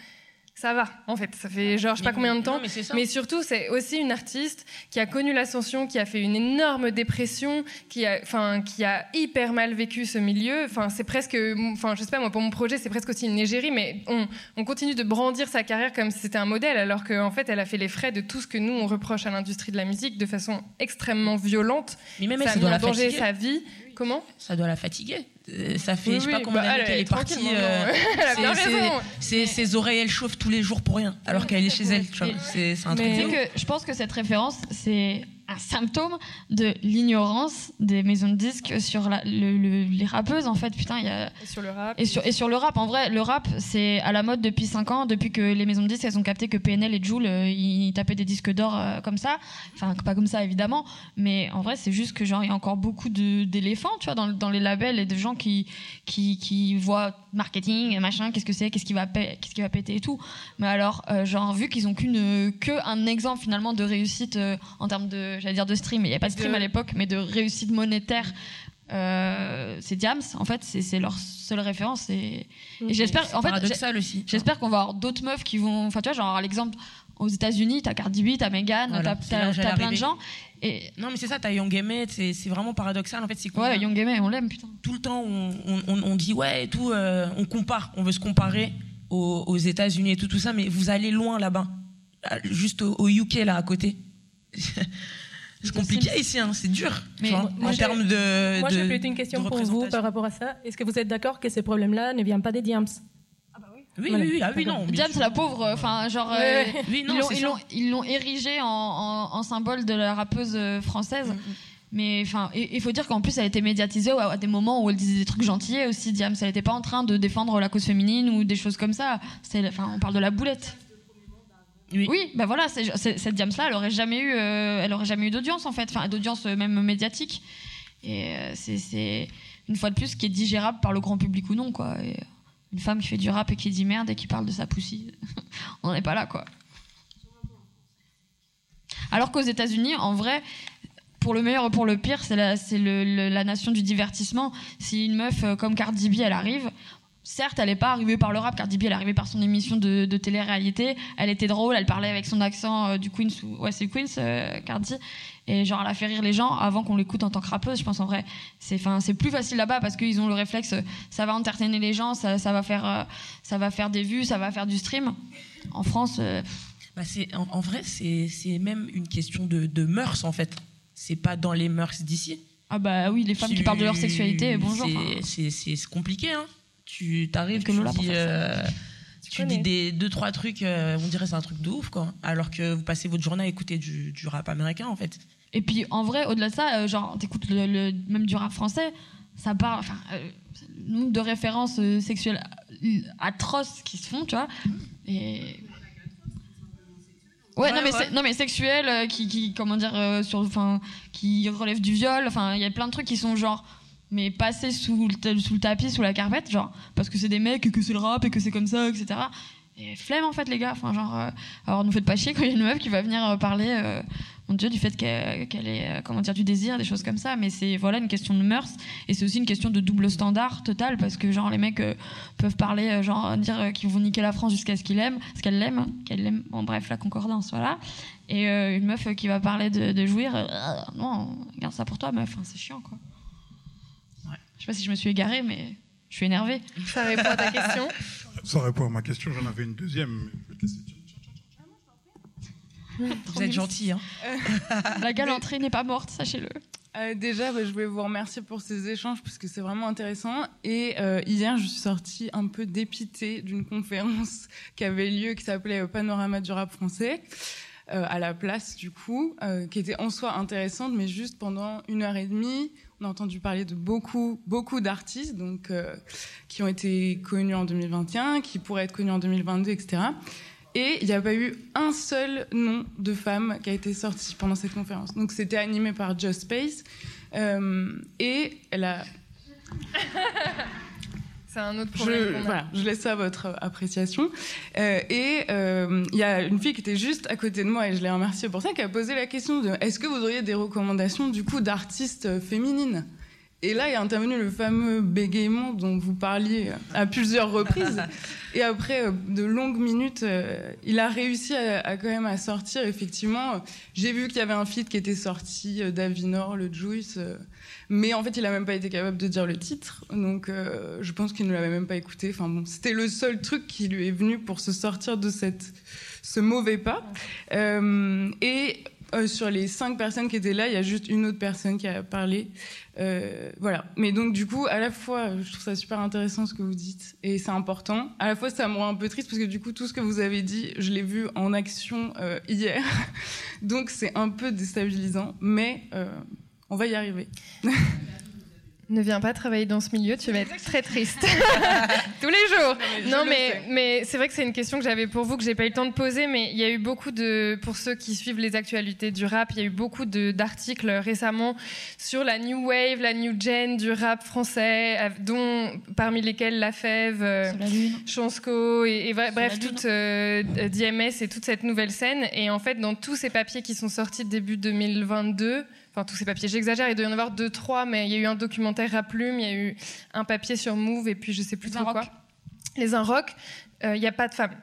ça va. En fait, ça fait genre je sais pas combien de temps. Non, mais surtout, c'est aussi une artiste qui a connu l'ascension, qui a fait une énorme dépression, qui a, enfin, qui a hyper mal vécu ce milieu. Enfin, c'est presque, enfin, je sais pas moi, pour mon projet, c'est presque aussi une égérie, mais on, on continue de brandir sa carrière comme si c'était un modèle, alors qu'en fait, elle a fait les frais de tout ce que nous on reproche à l'industrie de la musique de façon extrêmement violente. Mais même ça ça a doit la en danger fatiguer. sa vie. Comment? Ça doit la fatiguer. Euh, ça fait, Oui, je sais pas oui, combien bah, d'années elle qu'elle est partie. euh, c'est- Ses oreilles, elles chauffent tous les jours pour rien, alors qu'elle est chez elle. tu vois. C'est un truc que je pense que cette référence, c'est un symptôme de l'ignorance des maisons de disques sur la- le- le- les rappeuses. En fait, putain, il y a. Et sur le rap. Et sur, et sur le rap, en vrai, le rap, c'est à la mode depuis 5 ans, depuis que les maisons de disques, elles ont capté que PNL et Joule, euh, ils tapaient des disques d'or euh, comme ça. Enfin, pas comme ça, évidemment. Mais en vrai, c'est juste que, genre, il y a encore beaucoup d'éléphants, tu vois, dans, dans les labels et de gens qui, qui, qui voient marketing, machin, qu'est-ce que c'est, qu'est-ce qui va, qu'est-ce qui va péter et tout. Mais alors, euh, genre, vu qu'ils ont qu'une, que un exemple, finalement, de réussite euh, en termes de, j'allais dire de stream, il n'y avait pas de stream à l'époque, mais de réussite monétaire. euh, c'est Diams, en fait, c'est leur seule référence. Et, et j'espère, en fait, j'espère qu'on va avoir d'autres meufs qui vont. Enfin, tu vois, genre, l'exemple, aux États-Unis, t'as Cardi B, t'as Megan, Voilà, t'as- plein de gens. Et Non, mais c'est ça, t'as Young Emmett, c'est c'est vraiment paradoxal. En fait, c'est ouais, Young Aimé, on l'aime, putain. tout le temps, on, on- on- dit ouais et tout, euh, on compare, on veut se comparer aux, aux États-Unis et tout, tout ça, mais vous allez loin là-bas, Là, juste au, au UK là à côté. c'est compliqué ici, hein, c'est dur. Mais vois, moi, en j'ai- termes de. Moi, j'ai plutôt une question pour vous par rapport à ça. Est-ce que vous êtes d'accord que ces problèmes-là ne viennent pas des Diams? Oui, Voilà. oui, oui, ah oui, non. sûr. la pauvre, enfin, genre. Ouais, euh, ouais. Oui, non, ils l'ont- érigée en, en- en symbole de la rappeuse euh, française. Mais enfin, il faut dire qu'en plus, elle a été médiatisée à, des moments où elle disait des trucs gentillets aussi. Diams, elle n'était pas en train de défendre la cause féminine ou des choses comme ça. Enfin, on parle de la boulette. Oui. Oui, ben voilà, c'est- c'est- cette Diams-là, elle aurait jamais eu, euh, elle aurait jamais eu d'audience en fait, enfin d'audience euh, même médiatique. Et euh, c'est- une fois de plus ce qui est digérable par le grand public ou non quoi. Et, euh, une femme qui fait du rap et qui dit merde et qui parle de sa poussie, on n'est pas là quoi. Alors qu'aux États-Unis, en vrai, pour le meilleur et pour le pire, c'est la, la nation du divertissement. Si une meuf euh, comme Cardi B, elle arrive, certes, elle n'est pas arrivée par le rap. Cardi B, elle est arrivée par son émission de, de télé-réalité. Elle était drôle, elle parlait avec son accent euh, du Queens. ou- Ouais, c'est Queens, euh, Cardi. Et genre, elle a fait rire les gens avant qu'on l'écoute en tant que rappeuse, je pense en vrai. C'est, c'est plus facile là-bas parce qu'ils ont le réflexe, euh, ça va entertainer les gens, ça, ça va faire, euh, ça va faire des vues, ça va faire du stream. En France, Bah, c'est, en, en vrai, c'est, c'est même une question de, de mœurs en fait. C'est pas dans les mœurs d'ici. ah bah oui, les femmes qui parlent de leur sexualité, bonjour. Enfin. c'est compliqué, hein. Tu t'arrives, Que tu dis, euh, tu dis des deux trois trucs, euh, on dirait c'est un truc de ouf quoi. Alors que vous passez votre journée à écouter du, du rap américain en fait. Et puis en vrai, au-delà de ça, euh, genre t'écoutes le, le- même du rap français, ça parle, enfin, euh, nombre de références euh, sexuelles euh, atroces qui se font, tu vois. Et Ouais, Ouais, non mais ouais. non mais sexuel euh, qui, qui comment dire euh, sur enfin qui relève du viol enfin il y a plein de trucs qui sont genre mais passés sous le, sous le tapis sous la carpette genre parce que c'est des mecs et que c'est le rap et que c'est comme ça etc et flemme en fait les gars. Enfin genre euh, alors nous faites pas chier quand il y a une meuf qui va venir euh, parler euh, mon dieu du fait qu'elle qu'elle ait euh, comment dire du désir des choses comme ça. Mais c'est voilà une question de mœurs. Et c'est aussi une question de double standard total parce que genre les mecs euh, peuvent parler euh, genre dire euh, qu'ils vont niquer la France jusqu'à ce qu'ils l'aiment ce qu'elle l'aime qu'elle l'aime. Bon bref la concordance voilà. Et euh, une meuf euh, qui va parler de, jouir euh, non garde ça pour toi meuf hein, c'est chiant quoi sais pas si je me suis égarée mais je suis énervée Ça répond à ta question. Ça répond à ma question, j'en avais une deuxième. Vous êtes gentil, hein. la galanterie n'est pas morte sachez-le Euh, déjà, bah, je voulais vous remercier pour ces échanges parce que c'est vraiment intéressant. Et euh, hier, je suis sortie un peu dépitée d'une conférence qui avait lieu, qui s'appelait Panorama du rap français, euh, à la place du coup, qui était en soi intéressante, mais juste pendant une heure et demie, on a entendu parler de beaucoup, beaucoup d'artistes, donc qui ont été connus en 2021, qui pourraient être connus en 2022, etc. Et il n'y a pas eu un seul nom de femme qui a été sorti pendant cette conférence. Donc c'était animé par Just Space. Euh, et elle a. C'est un autre problème. Je, voilà, je laisse ça à votre appréciation. Euh, et euh, il y a une fille qui était juste à côté de moi, et je l'ai remerciée pour ça, qui a posé la question de est-ce que vous auriez des recommandations du coup d'artistes féminines? Et là est intervenu le fameux bégaiement dont vous parliez à plusieurs reprises. Et après euh, de longues minutes, euh, il a réussi à, quand même à sortir. Effectivement, j'ai vu qu'il y avait un feat qui était sorti euh, d'Avinor, le Juice, mais en fait, il a même pas été capable de dire le titre. Donc, je pense qu'il ne l'avait même pas écouté. Enfin bon, c'était le seul truc qui lui est venu pour se sortir de cette ce mauvais pas. et euh, sur les cinq personnes qui étaient là, il y a juste une autre personne qui a parlé. Euh, voilà. Mais donc, du coup, à la fois, je trouve ça super intéressant ce que vous dites et c'est important. À la fois, ça me rend un peu triste parce que du coup, tout ce que vous avez dit, je l'ai vu en action euh, hier. donc, c'est un peu déstabilisant, mais on va y arriver. ne viens pas travailler dans ce milieu, tu vas être très triste tous les jours. Non, mais, mais, c'est vrai que c'est une question que j'avais pour vous que j'ai pas eu le temps de poser, mais il y a eu beaucoup de, pour ceux qui suivent les actualités du rap, il y a eu beaucoup d'articles récemment sur la new wave, la new gen du rap français, dont parmi lesquels La Fève, euh, Chansco et, bref toute euh, DMS et toute cette nouvelle scène. Et en fait, dans tous ces papiers qui sont sortis début 2022 enfin tous ces papiers. J'exagère, il doit y en avoir deux, trois, mais il y a eu un documentaire à plume, il y a eu un papier sur Move, et puis je sais plus trop quoi. Les Inrocks, euh, il n'y a pas de femmes.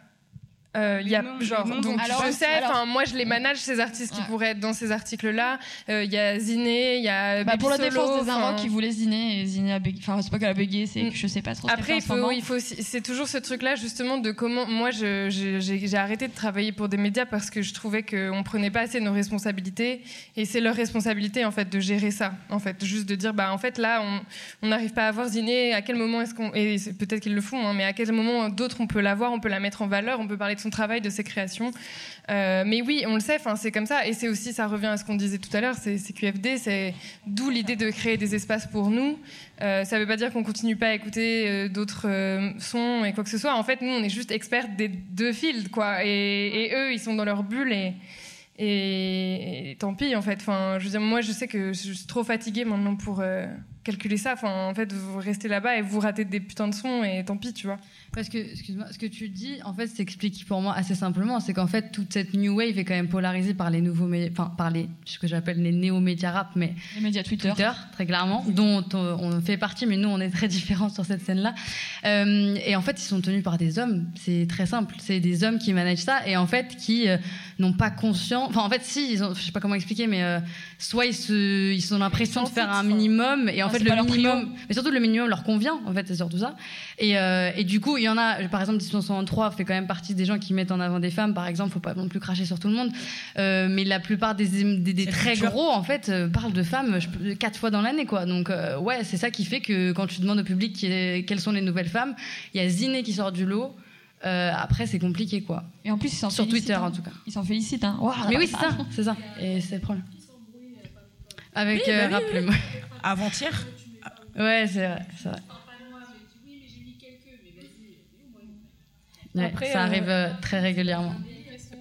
Euh, il y a genre donc je sais enfin moi je les manage ces artistes qui pourraient être dans ces articles là euh, il y a Ziné il y a bah, pour la défense des Inrocks qui voulait Ziné et Ziné a enfin c'est pas qu'elle a bégayé c'est que je sais pas trop après il faut il faut c'est toujours ce truc là justement de comment moi j'ai arrêté de travailler pour des médias parce que je trouvais qu'on prenait pas assez nos responsabilités et c'est leur responsabilité en fait de gérer ça en fait. Juste de dire bah en fait là on n'arrive pas à voir Ziné à quel moment est-ce qu'on et peut-être qu'ils le font hein, mais à quel moment d'autres on peut la voir on peut la mettre en valeur on peut parler de son travail, de ses créations. Euh, mais oui, on le sait, c'est comme ça. Et c'est aussi, ça revient à ce qu'on disait tout à l'heure, c'est QFD, c'est d'où l'idée de créer des espaces pour nous. Euh, ça ne veut pas dire qu'on continue pas à écouter euh, d'autres sons et quoi que ce soit. En fait, nous, on est juste experts des deux fields, quoi. Et, eux, ils sont dans leur bulle et, et, tant pis, en fait. Enfin, je veux dire, moi, je sais que je suis trop fatiguée maintenant pour calculer ça. En fait, vous restez là-bas et vous ratez des putains de sons et tant pis, tu vois. Parce que, excuse-moi, ce que tu dis, en fait, s'explique pour moi assez simplement. C'est qu'en fait, toute cette new wave est quand même polarisée par les nouveaux, enfin, par les, ce que j'appelle les néo-médias rap, mais. Les médias Twitter. Twitter, très clairement, dont on fait partie, mais nous, on est très différents sur cette scène-là. Euh, et en fait, ils sont tenus par des hommes. C'est très simple. C'est des hommes qui managent ça et en fait, qui euh, n'ont pas conscience. Enfin, en fait, si, ils ont, je sais pas comment expliquer, mais euh, soit ils, se, ils ont l'impression de faire un minimum et en fait, le minimum, mais surtout le minimum leur convient, en fait, c'est surtout ça. Et, et du coup, y en a, par exemple, 1963 fait quand même partie des gens qui mettent en avant des femmes, par exemple, faut pas non plus cracher sur tout le monde. Euh, mais la plupart des, des, très gros, en fait, euh, parlent de femmes quatre fois dans l'année, quoi. Donc, euh, ouais, c'est ça qui fait que quand tu demandes au public quelles sont les nouvelles femmes, il y a Ziné qui sort du lot. après, c'est compliqué, quoi. Et en plus, ils sur Twitter, en hein. tout cas. Ils s'en félicitent, hein. mais oui, c'est ça, c'est ça. Et c'est le problème. Avec oui, bah Avant-hier? Ouais, c'est vrai, c'est vrai. Après, ça arrive euh, très régulièrement.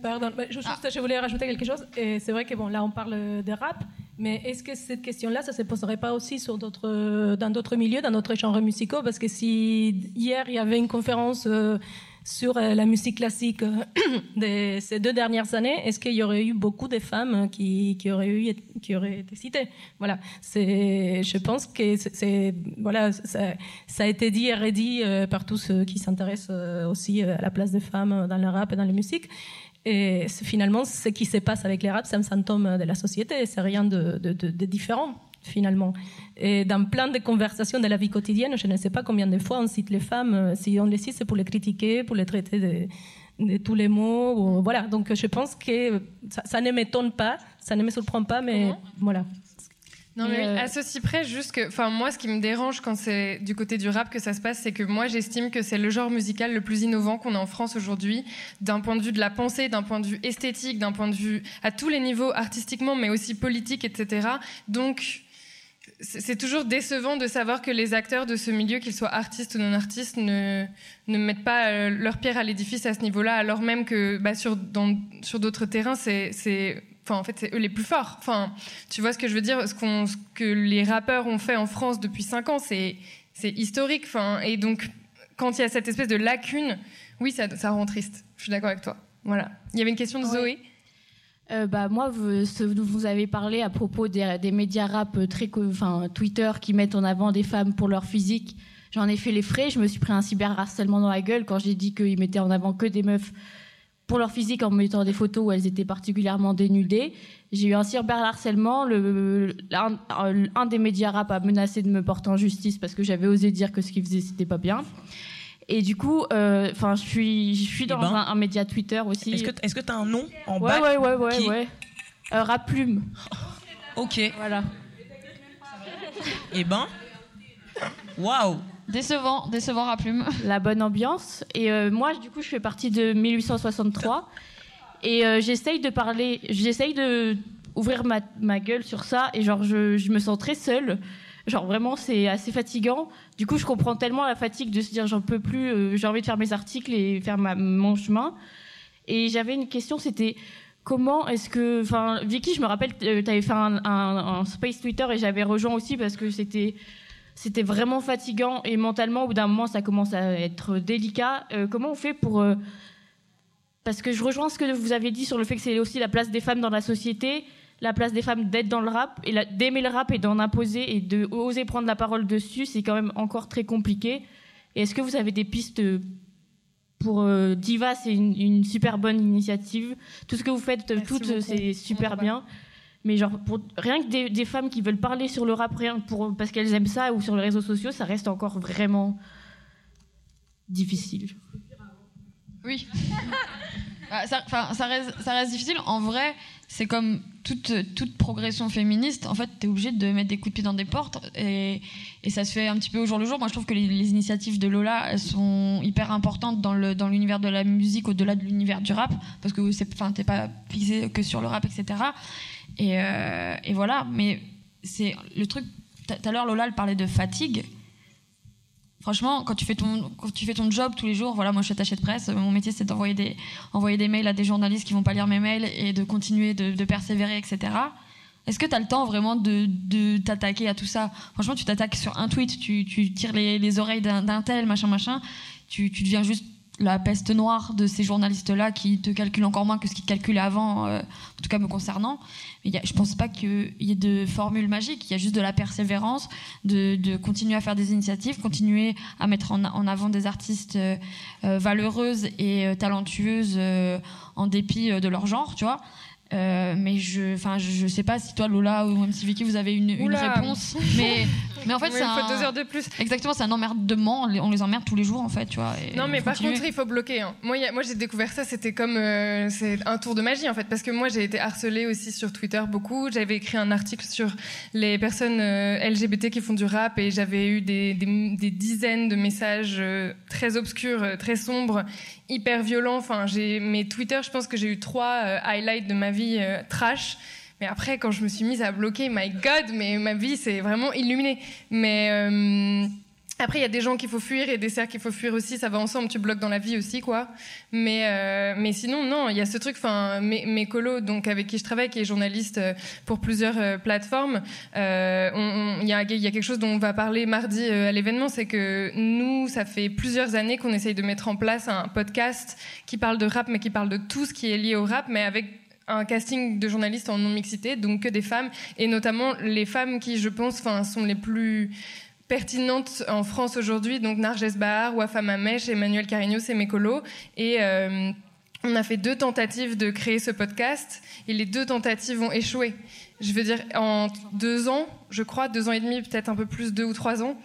Pardon, bah, je, juste, je voulais rajouter quelque chose. Et c'est vrai que bon, là, on parle de rap, mais est-ce que cette question-là, ça ne se poserait pas aussi sur d'autres, dans d'autres milieux, dans d'autres genres musicaux? Parce que si hier, il y avait une conférence euh, sur euh, la musique classique de ces deux dernières années, est-ce qu'il y aurait eu beaucoup de femmes qui, qui, auraient, eu, qui auraient été citées? Voilà, je pense que voilà, ça, a été dit et redit euh, par tous ceux qui s'intéressent euh, aussi à la place des femmes dans le rap et dans la musique. Et finalement, ce qui se passe avec les rap, c'est un symptôme de la société, c'est rien de, de différent finalement. Et dans plein de conversations de la vie quotidienne, je ne sais pas combien de fois on cite les femmes. Euh, si on les cite, c'est pour les critiquer, pour les traiter de, tous les mots. voilà. Donc je pense que ça, ne m'étonne pas, ça ne me surprend pas, mais voilà. Non, mais euh, à ceci près, juste que, enfin, moi, ce qui me dérange quand c'est du côté du rap que ça se passe, c'est que moi, j'estime que c'est le genre musical le plus innovant qu'on a en France aujourd'hui, d'un point de vue de la pensée, d'un point de vue esthétique, d'un point de vue à tous les niveaux, artistiquement, mais aussi politique, etc. Donc, c'est toujours décevant de savoir que les acteurs de ce milieu, qu'ils soient artistes ou non artistes, ne, ne mettent pas euh, leur pierre à l'édifice à ce niveau-là, alors même que bah, sur, dans- sur d'autres terrains, c'est, enfin, en fait, c'est eux les plus forts. Enfin, tu vois ce que je veux dire? Ce, que les rappeurs ont fait en France depuis 5 ans, c'est, historique. Enfin, et donc, quand il y a cette espèce de lacune, oui, ça, ça rend triste. Je suis d'accord avec toi. Voilà. Il y avait une question de. Zoé. Euh, bah, moi, vous, vous avez parlé à propos des, médias rap euh, Twitter qui mettent en avant des femmes pour leur physique, j'en ai fait les frais. Je me suis pris un cyberharcèlement dans la gueule quand j'ai dit qu'ils mettaient en avant que des meufs pour leur physique en mettant des photos où elles étaient particulièrement dénudées. J'ai eu un cyberharcèlement. Le, un- un des médias rap a menacé de me porter en justice parce que j'avais osé dire que ce qu'ils faisaient c'était pas bien. Et du coup, euh, enfin, je suis, je suis dans ben. un, un média Twitter aussi. Est-ce que est-ce que t'as un nom en Ouais, bas ouais, ouais, ouais, qui- ouais. Euh, rap plume. Ok. Voilà. Eh ben. Waouh. Décevant, décevant à plume. La bonne ambiance. Et euh, moi, du coup, je fais partie de 1863. Et euh, j'essaye de parler, j'essaye de ouvrir ma, ma gueule sur ça. Et genre, je, je me sens très seule. Genre, vraiment, c'est assez fatigant. Du coup, je comprends tellement la fatigue de se dire, j'en peux plus, euh, j'ai envie de faire mes articles et faire mon chemin. Et j'avais une question, c'était comment est-ce que. Enfin, Vicky, je me rappelle, tu avais fait un, space Twitter et j'avais rejoint aussi parce que c'était. C'était vraiment fatigant et mentalement, au bout d'un moment, ça commence à être délicat. Euh, comment on fait pour. euh, Parce que je rejoins ce que vous avez dit sur le fait que c'est aussi la place des femmes dans la société, la place des femmes d'être dans le rap, et d'aimer le rap et d'en imposer et de oser prendre la parole dessus, c'est quand même encore très compliqué. Et est-ce que vous avez des pistes pour euh, Diva, c'est une, une super bonne initiative. Tout ce que vous faites, euh, toutes, beaucoup. c'est super bien. Mais genre, pour, rien que des, des femmes qui veulent parler sur le rap, rien que pour, parce qu'elles aiment ça, ou sur les réseaux sociaux, ça reste encore vraiment difficile. Oui. Bah, ça, enfin, ça, reste, ça reste difficile. En vrai, c'est comme toute, progression féministe. En fait, tu es obligé de mettre des coups de pied dans des portes. Et, ça se fait un petit peu au jour le jour. Moi, je trouve que les, initiatives de Lola, elles sont hyper importantes dans l'univers de la musique, au-delà de l'univers du rap. Parce que t'es pas fixé que sur le rap, etc. Et, euh, et voilà. Mais c'est le truc. Tout à l'heure, Lola, elle parlait de fatigue. Franchement, quand tu fais ton quand tu fais ton job tous les jours, voilà, moi je suis attachée de presse, mon métier c'est d'envoyer des envoyer des mails à des journalistes qui vont pas lire mes mails et de continuer de, persévérer, etc. Est-ce que tu as le temps vraiment de, de t'attaquer à tout ça? Franchement, tu t'attaques sur un tweet, tu, tu tires les, les oreilles d'un d'un tel, machin, machin, tu, tu deviens juste la peste noire de ces journalistes-là qui te calculent encore moins que ce qu'ils te calculaient avant, euh, en tout cas me concernant. Mais y a- je pense pas qu'il y ait de formule magique, il y a juste de la persévérance, de, de continuer à faire des initiatives, continuer à mettre en, en avant des artistes euh, euh, valeureuses et euh, talentueuses euh, en dépit euh, de leur genre, tu vois. Euh, mais je, enfin, je, je sais pas si toi Lola ou même si Vicky vous avez une, réponse, mais mais en fait Oui, c'est il faut un- deux heures de plus. Exactement, c'est un emmerdement. On les, emmerde tous les jours en fait, tu vois. et Non, mais par continuer. contre, il faut bloquer. hein. Moi, a- moi j'ai découvert ça, c'était comme euh, c'est un tour de magie en fait, parce que moi j'ai été harcelée aussi sur Twitter beaucoup. J'avais écrit un article sur les personnes euh, LGBT qui font du rap et j'avais eu des, des- des dizaines de messages très obscurs, très sombres, hyper violents. Enfin, j'ai mes Twitter, je pense que j'ai eu trois euh, highlights de ma vie euh, trash. Mais après, quand je me suis mise à bloquer, my God, mais ma vie c'est vraiment illuminé. Mais euh, après, il y a des gens qu'il faut fuir et des cercles qu'il faut fuir aussi. Ça va ensemble. Tu bloques dans la vie aussi, quoi. Mais, euh, mais sinon, non, il y a ce truc. Enfin, mes, mes colos, donc avec qui je travaille, qui est journaliste euh, pour plusieurs euh, plateformes, euh, il y, a, y a quelque chose dont on va parler mardi euh, à l'événement, c'est que nous, ça fait plusieurs années qu'on essaye de mettre en place un podcast qui parle de rap, mais qui parle de tout ce qui est lié au rap, mais avec un casting de journalistes en non-mixité, donc que des femmes, et notamment les femmes qui, je pense, sont les plus pertinentes en France aujourd'hui, donc Narges Bahar, Wafam Amesh, Emmanuel Carigno, c'est mes colos. Et euh, on a fait deux tentatives de créer ce podcast, et les deux tentatives ont échoué. Je veux dire, en deux ans, je crois, deux ans et demi, peut-être un peu plus, deux ou trois ans,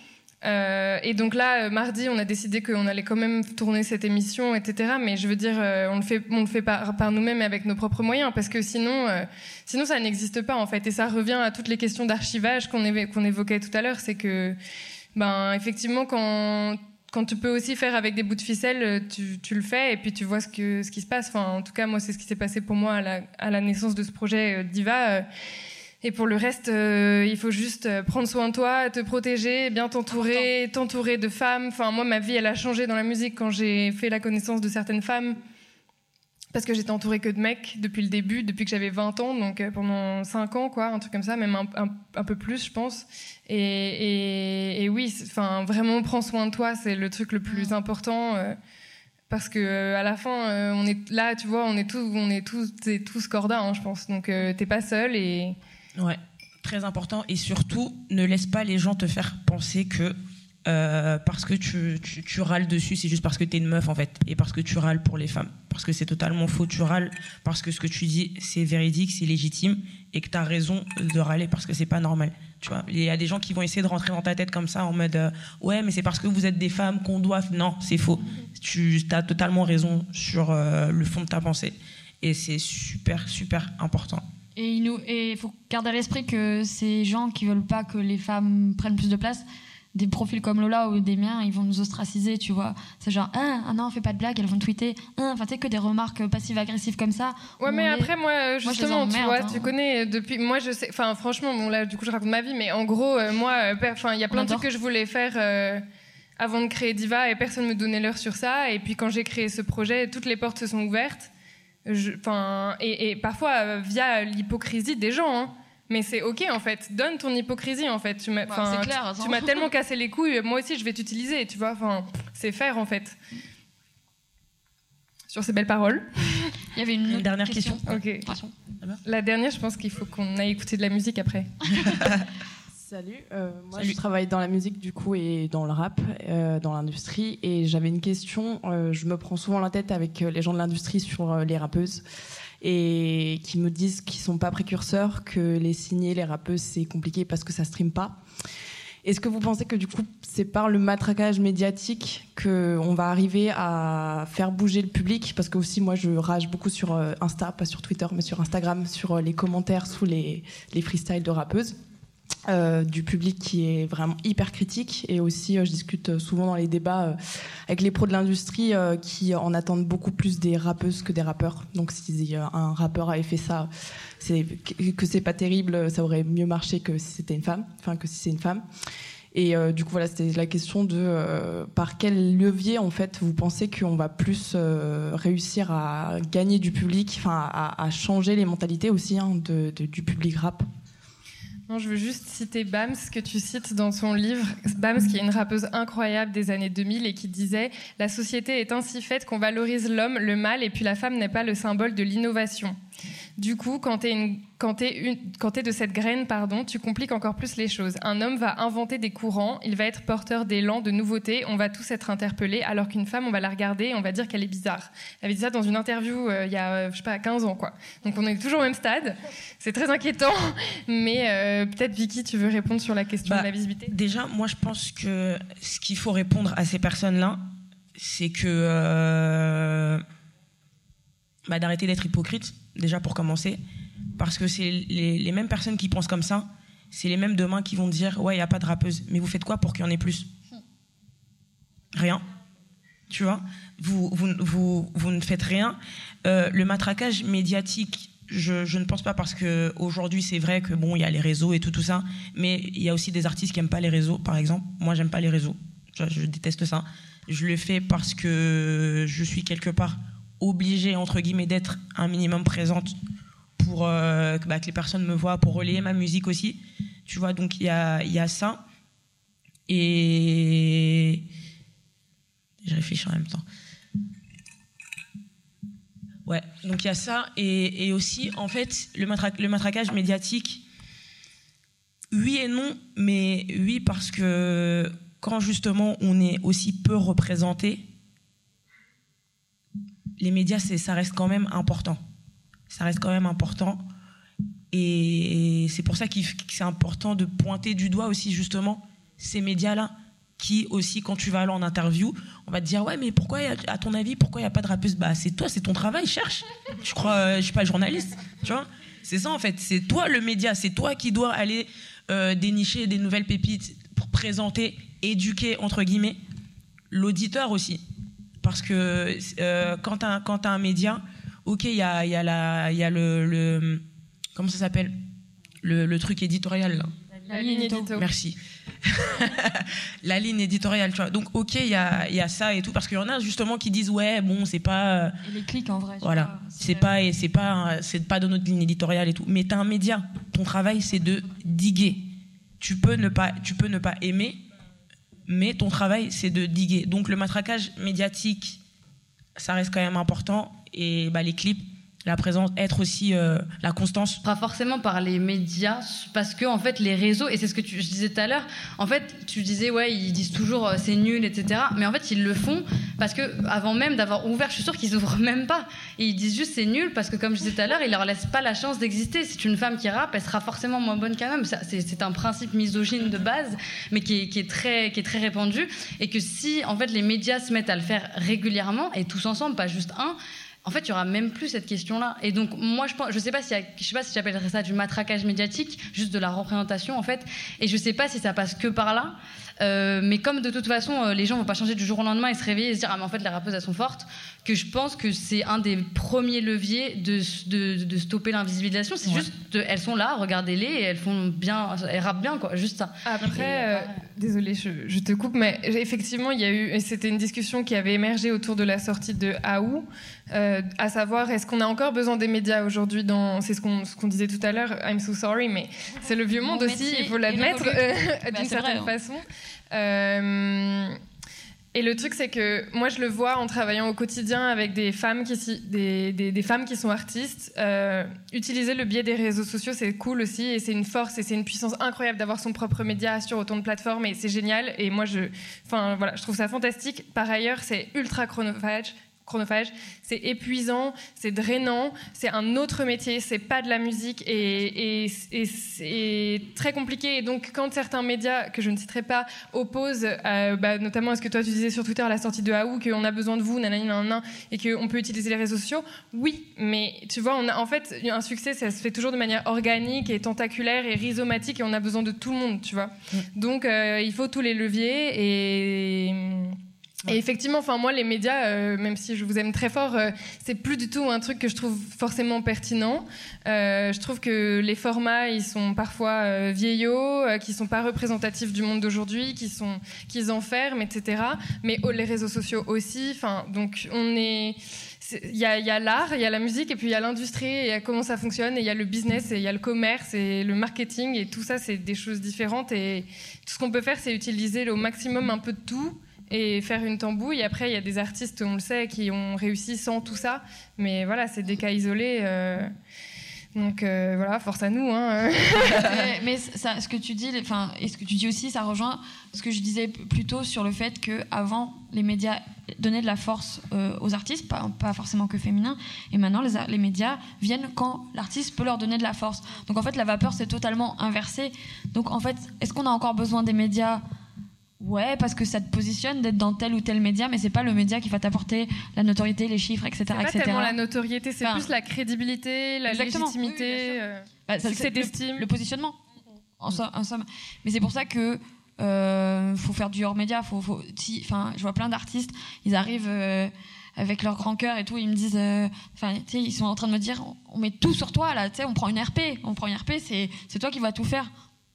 Euh, et donc là, euh, mardi, on a décidé qu'on allait quand même tourner cette émission, etc. Mais je veux dire, euh, on le fait, on le fait par, par nous-mêmes et avec nos propres moyens, parce que sinon, euh, sinon ça n'existe pas en fait. Et ça revient à toutes les questions d'archivage qu'on évo- qu'on évoquait tout à l'heure, c'est que, ben, effectivement, quand quand tu peux aussi faire avec des bouts de ficelle, tu, tu le fais et puis tu vois ce, que, ce qui se passe. Enfin, en tout cas, moi, c'est ce qui s'est passé pour moi à la, à la naissance de ce projet Diva. Et pour le reste, euh, il faut juste euh, prendre soin de toi, te protéger, bien t'entourer, t'entourer de femmes. Enfin, moi, ma vie, elle a changé dans la musique quand j'ai fait la connaissance de certaines femmes. Parce que j'étais entourée que de mecs depuis le début, depuis que j'avais 20 ans, donc euh, pendant 5 ans, quoi, un truc comme ça, même un, un- un peu plus, je pense. Et, et, et oui, enfin, vraiment, prends soin de toi, c'est le truc le plus important. euh, parce que euh, à la fin, euh, on est là, tu vois, on est tous, on est tous, c'est tous corda, hein, je pense. Donc euh, t'es pas seul et Ouais, très important. Et surtout, ne laisse pas les gens te faire penser que euh, parce que tu, tu, tu râles dessus, c'est juste parce que t'es une meuf en fait, et parce que tu râles pour les femmes. Parce que c'est totalement faux. Tu râles parce que ce que tu dis, c'est véridique, c'est légitime, et que t'as raison de râler parce que c'est pas normal. Tu vois, il y a des gens qui vont essayer de rentrer dans ta tête comme ça en mode euh, ouais, mais c'est parce que vous êtes des femmes qu'on doit. Non, c'est faux. Tu as totalement raison sur euh, le fond de ta pensée, et c'est super super important. Et il nous- et il faut garder à l'esprit que ces gens qui veulent pas que les femmes prennent plus de place, des profils comme Lola ou des miens, ils vont nous ostraciser, tu vois. C'est genre, ah, ah non, fais pas de blagues, elles vont tweeter. Ah, Enfin, tu sais, que des remarques passives-agressives comme ça. Ouais, mais après, est- moi, euh, Moi, justement, tu vois, hein. tu connais euh, depuis. Moi, je sais. Enfin, franchement, bon, là, du coup, je raconte ma vie, mais en gros, euh, moi, euh, il y a plein de trucs que je voulais faire euh, avant de créer Diva et personne me donnait l'heure sur ça. Et puis, quand j'ai créé ce projet, toutes les portes se sont ouvertes. Je- et, et parfois euh, via l'hypocrisie des gens. hein. Mais c'est ok en fait. Donne ton hypocrisie en fait. Tu m'as, Bah, tu- tu m'as tellement cassé les couilles. Moi aussi, je vais t'utiliser. Tu vois. Enfin, c'est faire en fait. Sur ces belles paroles. Il y avait une, dernière question. Ok. La dernière, je pense qu'il faut qu'on aille écouter de la musique après. Salut, euh, moi Salut. je travaille dans la musique du coup et dans le rap, euh, dans l'industrie et j'avais une question, euh, je me prends souvent la tête avec les gens de l'industrie sur les rappeuses et qui me disent qu'ils sont pas précurseurs, que les signer les rappeuses c'est compliqué parce que ça stream pas. Est-ce que vous pensez que du coup c'est par le matraquage médiatique que on va arriver à faire bouger le public? Parce que aussi moi je rage beaucoup sur Insta, pas sur Twitter mais sur Instagram, sur les commentaires sous les, les freestyles de rappeuses euh, du public qui est vraiment hyper critique. Et aussi euh, je discute souvent dans les débats euh, avec les pros de l'industrie euh, qui en attendent beaucoup plus des rappeuses que des rappeurs. Donc si euh, un rappeur avait fait ça c'est que c'est pas terrible ça aurait mieux marché que si c'était une femme. Enfin que si c'est une femme. Et euh, du coup voilà c'était la question de euh, par quel levier en fait vous pensez qu'on va plus euh, réussir à gagner du public enfin à, changer les mentalités aussi hein, du public rap? Je veux juste citer Bams que tu cites dans son livre. Bams qui est une rappeuse incroyable des années 2000 et qui disait La société est ainsi faite qu'on valorise l'homme, le mal et puis la femme n'est pas le symbole de l'innovation. Du coup, quand t'es une- quand t'es une- quand t'es de cette graine, pardon, tu compliques encore plus les choses. Un homme va inventer des courants, il va être porteur d'élan, de nouveautés, on va tous être interpellés, alors qu'une femme, on va la regarder et on va dire qu'elle est bizarre. Elle avait dit ça dans une interview euh, il y a, euh, je sais pas, 15 ans, quoi. Donc on est toujours au même stade. C'est très inquiétant, mais euh, peut-être Vicky, tu veux répondre sur la question Bah, de la visibilité? Déjà, moi, je pense que ce qu'il faut répondre à ces personnes-là, c'est que euh, bah, d'arrêter d'être hypocrite, déjà pour commencer, parce que c'est les, les mêmes personnes qui pensent comme ça, c'est les mêmes demain qui vont dire ouais, il y a pas de rappeuse, mais vous faites quoi pour qu'il y en ait plus? Rien. Tu vois? Vous, vous, vous, vous ne faites rien. Euh, le matraquage médiatique, je, je ne pense pas parce que aujourd'hui c'est vrai que bon il y a les réseaux et tout tout ça, mais il y a aussi des artistes qui aiment pas les réseaux, par exemple. Moi j'aime pas les réseaux, je déteste ça. Je le fais parce que je suis quelque part obligée entre guillemets d'être un minimum présente pour euh, que, bah, que les personnes me voient, pour relayer ma musique aussi. Tu vois donc il y a y a ça et je réfléchis en même temps. Ouais, donc il y a ça. Et, et aussi, en fait, le, le matraquage médiatique, oui et non, mais oui parce que quand justement on est aussi peu représenté, les médias, ça reste quand même important. Ça reste quand même important. Et c'est pour ça que c'est important de pointer du doigt aussi justement ces médias-là qui aussi, quand tu vas aller en interview, on va te dire ouais, mais pourquoi, à ton avis, pourquoi il n'y a pas de rappeuse? Bah c'est toi, c'est ton travail, cherche. Je crois, euh, je suis pas journaliste, tu vois. C'est ça en fait, c'est toi le média, c'est toi qui dois aller euh, dénicher des nouvelles pépites pour présenter, éduquer entre guillemets l'auditeur aussi, parce que euh, quand tu as, un média, ok, il y a, y a, la, y a le, le comment ça s'appelle? Le, le truc éditorial là. La ligne édito. Merci. la ligne éditoriale, tu vois. Donc, ok, il y a, y a, ça et tout, parce qu'il y en a justement qui disent, ouais, bon, c'est pas. Et les clics en vrai. Voilà. C'est pas, et c'est pas, c'est pas dans notre ligne éditoriale et tout. Mais t'as un média. Ton travail, c'est de diguer. Tu peux ne pas, tu peux ne pas aimer, mais ton travail, c'est de diguer. Donc, le matraquage médiatique, ça reste quand même important. Et bah, les clips, la présence, être aussi euh, la constance Pas forcément par les médias, parce que en fait les réseaux, et c'est ce que je disais tout à l'heure, en fait tu disais ouais ils disent toujours euh, c'est nul, etc. Mais en fait ils le font parce que avant même d'avoir ouvert, je suis sûre qu'ils ouvrent même pas. Et ils disent juste c'est nul parce que comme je disais tout à l'heure, ils leur laissent pas la chance d'exister. C'est une femme qui rappe, elle sera forcément moins bonne qu'un homme. C'est un principe misogyne de base, mais qui est, très, qui est très répandu. Et que si en fait les médias se mettent à le faire régulièrement et tous ensemble, pas juste un, en fait, il y aura même plus cette question-là. Et donc, moi, je pense, je sais pas si, je sais pas si j'appellerais ça du matraquage médiatique, juste de la représentation, en fait. Et je sais pas si ça passe que par là. Euh, mais comme de toute façon, euh, les gens vont pas changer du jour au lendemain et se réveiller et se dire ah mais en fait les rappeuses elles sont fortes, que je pense que c'est un des premiers leviers de, de, de stopper l'invisibilisation. C'est juste de, elles sont là, regardez-les et elles font bien, elles rappent bien quoi, juste ça. Après, euh, désolée, je, je, te coupe, mais effectivement il y a eu, c'était une discussion qui avait émergé autour de la sortie de Aou, euh, à savoir est-ce qu'on a encore besoin des médias aujourd'hui dans, c'est ce qu'on ce qu'on disait tout à l'heure, I'm so sorry, mais c'est le vieux monde aussi, il faut l'admettre d'une certaine vrai, façon. Euh, et le truc, c'est que moi, je le vois en travaillant au quotidien avec des femmes qui, sont artistes. Euh, utiliser le biais des réseaux sociaux, c'est cool aussi, et c'est une force et c'est une puissance incroyable d'avoir son propre média sur autant de plateformes, et c'est génial. Et moi, je, voilà, je trouve ça fantastique. Par ailleurs, c'est ultra chronophage chronophage, c'est épuisant, c'est drainant, c'est un autre métier, c'est pas de la musique et, et, et c'est très compliqué. Et donc, quand certains médias, que je ne citerai pas, opposent, euh, bah, notamment à ce que toi tu disais sur Twitter à la sortie de Haou, qu'on a besoin de vous, nanani, nanana, et qu'on peut utiliser les réseaux sociaux, oui, mais tu vois, on a, en fait, un succès, ça se fait toujours de manière organique et tentaculaire et rhizomatique et on a besoin de tout le monde, tu vois. Mm. Donc, euh, il faut tous les leviers et. Et effectivement, enfin moi, les médias, euh, même si je vous aime très fort, euh, c'est plus du tout un truc que je trouve forcément pertinent. Euh, je trouve que les formats, ils sont parfois euh, vieillots, qui sont pas représentatifs du monde d'aujourd'hui, qui sont, qu'ils enferment, etc. Mais oh, les réseaux sociaux aussi. Enfin, donc on est il y a, a l'art, il y a la musique, et puis il y a l'industrie, et il y a comment ça fonctionne, et il y a le business, et il y a le commerce, et le marketing, et tout ça, c'est des choses différentes. Et tout ce qu'on peut faire, c'est utiliser au maximum un peu de tout et faire une tambouille. Après, il y a des artistes, on le sait, qui ont réussi sans tout ça. Mais voilà, c'est des cas isolés. Euh... Donc euh, voilà, force à nous. Hein. mais, ce que tu dis, enfin, et ce que tu dis aussi, ça rejoint ce que je disais plus tôt sur le fait que avant les médias donnaient de la force euh, aux artistes, pas, pas, forcément que féminins, et maintenant les, les médias viennent quand l'artiste peut leur donner de la force. Donc en fait, la vapeur c'est totalement inversé. Donc en fait, est-ce qu'on a encore besoin des médias Ouais, parce que ça te positionne d'être dans tel ou tel média, mais c'est pas le média qui va t'apporter la notoriété, les chiffres, etc. C'est pas etc. tellement la notoriété, c'est enfin, plus la crédibilité, la exactement. légitimité, oui, euh, bah, c'est le, le, positionnement, en, so en somme. Mais c'est pour ça que euh, faut faire du hors média. Faut, faut, si, enfin, je vois plein d'artistes, ils arrivent. Euh, avec leur grand cœur et tout, ils me disent, enfin, euh, ils sont en train de me dire, on met tout sur toi là, tu sais, on prend une RP, on prend une RP, c'est, c'est toi qui vas tout faire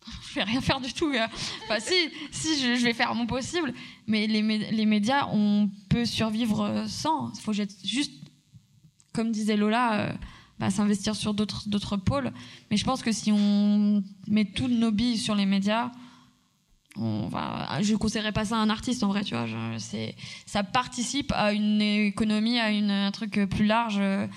je vais rien faire du tout. Enfin, si, si je, vais faire mon possible, mais les, les, médias, on peut survivre sans. Il faut juste, comme disait Lola, euh, bah, s'investir sur d'autres, pôles. Mais je pense que si on met tous nos billes sur les médias, on va, je conseillerais pas ça à un artiste en vrai, tu vois. C'est, ça participe à une économie, à une, un truc plus large euh,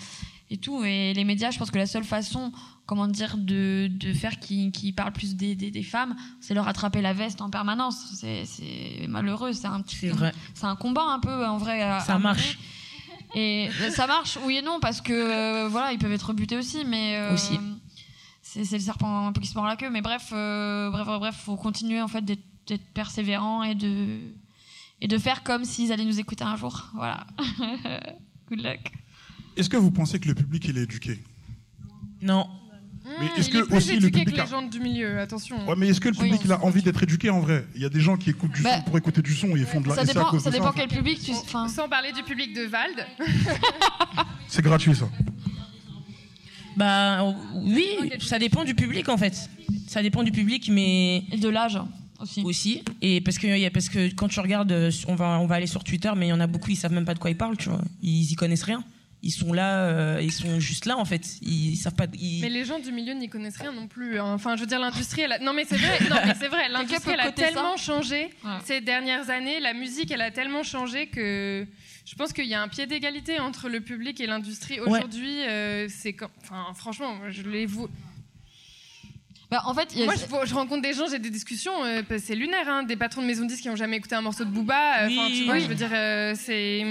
et tout. Et les médias, je pense que la seule façon comment dire, de, de faire qui, qui parle plus des, des, des femmes, c'est leur attraper la veste en permanence. C'est malheureux, c'est un petit, c'est un combat un peu en vrai. Ça à marche. Et ça marche, oui et non, parce que euh, voilà, ils peuvent être rebutés aussi, mais euh, aussi. C'est le serpent un peu qui se mord la queue, mais bref, euh, bref, bref, faut continuer en fait d'être d'être persévérant et de et de faire comme s'ils allaient nous écouter un jour. Voilà. Good luck. Est-ce que vous pensez que le public il est éduqué? Non. Mais est-ce que est plus aussi le public que a- les gens du milieu, attention. Ouais, mais est-ce que le public il a envie d'être éduqué en vrai? Il y a des gens qui écoutent du Bah, son pour écouter du son et ils font de la ça dépend- ça de dépend en fait. quel public tu. Enfin. Sans parler du public de Vald. C'est gratuit ça. Bah oui, ça dépend du public en fait. Ça dépend du public, mais et de l'âge aussi. Aussi, et parce que il y a- parce que quand tu regardes, euh, on va on va aller sur Twitter, mais il y en a beaucoup, ils savent même pas de quoi ils parlent, tu vois. Ils y connaissent rien. Ils sont là, euh, ils sont juste là en fait. Ils, savent pas. ils- Mais les gens du milieu n'y connaissent rien non plus. hein. Enfin, je veux dire, l'industrie, elle a... non mais c'est vrai, non mais c'est vrai, l'industrie, elle a ça tellement changé ces dernières années. La musique, elle a tellement changé que je pense qu'il y a un pied d'égalité entre le public et l'industrie Ouais. aujourd'hui. euh, c'est quand, enfin, franchement, je les vous. Bah, en fait, il y a- moi, je, je rencontre des gens, j'ai des discussions, euh, bah, c'est lunaire, hein, des patrons de maisons de disques qui n'ont jamais écouté un morceau de Booba. euh, Oui. tu vois, Oui. je veux dire, euh, c'est.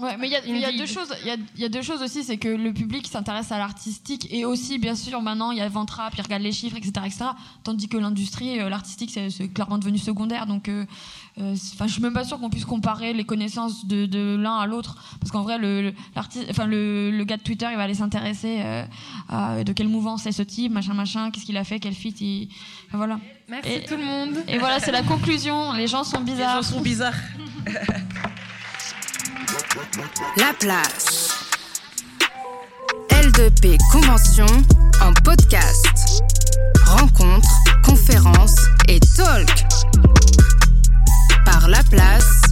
Ouais, mais il y a, il y a deux choses. Il y a, il y a deux choses aussi, c'est que le public s'intéresse à l'artistique et aussi, bien sûr, maintenant il y a Ventrap, il regarde les chiffres, etc., etc. Tandis que l'industrie, euh, l'artistique, c'est clairement devenu secondaire. Donc, euh, euh, enfin, je suis même pas sûre qu'on puisse comparer les connaissances de, de l'un à l'autre, parce qu'en vrai, le, enfin, le, le gars de Twitter, il va aller s'intéresser euh, à de quelle mouvance est ce type, machin, machin, qu'est-ce qu'il a fait, quel feat, il... enfin, voilà. Merci Et- tout le monde. Et voilà, c'est la conclusion. Les gens sont bizarres. Les gens sont bizarres. La place. L2P Convention en podcast. Rencontres, conférences et talk. Par la place.